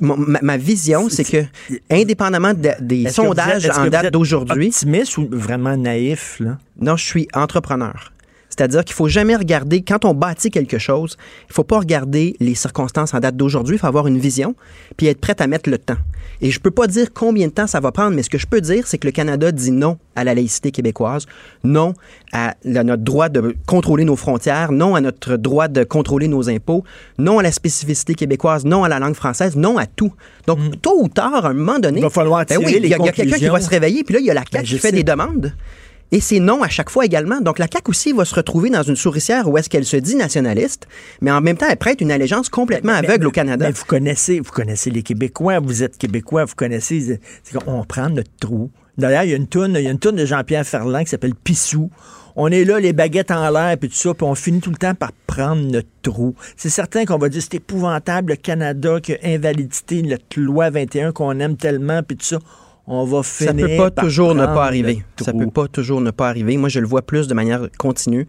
Speaker 13: Ma, ma vision, c'est que, indépendamment de- des
Speaker 1: Est-ce que vous
Speaker 13: sondages
Speaker 1: êtes- est-ce que
Speaker 13: en date d'aujourd'hui,
Speaker 1: Optimiste ou vraiment naïf, là?
Speaker 13: non, je suis entrepreneur. C'est-à-dire qu'il faut jamais regarder, quand on bâtit quelque chose, il faut pas regarder les circonstances en date d'aujourd'hui, il faut avoir une vision, puis être prêt à mettre le temps. Et je peux pas dire combien de temps ça va prendre, mais ce que je peux dire, c'est que le Canada dit non à la laïcité québécoise, non à, notre droit de contrôler nos frontières, non à notre droit de contrôler nos impôts, non à la spécificité québécoise, non à la langue française, non à tout. Donc, tôt ou tard, à un moment donné.
Speaker 1: Il va falloir
Speaker 13: ben
Speaker 1: tirer
Speaker 13: oui,
Speaker 1: les
Speaker 13: il y a, quelqu'un qui va se réveiller, puis là, il y a la CAQ
Speaker 1: Ben,
Speaker 13: qui fait
Speaker 1: sais.
Speaker 13: des demandes. Et c'est non à chaque fois également. Donc, la CAQ aussi va se retrouver dans une souricière où est-ce qu'elle se dit nationaliste, mais en même temps, elle prête une allégeance complètement aveugle au Canada.
Speaker 1: Mais vous connaissez, vous connaissez les Québécois, vous êtes Québécois, vous connaissez. qu'on prend notre trou. D'ailleurs, il y a une tourne, il y a une tourne de Jean-Pierre Ferland qui s'appelle Pissou. On est là, les baguettes en l'air, puis tout ça, puis on finit tout le temps par prendre notre trou. C'est certain qu'on va dire c'est épouvantable, le Canada qui a invalidité notre loi 21 qu'on aime tellement, puis tout ça on va finir.
Speaker 13: Ça peut pas
Speaker 1: par
Speaker 13: toujours ne pas arriver. Ça peut pas toujours ne pas arriver. Moi, je le vois plus de manière continue.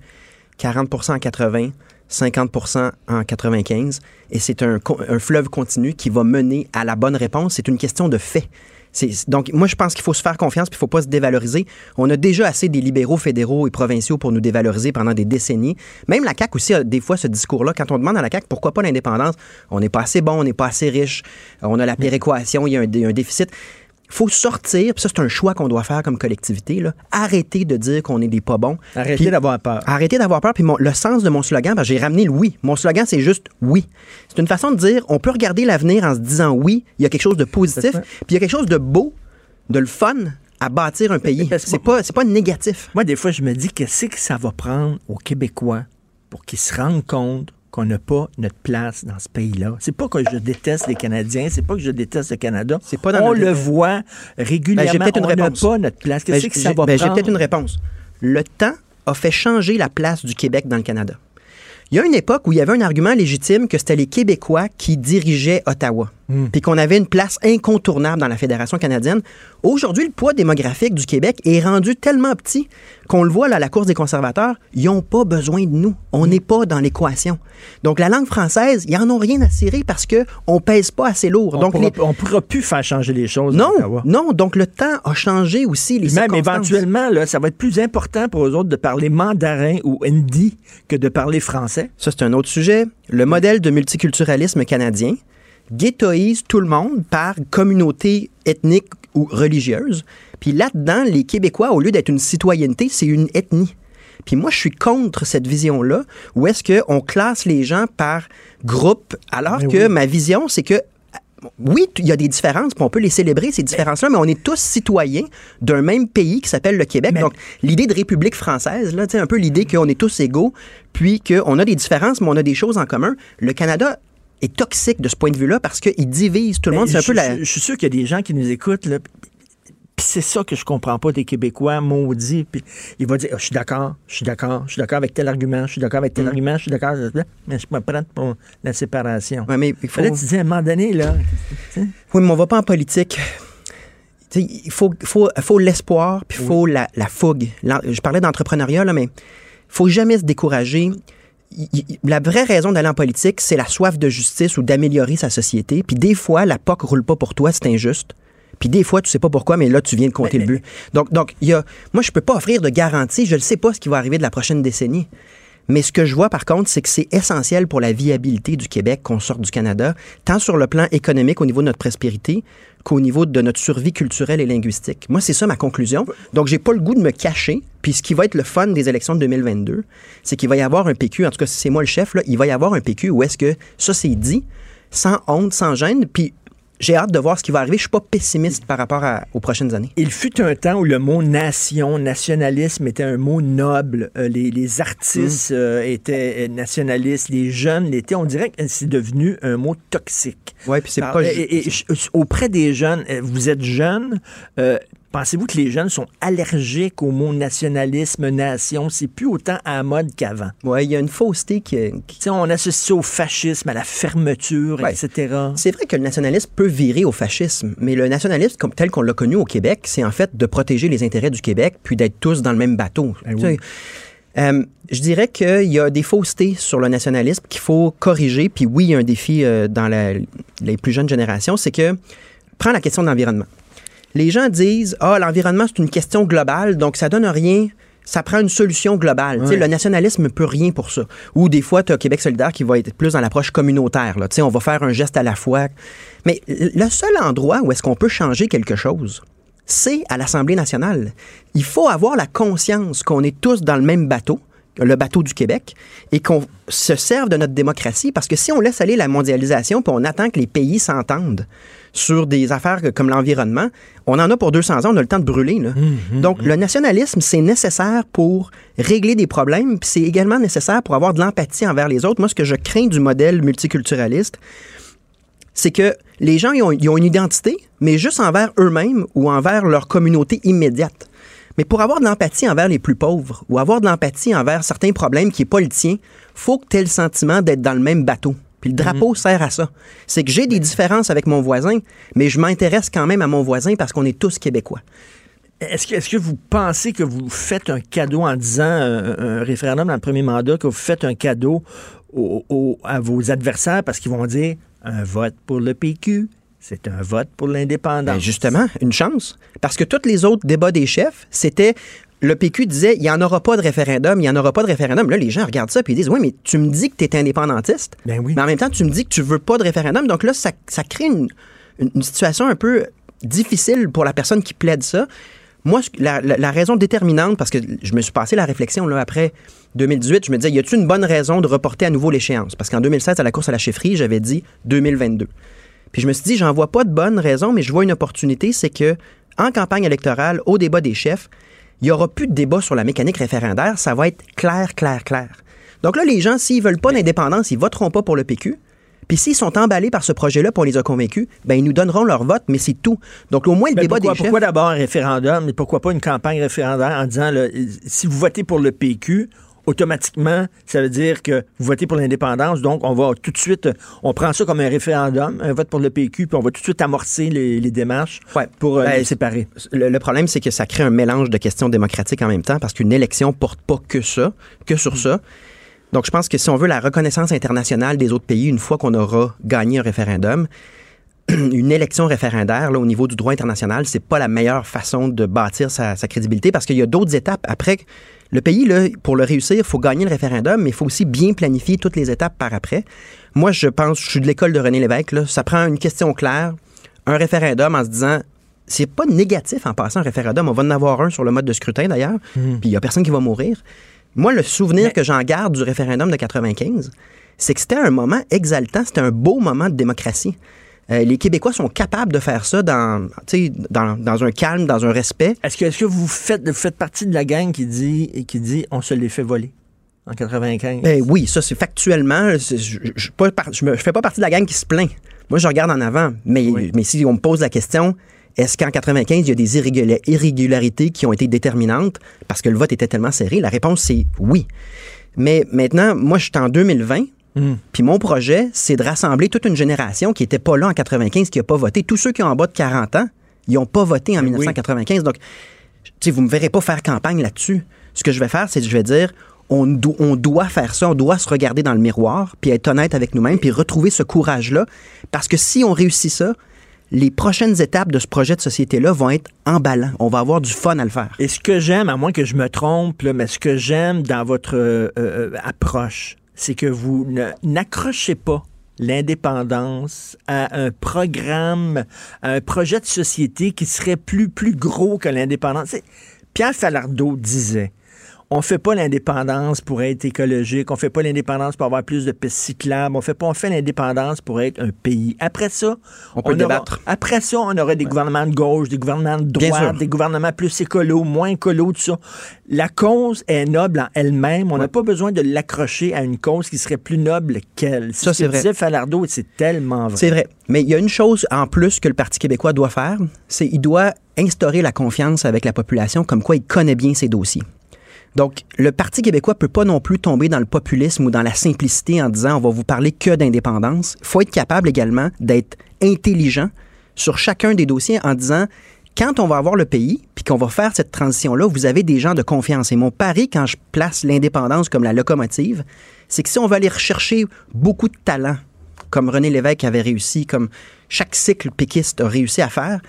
Speaker 13: 40% en 80, 50% en 95. Et c'est un, fleuve continu qui va mener à la bonne réponse. C'est une question de fait. Donc, moi, je pense qu'il faut se faire confiance puis il faut pas se dévaloriser. On a déjà assez des libéraux fédéraux et provinciaux pour nous dévaloriser pendant des décennies. Même la CAQ aussi a des fois ce discours-là. Quand on demande à la CAQ pourquoi pas l'indépendance, on n'est pas assez bon, on n'est pas assez riche, on a la péréquation, il y a un déficit faut sortir, puis ça c'est un choix qu'on doit faire comme collectivité, là. arrêter de dire qu'on est des pas bons.
Speaker 1: Arrêtez
Speaker 13: Puis-
Speaker 1: d'avoir peur.
Speaker 13: Arrêtez d'avoir peur. Puis mon- le sens de mon slogan, ben, j'ai ramené le oui. Mon slogan, c'est juste oui. C'est une façon de dire, on peut regarder l'avenir en se disant oui, il y a quelque chose de positif, puis il y a quelque chose de beau, de le fun à bâtir un pays. C'est pas, c'est pas négatif.
Speaker 1: Moi, des fois, je me dis qu'est-ce que ça va prendre aux Québécois pour qu'ils se rendent compte qu'on n'a pas notre place dans ce pays-là. C'est pas que je déteste les Canadiens, c'est pas que je déteste le Canada.
Speaker 13: C'est pas dans
Speaker 1: On le voit régulièrement.
Speaker 13: Ben, j'ai peut-être une
Speaker 1: on n'a pas notre place. Qu'est-ce
Speaker 13: Ben,
Speaker 1: que ça va
Speaker 13: ben, J'ai peut-être une réponse. Le temps a fait changer la place du Québec dans le Canada. Il y a une époque où il y avait un argument légitime que c'était les Québécois qui dirigeaient Ottawa, puis qu'on avait une place incontournable dans la Fédération canadienne. Aujourd'hui, le poids démographique du Québec est rendu tellement petit qu'on le voit là, à la course des conservateurs, ils n'ont pas besoin de nous. On n'est pas dans l'équation. Donc la langue française, ils en ont rien à cirer parce que on pèse pas assez lourd.
Speaker 1: On
Speaker 13: Donc
Speaker 1: pourra,
Speaker 13: les-
Speaker 1: on pourra plus faire changer les choses.
Speaker 13: non, non. Donc le temps a changé aussi les
Speaker 1: Puis Même éventuellement, là, ça va être plus important pour eux autres de parler mandarin ou hindi que de parler français.
Speaker 13: Ça, c'est un autre sujet. Le modèle de multiculturalisme canadien ghettoise tout le monde par communauté ethnique ou religieuse. Puis là-dedans, les Québécois, au lieu d'être une citoyenneté, c'est une ethnie. Puis moi, je suis contre cette vision-là, où est-ce qu'on classe les gens par groupe, alors
Speaker 1: Mais
Speaker 13: que
Speaker 1: oui.
Speaker 13: ma vision, c'est que oui, il y a des différences, puis on peut les célébrer, ces différences-là, mais on est tous citoyens d'un même pays qui s'appelle le Québec. Donc, l'idée de République française, là, sais, un peu l'idée qu'on est tous égaux, puis qu'on a des différences, mais on a des choses en commun. Le Canada est toxique de ce point de vue-là parce qu'il divise tout le
Speaker 1: Ben,
Speaker 13: monde. C'est un
Speaker 1: je,
Speaker 13: peu la...
Speaker 1: je- je suis sûr qu'il y a des gens qui nous écoutent, là, c'est ça que je comprends pas des Québécois maudits. Puis il va dire, Ah, je suis d'accord, je suis d'accord, je suis d'accord avec tel argument, je suis d'accord avec tel argument, je suis d'accord, mais je pas prête pour la séparation.
Speaker 13: Ouais, mais il faut...
Speaker 1: Là, tu dis à un moment donné, là,
Speaker 13: Oui, mais on va pas en politique. Il faut, faut, faut l'espoir, puis il faut la, la fougue. Je parlais d'entrepreneuriat, là, mais il faut jamais se décourager. La vraie raison d'aller en politique, c'est la soif de justice ou d'améliorer sa société. Puis des fois, la POC roule pas pour toi, c'est injuste. Puis des fois, tu sais pas pourquoi, mais là, tu viens de compter le but. Donc, donc il y a, moi, je peux pas offrir de garantie. Je ne sais pas ce qui va arriver de la prochaine décennie. Mais ce que je vois, par contre, c'est que c'est essentiel pour la viabilité du Québec qu'on sorte du Canada, tant sur le plan économique au niveau de notre prospérité qu'au niveau de notre survie culturelle et linguistique. Moi, c'est ça ma conclusion. Donc, j'ai pas le goût de me cacher. Puis, ce qui va être le fun des élections de 2022, c'est qu'il va y avoir un PQ, en tout cas, c'est moi le chef, là, il va y avoir un PQ où est-ce que ça, c'est dit, sans honte, sans gêne. Puis, j'ai hâte de voir ce qui va arriver. Je suis pas pessimiste par rapport à- aux prochaines années.
Speaker 1: Il fut un temps où le mot nation, nationalisme était un mot noble. Euh, les, les artistes euh, étaient euh, nationalistes, les jeunes l'étaient. On dirait que c'est devenu un mot toxique.
Speaker 13: Ouais, puis c'est pas.
Speaker 1: et- auprès des jeunes, vous êtes jeunes, euh, pensez-vous que les jeunes sont allergiques au mot nationalisme, nation? C'est plus autant à la mode qu'avant.
Speaker 13: Ouais, il y a une fausseté qui,
Speaker 1: on associe ça au fascisme, à la fermeture,
Speaker 13: Ouais.
Speaker 1: etc.
Speaker 13: C'est vrai que le nationalisme peut virer au fascisme, mais le nationalisme, comme tel qu'on l'a connu au Québec, c'est en fait de protéger les intérêts du Québec, puis d'être tous dans le même bateau.
Speaker 1: Ben
Speaker 13: euh, je dirais qu'il y a des faussetés sur le nationalisme qu'il faut corriger. Puis oui, il y a un défi euh, dans la- les plus jeunes générations, c'est que prends la question de l'environnement. Les gens disent ah l'environnement c'est une question globale, donc ça donne rien. Ça prend une solution globale. Tu sais,
Speaker 1: Ouais.
Speaker 13: Le nationalisme ne peut rien pour ça. Ou des fois, tu as Québec solidaire qui va être plus dans l'approche communautaire. Là. Tu sais, On va faire un geste à la fois. Mais le seul endroit où est-ce qu'on peut changer quelque chose, c'est à l'Assemblée nationale. Il faut avoir la conscience qu'on est tous dans le même bateau, le bateau du Québec, et qu'on se serve de notre démocratie, parce que si on laisse aller la mondialisation, puis on attend que les pays s'entendent sur des affaires comme l'environnement, on en a pour 200 ans, on a le temps de brûler. là. Donc, le nationalisme, c'est nécessaire pour régler des problèmes, puis c'est également nécessaire pour avoir de l'empathie envers les autres. Moi, ce que je crains du modèle multiculturaliste, c'est que les gens, ils ont, ils ont une identité, mais juste envers eux-mêmes ou envers leur communauté immédiate. Mais pour avoir de l'empathie envers les plus pauvres ou avoir de l'empathie envers certains problèmes qui n'est pas le tien, faut que tu aies le sentiment d'être dans le même bateau. Puis le drapeau sert à ça. C'est que j'ai des différences avec mon voisin, mais je m'intéresse quand même à mon voisin parce qu'on est tous québécois.
Speaker 1: Est-ce que, est-ce que vous pensez que vous faites un cadeau en disant euh, un référendum dans le premier mandat, que vous faites un cadeau au- au- à vos adversaires parce qu'ils vont dire un vote pour le PQ, c'est un vote pour l'indépendance?
Speaker 13: Ben, justement, une chance. Parce que tous les autres débats des chefs, c'était. Le PQ disait, il n'y en aura pas de référendum, il n'y en aura pas de référendum. Là, les gens regardent ça et ils disent, oui, mais tu me dis que tu es indépendantiste.
Speaker 1: Ben oui.
Speaker 13: Mais en même temps, tu me dis que tu veux pas de référendum. Donc là, ça, ça crée une, situation un peu difficile pour la personne qui plaide ça. Moi, ce- la, la- la raison déterminante, parce que je me suis passé la réflexion là, après 2018, je me disais, y a-t-il une bonne raison de reporter à nouveau l'échéance? Parce qu'en 2016, à la course à la chefferie, j'avais dit 2022. Puis je me suis dit, j'en vois pas de bonne raison, mais je vois une opportunité, c'est que en campagne électorale, au débat des chefs, il n'y aura plus de débat sur la mécanique référendaire, ça va être clair, clair, clair. Donc là, les gens, s'ils veulent pas d'indépendance, ils voteront pas pour le PQ. Puis s'ils sont emballés par ce projet-là, on les a convaincus, ben ils nous donneront leur vote, mais c'est tout. Donc au moins le débat
Speaker 1: pourquoi,
Speaker 13: des chefs.
Speaker 1: pourquoi d'abord un référendum, mais pourquoi pas une campagne référendaire en disant là, si vous votez pour le PQ, automatiquement, ça veut dire que vous votez pour l'indépendance, donc on va tout de suite, on prend ça comme un référendum, un vote pour le PQ, puis on va tout de suite amorcer les, les démarches pour euh,
Speaker 13: Ben,
Speaker 1: les séparer.
Speaker 13: Le, le problème, c'est que ça crée un mélange de questions démocratiques en même temps parce qu'une élection porte pas que ça, que sur ça. Donc, je pense que si on veut la reconnaissance internationale des autres pays, une fois qu'on aura gagné un référendum, une élection référendaire là, au niveau du droit international, c'est pas la meilleure façon de bâtir sa, sa crédibilité parce qu'il y a d'autres étapes. Après, le pays, là, pour le réussir, il faut gagner le référendum, mais il faut aussi bien planifier toutes les étapes par après. Moi, je pense, je suis de l'école de René Lévesque, là, ça prend une question claire, un référendum en se disant c'est pas négatif en passant un référendum. On va en avoir un sur le mode de scrutin d'ailleurs, puis il y a personne qui va mourir. Moi, le souvenir que j'en garde du référendum de 95, c'est que c'était un moment exaltant, c'était un beau moment de démocratie. Euh, les Québécois sont capables de faire ça dans, un calme, dans un respect.
Speaker 1: Est-ce que, est-ce que vous faites, vous faites partie de la gang qui dit, qui dit on se les fait voler en 95?
Speaker 13: Ben oui, ça, c'est factuellement. Je ne fais pas partie de la gang qui se plaint. Moi, je regarde en avant. Mais, mais si on me pose la question, est-ce qu'en 95, il y a des irrégula- irrégularités qui ont été déterminantes? Parce que le vote était tellement serré? La réponse, c'est oui. Mais maintenant, moi, je suis en 2020. Puis mon projet, c'est de rassembler toute une génération qui n'était pas là en 95, qui n'a pas voté. Tous ceux qui ont en bas de 40 ans, ils n'ont pas voté en 1995. Donc, tu sais, vous me verrez pas faire campagne là-dessus. Ce que je vais faire, c'est que je vais dire, on, do- on doit faire ça, on doit se regarder dans le miroir, puis être honnête avec nous-mêmes, puis retrouver ce courage-là. Parce que si on réussit ça, les prochaines étapes de ce projet de société-là vont être emballants. On va avoir du fun à le faire.
Speaker 1: Et ce que j'aime, à moins que je me trompe, là, mais ce que j'aime dans votre euh, euh, approche, c'est que vous n'accrochez pas l'indépendance à un programme, à un projet de société qui serait plus, plus gros que l'indépendance. Pierre Falardeau disait, on fait pas l'indépendance pour être écologique, on fait pas l'indépendance pour avoir plus de pistes cyclables, on fait pas, on fait l'indépendance pour être un pays. Après ça,
Speaker 13: On peut
Speaker 1: aura-
Speaker 13: débattre.
Speaker 1: après ça, on aurait des gouvernements de gauche, des gouvernements de droite, des gouvernements plus écolos, moins écolos, tout ça. La cause est noble en elle-même. On n'a pas besoin de l'accrocher à une cause qui serait plus noble qu'elle.
Speaker 13: Ça,
Speaker 1: ce
Speaker 13: c'est vrai.
Speaker 1: Falardeau, c'est tellement vrai.
Speaker 13: C'est vrai. Mais il y a une chose en plus que le Parti québécois doit faire, c'est qu'il doit instaurer la confiance avec la population, comme quoi il connaît bien ses dossiers. Donc, le Parti québécois peut pas non plus tomber dans le populisme ou dans la simplicité en disant on va vous parler que d'indépendance. Il faut être capable également d'être intelligent sur chacun des dossiers en disant quand on va avoir le pays, puis qu'on va faire cette transition-là, vous avez des gens de confiance. Et mon pari, quand je place l'indépendance comme la locomotive, c'est que si on va aller rechercher beaucoup de talents, comme René Lévesque avait réussi, comme chaque cycle péquiste a réussi à faire,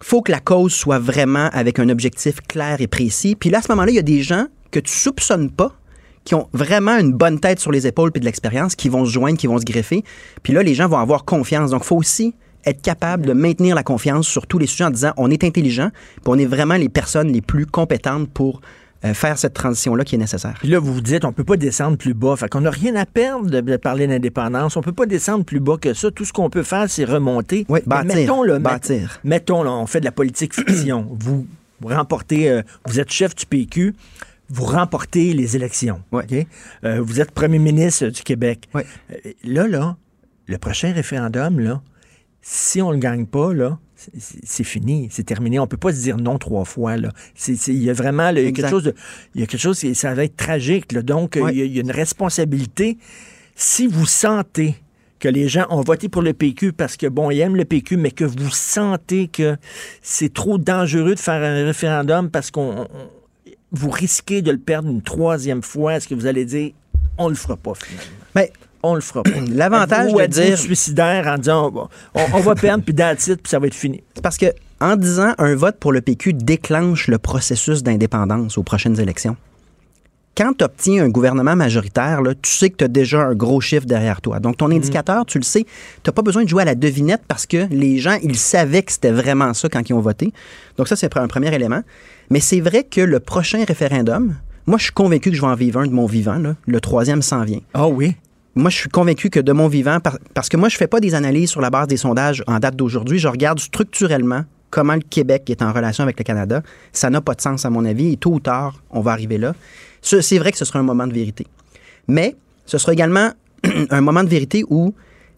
Speaker 13: faut que la cause soit vraiment avec un objectif clair et précis. Puis là, à ce moment-là, il y a des gens que tu soupçonnes pas, qui ont vraiment une bonne tête sur les épaules puis de l'expérience, qui vont se joindre, qui vont se greffer. Puis là, les gens vont avoir confiance. Donc, faut aussi être capable de maintenir la confiance sur tous les sujets en disant on est intelligent, puis on est vraiment les personnes les plus compétentes pour euh, faire cette transition-là qui est nécessaire.
Speaker 1: Puis là, vous vous dites, on peut pas descendre plus bas. Fait qu'on n'a rien à perdre de, parler d'indépendance. On peut pas descendre plus bas que ça. Tout ce qu'on peut faire, c'est remonter.
Speaker 13: Oui,
Speaker 1: Mais
Speaker 13: bâtir,
Speaker 1: mettons, là, met-
Speaker 13: bâtir.
Speaker 1: mettons, là, on fait de la politique fiction. vous, vous remportez, euh, vous êtes chef du PQ, vous remportez les élections. OK? Euh, vous êtes premier ministre du Québec. Euh, là, là, le prochain référendum, là, si on ne le gagne pas, là, c'est- fini, c'est terminé. On peut pas se dire non trois fois. Là. Il y a vraiment là, il y a quelque chose. Il y a quelque chose, qui- ça va être tragique. là. Donc, il y a- il y, a une responsabilité. Si vous sentez que les gens ont voté pour le PQ parce que, bon, ils aiment le PQ, mais que vous sentez que c'est trop dangereux de faire un référendum parce qu'on on- vous risquez de le perdre une troisième fois, est-ce que vous allez dire on le fera pas finalement?
Speaker 13: Ben,
Speaker 1: on le fera pas.
Speaker 13: L'avantage de dire-
Speaker 1: suicidaire en disant on, on- on va perdre, puis it, puis ça va être fini.
Speaker 13: C'est parce que en disant un vote pour le PQ déclenche le processus d'indépendance aux prochaines élections. Quand tu obtiens un gouvernement majoritaire, là, tu sais que tu as déjà un gros chiffre derrière toi. Donc, ton indicateur, tu le sais, tu n'as pas besoin de jouer à la devinette parce que les gens, ils savaient que c'était vraiment ça quand ils ont voté. Donc, ça, c'est un premier élément. Mais c'est vrai que le prochain référendum, moi, je suis convaincu que je vais en vivre un de mon vivant. là. Le troisième s'en vient.
Speaker 1: Ah oui?
Speaker 13: Moi, je suis convaincu que de mon vivant, par- parce que moi, je fais pas des analyses sur la base des sondages en date d'aujourd'hui. Je regarde structurellement comment le Québec est en relation avec le Canada. Ça n'a pas de sens, à mon avis, et tôt ou tard, on va arriver là. Ce- C'est vrai que ce sera un moment de vérité. Mais ce sera également un moment de vérité où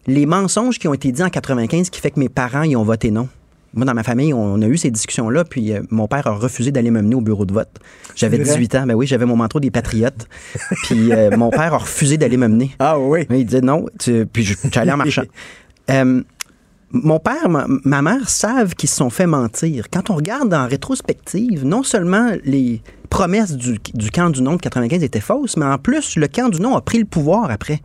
Speaker 13: les mensonges qui ont été dits en 95 qui fait que mes parents y ont voté non. Moi, dans ma famille, on a eu ces discussions-là, puis euh, mon père a refusé d'aller me mener au bureau de vote. J'avais
Speaker 1: C'est vrai?
Speaker 13: 18 ans, ben oui, j'avais mon manteau des Patriotes, puis euh, mon père a refusé d'aller me mener.
Speaker 1: Ah oui?
Speaker 13: Il disait non, tu- puis allé en marchant. Euh, mon père, ma, ma mère savent qu'ils se sont fait mentir. Quand on regarde en rétrospective, non seulement les promesses du, du camp du non de 95 étaient fausses, mais en plus, le camp du non a pris le pouvoir après.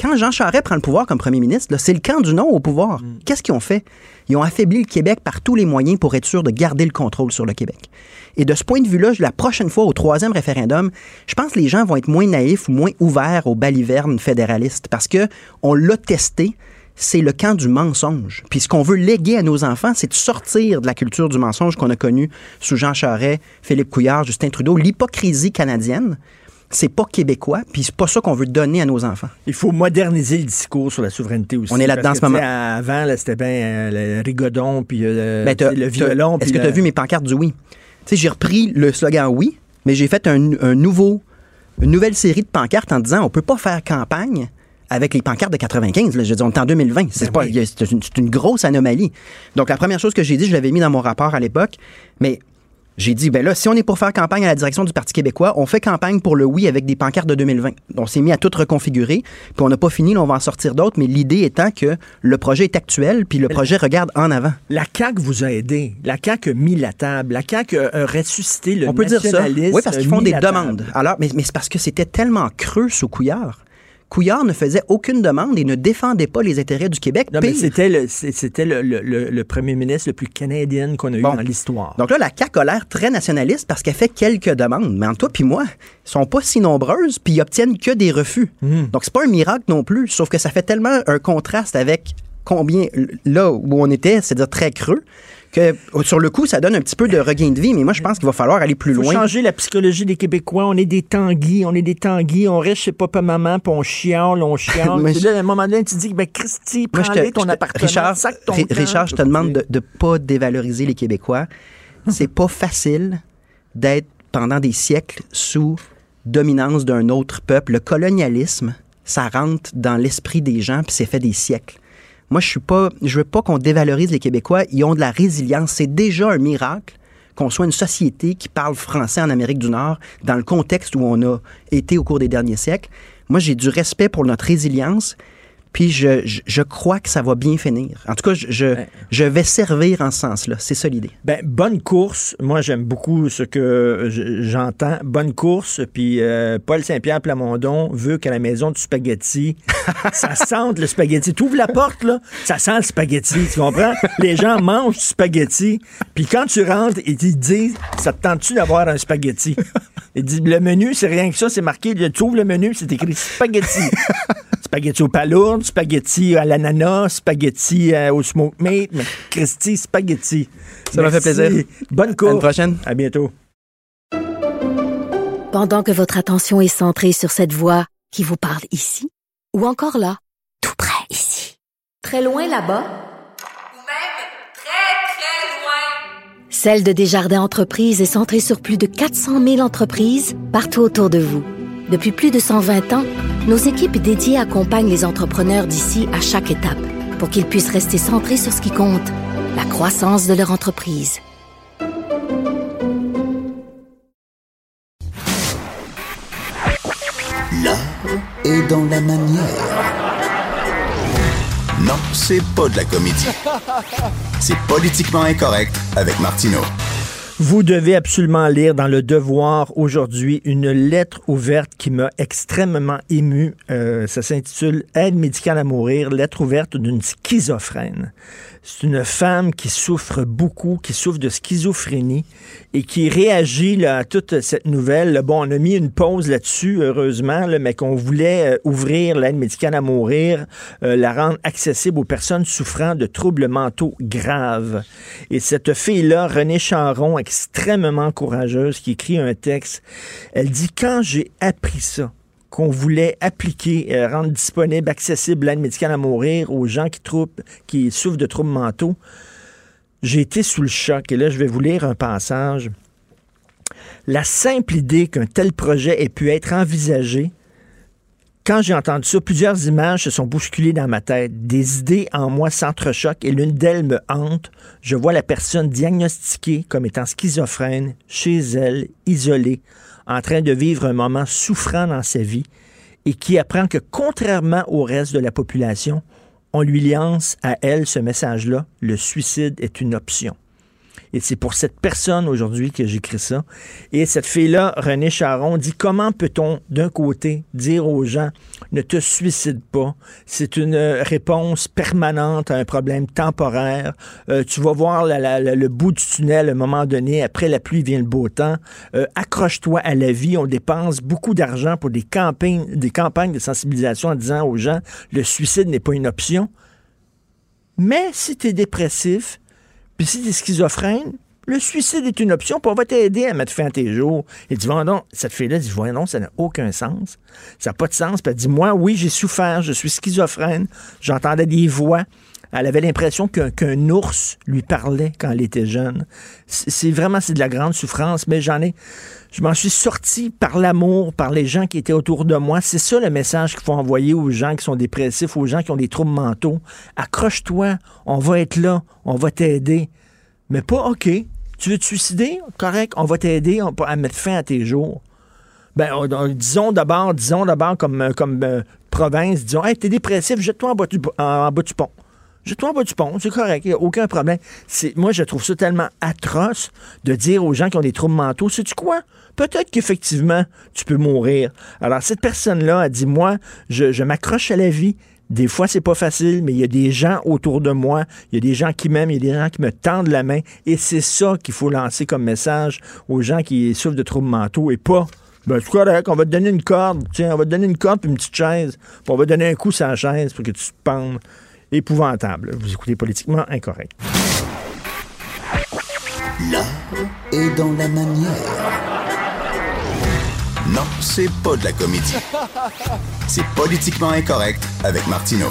Speaker 13: Quand Jean Charest prend le pouvoir comme premier ministre, c'est le camp du non au pouvoir. Qu'est-ce qu'ils ont fait? Ils ont affaibli le Québec par tous les moyens pour être sûr de garder le contrôle sur le Québec. Et de ce point de vue-là, la prochaine fois, au troisième référendum, je pense que les gens vont être moins naïfs ou moins ouverts aux balivernes fédéralistes parce que on l'a testé. C'est le camp du mensonge. Puis ce qu'on veut léguer à nos enfants, c'est de sortir de la culture du mensonge qu'on a connue sous Jean Charest, Philippe Couillard, Justin Trudeau, l'hypocrisie canadienne. C'est pas québécois, puis c'est pas ça qu'on veut donner à nos enfants.
Speaker 1: Il faut moderniser le discours sur la souveraineté aussi.
Speaker 13: On est là-dedans en ce moment.
Speaker 1: Avant, c'était bien euh, le rigodon, puis euh,
Speaker 13: Ben,
Speaker 1: le violon.
Speaker 13: Est-ce que tu as vu mes pancartes du oui? Tu sais, j'ai repris le slogan oui, mais j'ai fait un, un nouveau, une nouvelle série de pancartes en disant on peut pas faire campagne avec les pancartes de 95. Là, je veux dire, on est en 2020. C'est pas, il y a- c'est une, c'est une grosse anomalie. Donc, la première chose que j'ai dit, je l'avais mis dans mon rapport à l'époque, mais j'ai dit, ben là, si on est pour faire campagne à la direction du Parti québécois, on fait campagne pour le oui avec des pancartes de 2020. On s'est mis à tout reconfigurer, puis on n'a pas fini, là, on va en sortir d'autres, mais l'idée étant que le projet est actuel, puis le projet regarde en avant.
Speaker 1: La CAQ vous a aidé. La CAQ a mis la table. La CAQ a, ressuscité le
Speaker 13: On peut dire ça. Oui, parce qu'ils font des demandes. Alors, mais, mais c'est parce que c'était tellement creux sous Couillard. Couillard ne faisait aucune demande et ne défendait pas les intérêts du Québec.
Speaker 1: Non, mais c'était le, c'est- c'était le, le- le- le premier ministre le plus canadien qu'on a eu
Speaker 13: Bon.
Speaker 1: dans l'histoire.
Speaker 13: Donc là, la CAQ a l'air très nationaliste parce qu'elle fait quelques demandes. Mais entre toi puis moi, sont pas si nombreuses puis ils obtiennent que des refus.
Speaker 1: Hmm.
Speaker 13: Donc c'est pas un miracle non plus, sauf que ça fait tellement un contraste avec combien là où on était, c'est-à-dire très creux, que sur le coup, ça donne un petit peu de regain de vie. Mais moi, je pense qu'il va falloir aller plus
Speaker 1: faut
Speaker 13: loin.
Speaker 1: changer la psychologie des Québécois. On est des tanguis, on est des tanguis, on reste chez papa-maman, puis on chiale, on chiale.
Speaker 13: Mais
Speaker 1: là, à un moment donné, tu dis, ben Christy,
Speaker 13: Moi, je
Speaker 1: prends
Speaker 13: te-
Speaker 1: ton
Speaker 13: je te-
Speaker 1: appartement,
Speaker 13: Richard,
Speaker 1: sac ton.
Speaker 13: Richard, je te demande de ne pas dévaloriser les Québécois. C'est pas facile d'être pendant des siècles sous dominance d'un autre peuple. Le colonialisme, ça rentre dans l'esprit des gens, puis c'est fait des siècles. Moi, je suis pas, je veux pas qu'on dévalorise les Québécois. Ils ont de la résilience. C'est déjà un miracle qu'on soit une société qui parle français en Amérique du Nord dans le contexte où on a été au cours des derniers siècles. Moi, j'ai du respect pour notre résilience. Puis je, je, je crois que ça va bien finir. En tout cas, je, je, je vais servir en ce sens-là. C'est ça l'idée.
Speaker 1: Ben, bonne course. Moi, j'aime beaucoup ce que je- j'entends. Bonne course. Puis euh, Paul Saint-Pierre Plamondon veut qu'à la maison du spaghetti, ça sente le spaghetti. Tu ouvres la porte, là, ça sent le spaghetti. Tu comprends? Les gens mangent du spaghetti. Puis quand tu rentres, ils te disent Ça te tente-tu d'avoir un spaghetti? Il dit Le menu, c'est rien que ça. C'est marqué. Tu ouvres le menu, c'est écrit spaghetti. spaghetti au spaghetti à l'ananas, spaghetti euh, au smoke meat. Mais Christy, spaghetti.
Speaker 13: Ça m'a fait
Speaker 1: Merci.
Speaker 13: plaisir.
Speaker 1: Bonne
Speaker 13: À
Speaker 1: course.
Speaker 13: une prochaine.
Speaker 1: À bientôt.
Speaker 5: Pendant que votre attention est centrée sur cette voix qui vous parle ici, ou encore là, tout près ici, très loin là-bas,
Speaker 14: Ou même très, très loin.
Speaker 5: Celle de Desjardins Entreprises est centrée sur plus de 400 000 entreprises partout autour de vous. Depuis plus de 120 ans, nos équipes dédiées accompagnent les entrepreneurs d'ici à chaque étape pour qu'ils puissent rester centrés sur ce qui compte, la croissance de leur entreprise.
Speaker 8: L'art est dans la manière. Non, c'est pas de la comédie. C'est politiquement incorrect avec Martineau.
Speaker 1: Vous devez absolument lire dans Le Devoir aujourd'hui une lettre ouverte qui m'a extrêmement ému. Euh, ça s'intitule Aide médicale à mourir, lettre ouverte d'une schizophrène. C'est une femme qui souffre beaucoup, qui souffre de schizophrénie et qui réagit à toute cette nouvelle. Bon, on a mis une pause là-dessus, heureusement, mais qu'on voulait euh, ouvrir l'aide médicale à mourir, euh, la rendre accessible aux personnes souffrant de troubles mentaux graves. Et cette fille-là, Renée Charon, extrêmement courageuse, qui écrit un texte, elle dit, quand j'ai appris ça, qu'on voulait appliquer, euh, rendre disponible, accessible l'aide médicale à mourir aux gens qui, qui souffrent de troubles mentaux, j'ai été sous le choc. Et là, je vais vous lire un passage. La simple idée qu'un tel projet ait pu être envisagé, quand j'ai entendu ça, plusieurs images se sont bousculées dans ma tête. Des idées en moi s'entrechoquent et l'une d'elles me hante. Je vois la personne diagnostiquée comme étant schizophrène, chez elle, isolée, en train de vivre un moment souffrant dans sa vie et qui apprend que contrairement au reste de la population, on lui lance à elle ce message-là, le suicide est une option. Et c'est pour cette personne aujourd'hui que j'écris ça. Et cette fille-là, René Charon, dit comment peut-on, d'un côté, dire aux gens ne te suicide pas? C'est une réponse permanente à un problème temporaire. Euh, tu vas voir le bout du tunnel à un moment donné. Après la pluie vient le beau temps. Euh, accroche-toi à la vie. On dépense beaucoup d'argent pour des campagnes, des campagnes de sensibilisation en disant aux gens le suicide n'est pas une option. Mais si tu es dépressif, puis si tu es schizophrène, le suicide est une option, puis on va t'aider à mettre fin à tes jours. Et dit, non, cette fille-là dit, voyons non, ça n'a aucun sens. Ça n'a pas de sens. Puis elle dit, moi, oui, j'ai souffert, je suis schizophrène, j'entendais des voix. Elle avait l'impression qu'un ours lui parlait quand elle était jeune. C'est vraiment, c'est de la grande souffrance, mais j'en ai, je m'en suis sorti par l'amour, par les gens qui étaient autour de moi. C'est ça le message qu'il faut envoyer aux gens qui sont dépressifs, aux gens qui ont des troubles mentaux. Accroche-toi, on va être là, on va t'aider. Mais pas OK. Tu veux te suicider? Correct, on va t'aider à mettre fin à tes jours. Ben, on- on- disons d'abord, disons d'abord comme, euh, comme euh, province, disons, hey, t'es dépressif, jette-toi en bas du pont. Jette-toi en du pont, c'est correct, il n'y a aucun problème. Moi, je trouve ça tellement atroce de dire aux gens qui ont des troubles mentaux, sais-tu quoi? Peut-être qu'effectivement, tu peux mourir. Alors, cette personne-là a dit, moi, je, je m'accroche à la vie. Des fois, c'est pas facile, mais il y a des gens autour de moi, il y a des gens qui m'aiment, il y a des gens qui me tendent la main, et c'est ça qu'il faut lancer comme message aux gens qui souffrent de troubles mentaux, et pas ben, c'est correct, on va te donner une corde. Tiens, on va te donner une corde puis une petite chaise. Puis on va te donner un coup sur la chaise pour que tu te pendes. Épouvantable. Vous écoutez politiquement incorrect.
Speaker 8: L'art est dans la manière. Non, c'est pas de la comédie. C'est politiquement incorrect avec Martineau.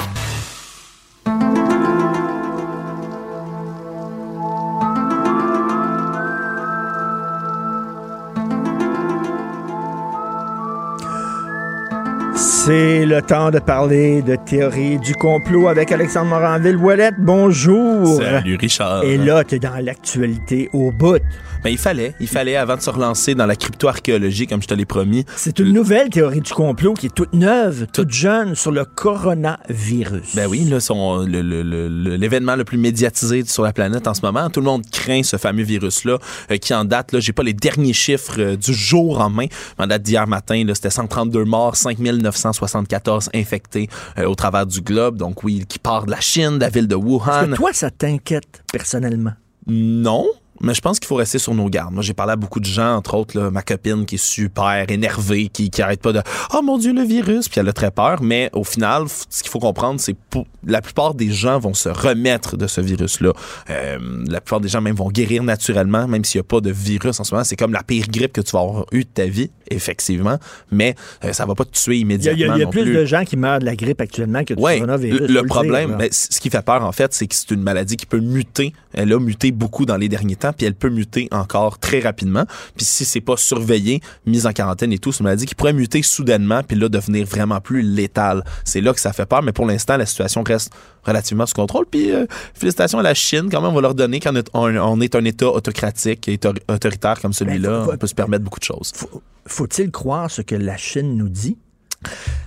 Speaker 1: C'est le temps de parler de théorie du complot avec Alexandre Moranville-Ouellette. Bonjour.
Speaker 15: Salut Richard.
Speaker 1: Et là, tu es dans l'actualité au bout.
Speaker 15: Ben, il fallait, il fallait avant de se relancer dans la crypto-archéologie, comme je te l'ai promis.
Speaker 1: C'est une nouvelle théorie du complot qui est toute neuve, toute jeune sur le coronavirus.
Speaker 15: Ben oui, là, son- le- le- le- le- l'événement le, plus médiatisé sur la planète en ce moment. Tout le monde craint ce fameux virus-là euh, qui en date, là, j'ai pas les derniers chiffres euh, du jour en main, mais en date d'hier matin, là, c'était 132 morts, 5974 infectés euh, au travers du globe. Donc oui, qui part de la Chine, de la ville de
Speaker 1: Est-ce
Speaker 15: Wuhan.
Speaker 1: que toi, ça t'inquiète personnellement?
Speaker 15: Non, mais je pense qu'il faut rester sur nos gardes. Moi, j'ai parlé à beaucoup de gens, entre autres, là, ma copine qui est super énervée, qui, qui arrête pas de Oh mon Dieu, le virus, puis elle a très peur. Mais au final, ce qu'il faut comprendre, c'est pour la plupart des gens vont se remettre de ce virus-là. Euh, la plupart des gens même vont guérir naturellement, même s'il n'y a pas de virus en ce moment. C'est comme la pire grippe que tu vas avoir eu de ta vie, effectivement. Mais euh, ça va pas te tuer immédiatement.
Speaker 1: il y a- il y a
Speaker 15: non
Speaker 1: plus
Speaker 15: plus.
Speaker 1: de gens qui meurent de la grippe actuellement que du
Speaker 15: Ouais,
Speaker 1: coronavirus.
Speaker 15: le, le problème, ben, ce qui fait peur, en fait, c'est que c'est une maladie qui peut muter. Elle a muté beaucoup dans les derniers temps, puis elle peut muter encore très rapidement. Puis si c'est pas surveillé, mis en quarantaine et tout, c'est une maladie qui pourrait muter soudainement, puis là, devenir vraiment plus létale. C'est là que ça fait peur, mais pour l'instant, la situation reste relativement sous contrôle. Puis euh, félicitations à la Chine, quand même, on va leur donner quand on est, on est un État autocratique et autor- autoritaire comme celui-là, on peut se permettre beaucoup de choses.
Speaker 1: Faut-il croire ce que la Chine nous dit?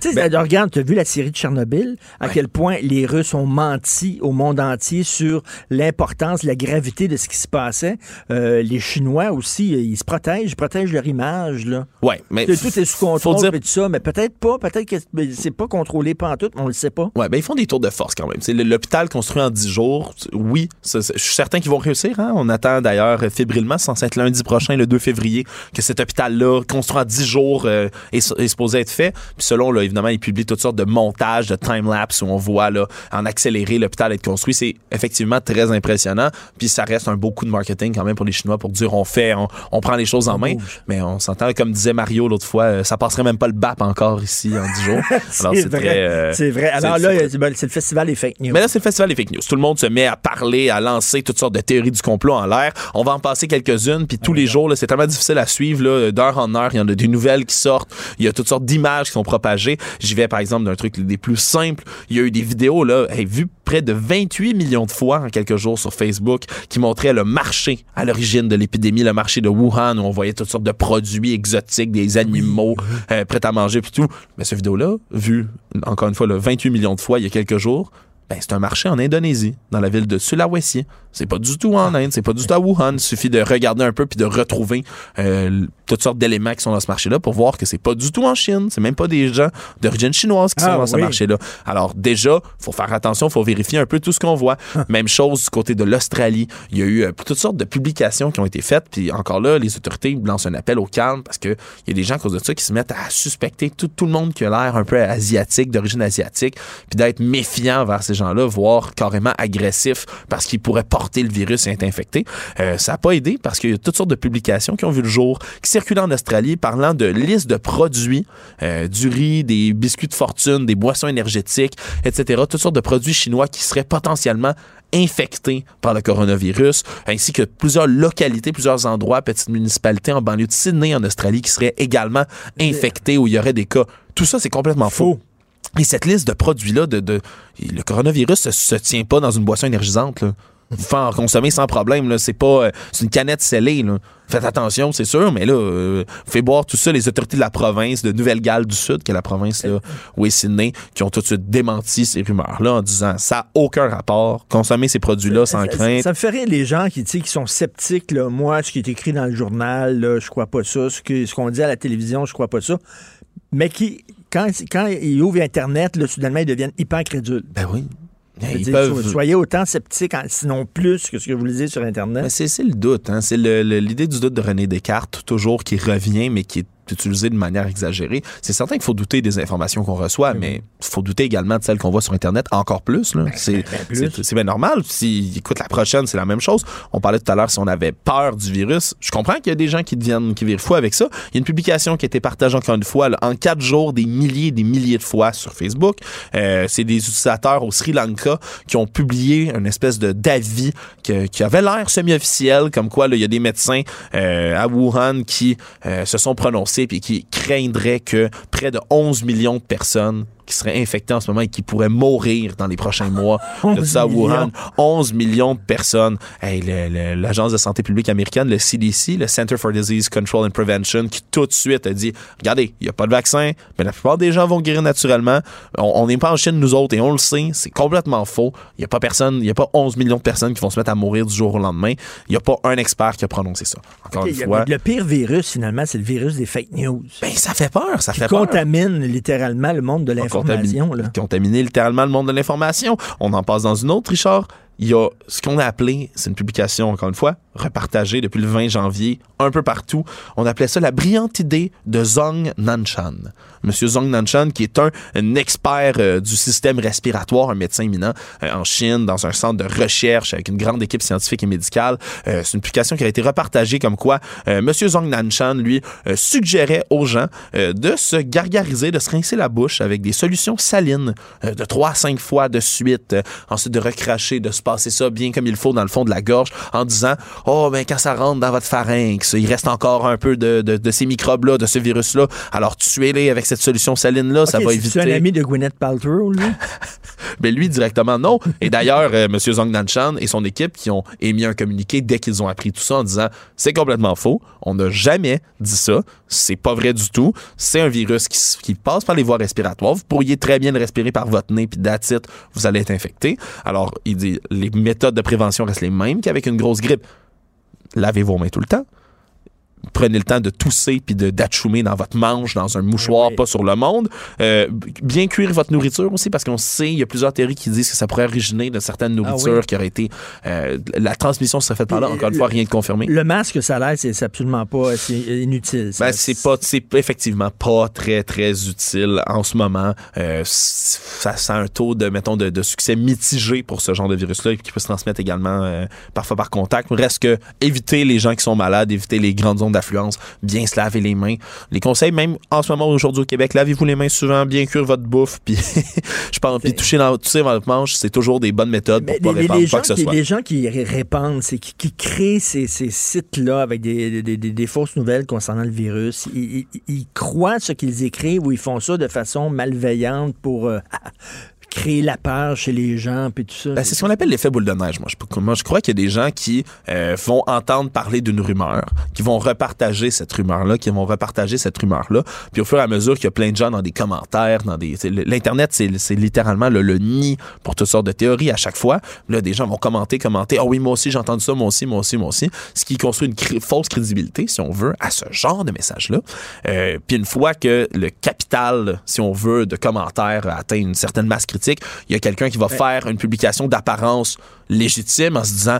Speaker 1: Tu sais, d'ailleurs, regarde, tu as vu la série de Tchernobyl, à quel point les Russes ont menti au monde entier sur l'importance, la gravité de ce qui se passait. Euh, les Chinois aussi, ils se protègent, ils protègent leur image. Là.
Speaker 15: Ouais, mais
Speaker 1: tout est sous contrôle
Speaker 15: dire-
Speaker 1: et tout ça, mais peut-être pas, peut-être que c'est pas contrôlé pas tout, on le sait pas.
Speaker 15: Ouais, ben ils font des tours de force quand même. L'hôpital construit en 10 jours. Oui, je suis certain qu'ils vont réussir. hein. On attend d'ailleurs euh, fébrilement, c'est censé être lundi prochain, le 2 février, que cet hôpital-là, construit en 10 jours, euh, est, est supposé être fait. Puis selon, là, évidemment, ils publient toutes sortes de montages, de time-lapse où on voit là, en accéléré l'hôpital être construit. C'est effectivement très impressionnant. Puis ça reste un beau coup de marketing quand même pour les Chinois pour dire on fait, on, on prend les choses en main. Mais on s'entend, comme disait Mario l'autre fois, euh, ça passerait même pas le BAP encore ici en 10 jours. Alors
Speaker 1: c'est vrai.
Speaker 15: euh,
Speaker 1: c'est vrai. Alors là,
Speaker 15: c'est-
Speaker 1: ben, c'est le festival des fake news.
Speaker 15: mais là, c'est le festival des fake news. Tout le monde se met à parler, à lancer toutes sortes de théories du complot en l'air. On va en passer quelques-unes, puis tous les jours, c'est tellement difficile à suivre. D'heure en heure, il y en a des nouvelles qui sortent. Il y a toutes sortes d'images qui sont J'y vais, par exemple, d'un truc des plus simples. Il y a eu des vidéos, là, hey, vues près de 28 millions de fois en quelques jours sur Facebook, qui montraient le marché à l'origine de l'épidémie, le marché de Wuhan, où on voyait toutes sortes de produits exotiques, des animaux euh, prêts à manger, puis tout. Mais cette vidéo-là, vue, encore une fois, là, 28 millions de fois il y a quelques jours, ben, c'est un marché en Indonésie, dans la ville de Sulawesi. C'est pas du tout en Inde, c'est pas du tout à Wuhan. Il suffit de regarder un peu puis de retrouver euh, toutes sortes d'éléments qui sont dans ce marché-là pour voir que c'est pas du tout en Chine. C'est même pas des gens d'origine chinoise qui
Speaker 1: Ah,
Speaker 15: sont dans ce marché-là. Alors déjà, faut faire attention, faut vérifier un peu tout ce qu'on voit. même chose du côté de l'Australie. Il y a eu euh, toutes sortes de publications qui ont été faites. Puis encore là, les autorités lancent un appel au calme parce que il y a des gens à cause de ça qui se mettent à suspecter tout, tout le monde qui a l'air un peu asiatique, d'origine asiatique, puis d'être méfiant vers ces gens-là, voire carrément agressif parce qu'ils pourraient porter le virus et être infectés. Euh, ça n'a pas aidé parce qu'il y a toutes sortes de publications qui ont vu le jour, qui circulent en Australie parlant de listes de produits, euh, du riz, des biscuits de fortune, des boissons énergétiques, etc. Toutes sortes de produits chinois qui seraient potentiellement infectés par le coronavirus, ainsi que plusieurs localités, plusieurs endroits, petites municipalités en banlieue de Sydney, en Australie, qui seraient également infectés où il y aurait des cas. Tout ça, c'est complètement faux. Et cette liste de produits-là, de, de- le coronavirus ne se, tient pas dans une boisson énergisante. Là. Vous pouvez en consommer sans problème. Là. C'est pas euh, c'est une canette scellée. Là. Faites attention, c'est sûr, mais là, euh, faites boire tout ça les autorités de la province de Nouvelle-Galles du Sud, qui est la province là, où est Sydney, qui ont tout de suite démenti ces rumeurs-là en disant ça n'a aucun rapport. Consommer ces produits-là sans
Speaker 1: Ça-
Speaker 15: crainte.
Speaker 1: Ça me ferait les gens qui, sont sceptiques. Là. Moi, ce qui est écrit dans le journal, là, je crois pas ça. Ce que- ce qu'on dit à la télévision, je crois pas ça. Mais qui, quand, quand ils ouvrent Internet, là, soudainement, ils deviennent hyper crédules.
Speaker 15: Ben oui. Ils
Speaker 1: dire,
Speaker 15: peuvent-
Speaker 1: Soyez autant sceptiques, sinon plus que ce que vous lisez sur Internet.
Speaker 15: C'est le doute. Hein? C'est l'idée du doute de René Descartes, toujours, qui revient, mais qui est utilisé de manière exagérée. C'est certain qu'il faut douter des informations qu'on reçoit, mais il faut douter également de celles qu'on voit sur Internet encore plus. là. c'est c'est- bien normal. Si, écoute, la prochaine, c'est la même chose. On parlait tout à l'heure si on avait peur du virus. Je comprends qu'il y a des gens qui deviennent, qui virent fous avec ça. Il y a une publication qui a été partagée encore une fois, là, en quatre jours, des milliers des milliers de fois sur Facebook. Euh, c'est des utilisateurs au Sri Lanka qui ont publié une espèce de d'avis qui avait l'air semi-officiel, comme quoi là, il y a des médecins euh, à Wuhan qui euh, se sont prononcés puis qui craindraient que près de 11 millions de personnes qui seraient infectées en ce moment et qui pourraient mourir dans les prochains mois de
Speaker 1: 11
Speaker 15: ça à Wuhan.
Speaker 1: millions.
Speaker 15: 11 millions de personnes. Hey, L'Agence de santé publique américaine, le CDC, le Center for Disease Control and Prevention, qui tout de suite a dit, regardez, il n'y a pas de vaccin, mais la plupart des gens vont guérir naturellement. On n'est pas en Chine, nous autres, et on le sait, c'est complètement faux. Il n'y a pas personne, il n'y a pas 11 millions de personnes qui vont se mettre à mourir du jour au lendemain. Il n'y a pas un expert qui a prononcé ça. Encore une fois.
Speaker 1: Le pire virus, finalement, c'est le virus des fake news.
Speaker 15: Ben, ça fait peur, ça
Speaker 1: qui
Speaker 15: fait peur.
Speaker 1: contamine littéralement le monde de l'information. Là.
Speaker 15: contaminer littéralement le monde de l'information. On en passe dans une autre, Richard. il y a ce qu'on a appelé, c'est une publication, encore une fois, repartagée depuis le 20 janvier, un peu partout. On appelait ça la brillante idée de Zong Nanshan. Monsieur Zong Nanshan, qui est un, expert euh, du système respiratoire, un médecin éminent euh, en Chine, dans un centre de recherche avec une grande équipe scientifique et médicale. Euh, c'est une publication qui a été repartagée comme quoi Monsieur Zong Nanshan, lui, suggérait aux gens de se gargariser, de se rincer la bouche avec des solutions salines de 3 à 5 fois de suite. Ensuite, de recracher, de se passer ça bien comme il faut dans le fond de la gorge en disant Oh, ben quand ça rentre dans votre pharynx, il reste encore un peu de, de, de ces microbes-là, de ce virus-là. Alors, tuez-les avec cette solution saline-là, ça va éviter.
Speaker 1: un ami de Gwyneth Paltrow, lui?
Speaker 15: Ben lui directement non. Et d'ailleurs, euh, M. Zong Nanshan et son équipe qui ont émis un communiqué dès qu'ils ont appris tout ça en disant c'est complètement faux. On n'a jamais dit ça. C'est pas vrai du tout. C'est un virus qui, passe par les voies respiratoires. Vous pourriez très bien le respirer par votre nez puis it, vous allez être infecté. Alors, il dit les méthodes de prévention restent les mêmes qu'avec une grosse grippe. Lavez vos mains tout le temps prenez le temps de tousser puis de d'atchoumer dans votre manche, dans un mouchoir, pas sur le monde. Euh, bien cuire votre nourriture aussi, parce qu'on sait, il y a plusieurs théories qui disent que ça pourrait originer de certaines nourritures
Speaker 1: Ah oui.
Speaker 15: qui auraient été... euh, la transmission serait faite par là. Encore une fois, rien de confirmé.
Speaker 1: Le masque, ça l'air, c'est absolument pas c'est inutile.
Speaker 15: Ben, c'est pas, c'est effectivement pas très, très utile en ce moment. Euh, ça, a un taux de, mettons, de, de succès mitigé pour ce genre de virus-là qui peut se transmettre également euh, parfois par contact. Reste que éviter les gens qui sont malades, éviter les grandes zones d'affluence, bien se laver les mains. Les conseils, même en ce moment aujourd'hui au Québec, lavez-vous les mains souvent, bien cuire votre bouffe, puis je pense, puis toucher dans, dans votre manche, c'est toujours des bonnes méthodes pour pas répandre quoi que ce soit.
Speaker 1: les gens qui ré- répandent, c'est qui, qui créent ces, ces sites-là avec des, des- des- des fausses nouvelles concernant le virus, ils, ils- ils croient ce qu'ils écrivent ou ils font ça de façon malveillante pour euh, créer la peur chez les gens puis tout ça.
Speaker 15: Ben, c'est ce qu'on appelle l'effet boule de neige. Moi, je, moi, je crois qu'il y a des gens qui euh, vont entendre parler d'une rumeur, qui vont repartager cette rumeur-là, qui vont repartager cette rumeur-là. Puis au fur et à mesure qu'il y a plein de gens dans des commentaires, dans des, l'internet, c'est, littéralement le, le nid pour toutes sortes de théories à chaque fois. Là, des gens vont commenter, commenter. Ah oui, moi aussi j'ai entendu ça, moi aussi, moi aussi, moi aussi. Ce qui construit une cré- fausse crédibilité, si on veut, à ce genre de message-là. Euh, puis une fois que le capital, si on veut, de commentaires atteint une certaine masse critique, il y a quelqu'un qui va faire une publication d'apparence légitime en se disant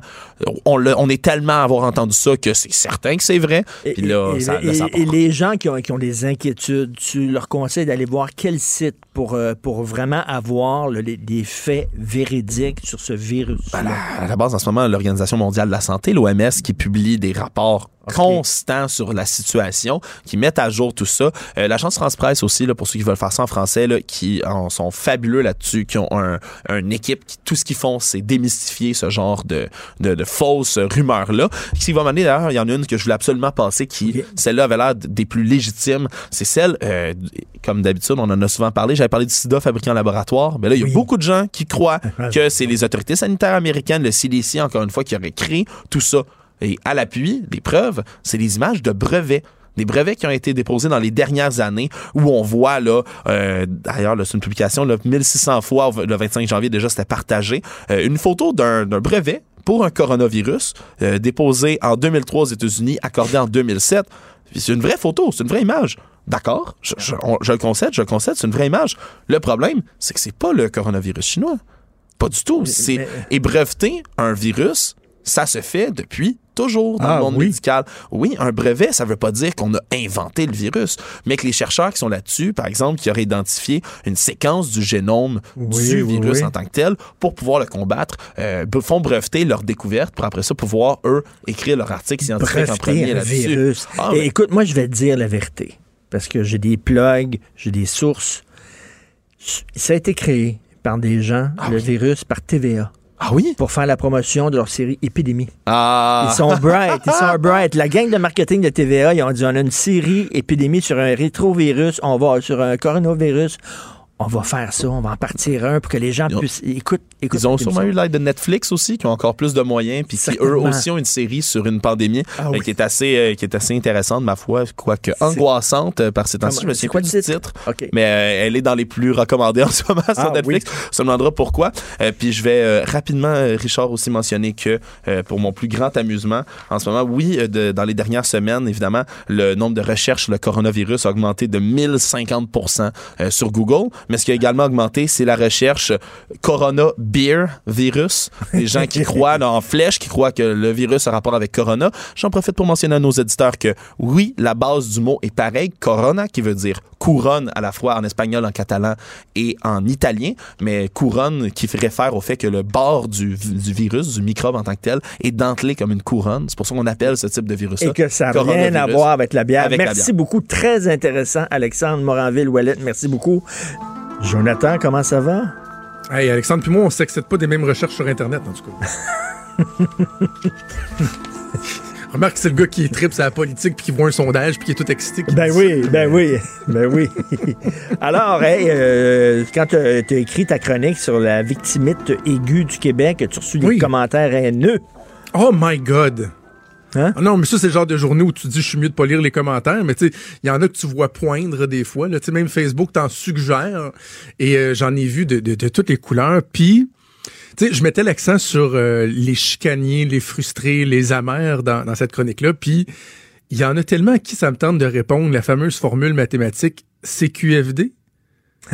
Speaker 15: on, l'a- on est tellement à avoir entendu ça que c'est certain que c'est vrai. Puis là,
Speaker 1: Et,
Speaker 15: ça, là,
Speaker 1: et-
Speaker 15: ça
Speaker 1: et les gens qui ont, qui ont des inquiétudes, tu leur conseilles d'aller voir quel site pour, euh, pour vraiment avoir le- les, des faits véridiques sur ce virus.
Speaker 15: à la base, en ce moment, l'Organisation mondiale de la santé, l'OMS, qui publie des rapports constants sur la situation, qui mettent à jour tout ça. Euh, L'Agence France-Presse aussi, là, pour ceux qui veulent faire ça en français, là, qui en sont fabuleux là-dessus, qui ont un, une équipe qui, tout ce qu'ils font, c'est démystifier ce genre de, de, de fausses rumeurs-là. Ce qui va m'amener, d'ailleurs, il y en a une que je voulais absolument passer, qui, celle-là, avait l'air des plus légitimes. C'est celle, euh, comme d'habitude, on en a souvent parlé, j'avais parlé du sida fabriqué en laboratoire, mais là, il y a beaucoup de gens qui croient que c'est les autorités sanitaires américaines, le CDC, encore une fois, qui auraient créé tout ça. Et à l'appui, les preuves, c'est les images de brevets. Des brevets qui ont été déposés dans les dernières années où on voit, là, euh, d'ailleurs, c'est une publication, là, 1600 fois, le 25 janvier déjà, c'était partagé, euh, une photo d'un brevet pour un coronavirus euh, déposé en 2003 aux États-Unis, accordé en 2007. Puis C'est une vraie photo, c'est une vraie image. D'accord, je, je- on- je le concède, je le concède, c'est une vraie image. Le problème, c'est que c'est pas le coronavirus chinois. Pas du tout. C'est et breveter un virus, ça se fait depuis toujours dans
Speaker 1: Ah,
Speaker 15: le monde
Speaker 1: oui.
Speaker 15: médical. Oui, un brevet, ça veut pas dire qu'on a inventé le virus, mais que les chercheurs qui sont là-dessus, par exemple, qui auraient identifié une séquence du génome
Speaker 1: Oui,
Speaker 15: du virus
Speaker 1: oui.
Speaker 15: en tant que tel pour pouvoir le combattre, euh, font breveter leur découverte pour après ça pouvoir, eux, écrire leur article scientifique en
Speaker 1: breveter
Speaker 15: premier
Speaker 1: un
Speaker 15: là-dessus.
Speaker 1: virus.
Speaker 15: Ah, mais-
Speaker 1: écoute, moi, je vais te dire la vérité. Parce que j'ai des plugs, j'ai des sources. Ça a été créé par des gens, le virus, par TVA.
Speaker 15: Ah oui?
Speaker 1: Pour faire la promotion de leur série Épidémie.
Speaker 15: Ah.
Speaker 1: Ils sont bright, ils sont bright. La gang de marketing de TVA, ils ont dit on a une série épidémie sur un rétrovirus, on va sur un coronavirus. On va faire ça, on va en partir un pour que les gens puissent. Écoute, écoute.
Speaker 15: Ils ont sûrement eu l'aide de Netflix aussi, qui ont encore plus de moyens, puis qui eux aussi ont une série sur une pandémie
Speaker 1: Ah
Speaker 15: euh,
Speaker 1: oui.
Speaker 15: qui est assez euh, qui est assez intéressante, ma foi, quoique angoissante euh, par ces temps-ci. Je me souviens
Speaker 1: quoi
Speaker 15: du titre,
Speaker 1: OK.
Speaker 15: mais euh, elle est dans les plus recommandés en ce moment sur
Speaker 1: Ah
Speaker 15: Netflix. On se demandera pourquoi. Euh, puis je vais euh, rapidement, euh, Richard, aussi mentionner que euh, pour mon plus grand amusement, en ce moment, oui, euh, de- dans les dernières semaines, évidemment, le nombre de recherches sur le coronavirus a augmenté de 1050 euh, sur Google, Mais ce qui a également augmenté, c'est la recherche Corona Beer virus. Les gens qui croient en flèche, qui croient que le virus a rapport avec Corona. J'en profite pour mentionner à nos éditeurs que oui, la base du mot est pareille. Corona, qui veut dire couronne à la fois en espagnol, en catalan et en italien, mais couronne qui réfère au fait que le bord du, du virus, du microbe en tant que tel, est dentelé comme une couronne. C'est pour ça qu'on appelle ce type de virus
Speaker 1: Et que ça n'a rien à voir avec la bière. merci beaucoup. Très intéressant, Alexandre Moranville-Ouellet. Merci beaucoup. Jonathan, comment ça va?
Speaker 16: Hey, Alexandre, puis moi, on s'excède pas des mêmes recherches sur Internet, en tout cas. Remarque que c'est le gars qui est trip sur la politique puis qui voit un sondage puis qui est tout excité.
Speaker 1: Ben oui, ben oui, ben oui. Alors, hey, euh, quand tu as, écrit ta chronique sur la victimite aiguë du Québec, tu as reçu des commentaires haineux?
Speaker 16: Oh my God! Hein? Ah non, mais ça, c'est le genre de journée où tu dis je suis mieux de pas lire les commentaires, mais tu sais, il y en a que tu vois poindre des fois. Là, même Facebook t'en suggère. Et euh, j'en ai vu de, de, de, toutes les couleurs. Puis tu sais, je mettais l'accent sur euh, les chicaniers, les frustrés, les amers dans, dans cette chronique-là. Puis, il y en a tellement à qui ça me tente de répondre la fameuse formule mathématique CQFD.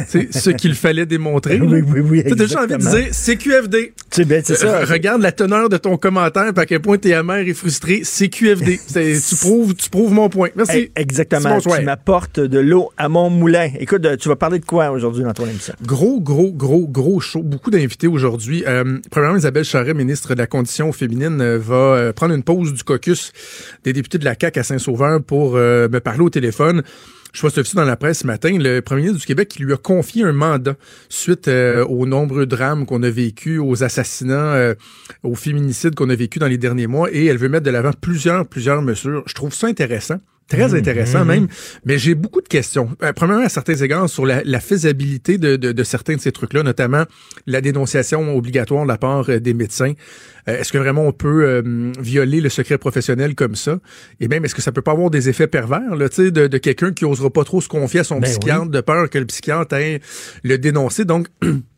Speaker 16: C'est ce qu'il fallait démontrer.
Speaker 1: oui, oui, oui.
Speaker 16: Tu as déjà envie de dire CQFD.
Speaker 1: C'est bien, c'est ça.
Speaker 16: regarde la teneur de ton commentaire, à quel point tu es amer et frustré. CQFD. tu, prouves, tu prouves mon point. Merci.
Speaker 1: Exactement. Tu m'apportes de l'eau à mon moulin. Écoute, tu vas parler de quoi aujourd'hui dans ton émission?
Speaker 16: Gros, gros, gros, gros show. Beaucoup d'invités aujourd'hui. Euh, premièrement, Isabelle Charret, ministre de la Condition féminine, euh, va euh, prendre une pause du caucus des députés de la CAQ à Saint-Sauveur pour euh, me parler au téléphone. Je vois ceci dans la presse ce matin, le premier ministre du Québec qui lui a confié un mandat suite euh, aux nombreux drames qu'on a vécus, aux assassinats, euh, aux féminicides qu'on a vécus dans les derniers mois, et elle veut mettre de l'avant plusieurs, plusieurs mesures. Je trouve ça intéressant. Très mmh, intéressant mmh, même, mmh. mais j'ai beaucoup de questions. Euh, premièrement, à certains égards, sur la, la faisabilité de, de, de, certains de ces trucs-là, notamment la dénonciation obligatoire de la part euh, des médecins. Euh, est-ce que vraiment on peut violer le secret professionnel comme ça? Et même, est-ce que ça peut pas avoir des effets pervers là, de, de quelqu'un qui osera pas trop se confier à son ben psychiatre de peur que le psychiatre ait le dénoncer? Donc,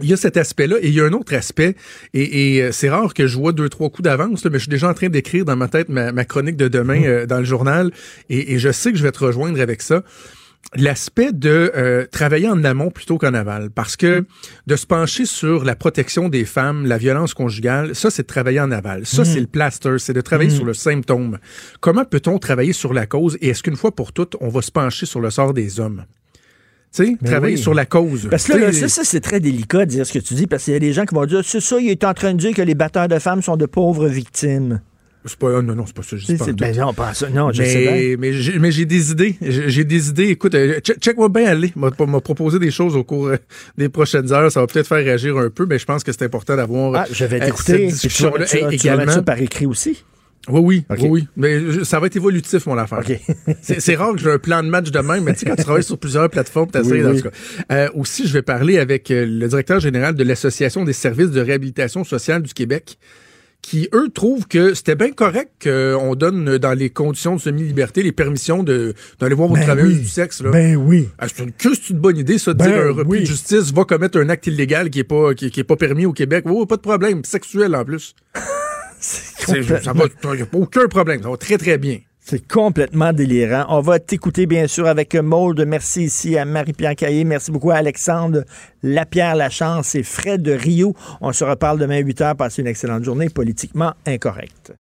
Speaker 16: il y a cet aspect-là et il y a un autre aspect et, euh, c'est rare que je vois deux trois coups d'avance mais je suis déjà en train d'écrire dans ma tête ma, chronique de demain mmh. euh, dans le journal et, je sais que je vais te rejoindre avec ça l'aspect de euh, travailler en amont plutôt qu'en aval. Parce que mmh. de se pencher sur la protection des femmes, la violence conjugale, ça, c'est de travailler en aval. Ça, mmh. c'est le plaster, c'est de travailler sur le symptôme. Comment peut-on travailler sur la cause et est-ce qu'une fois pour toutes, on va se pencher sur le sort des hommes? Tu sais, ben travailler sur la cause.
Speaker 1: Parce que là, ça, ça c'est très délicat de dire ce que tu dis, parce qu'il y a des gens qui vont dire c'est ça, il est en train de dire que les batteurs de femmes sont de pauvres victimes.
Speaker 16: C'est pas, non, non, c'est pas ça. Je dis pas
Speaker 1: ben non, pas ça. Non, je
Speaker 16: mais,
Speaker 1: sais
Speaker 16: j'ai, mais j'ai des idées. J'ai des idées. Écoute, euh, check-moi bien aller. M'a, proposé des choses au cours euh, des prochaines heures. Ça va peut-être faire réagir un peu, mais je pense que c'est important d'avoir.
Speaker 1: Ah, je vais euh, t'écouter. Également. ça par écrit aussi.
Speaker 16: Oui, oui, oui, Mais ça va être évolutif, mon affaire. c'est rare que j'ai un plan de match de même, mais tu sais, quand tu travailles sur plusieurs plateformes, tu oui, oui. Euh, aussi, je vais parler avec euh, le directeur général de l'Association des services de réhabilitation sociale du Québec, qui, eux, trouvent que c'était bien correct qu'on donne, dans les conditions de semi-liberté, les permissions d'aller voir ben travail du sexe. Là.
Speaker 1: Ben oui.
Speaker 16: Ah, c'est une, une bonne idée, ça, de dire ben un repris de justice va commettre un acte illégal qui est pas, qui, est pas permis au Québec. Oh, pas de problème, sexuel en plus. Ça va, aucun problème. Ça va très, très bien.
Speaker 1: C'est complètement délirant. On va t'écouter, bien sûr, avec Mold. Merci ici à Marie-Pierre Caillé. Merci beaucoup à Alexandre Lapierre Lachance et Fred de Rio. On se reparle demain à 8 h. Passez une excellente journée politiquement incorrecte.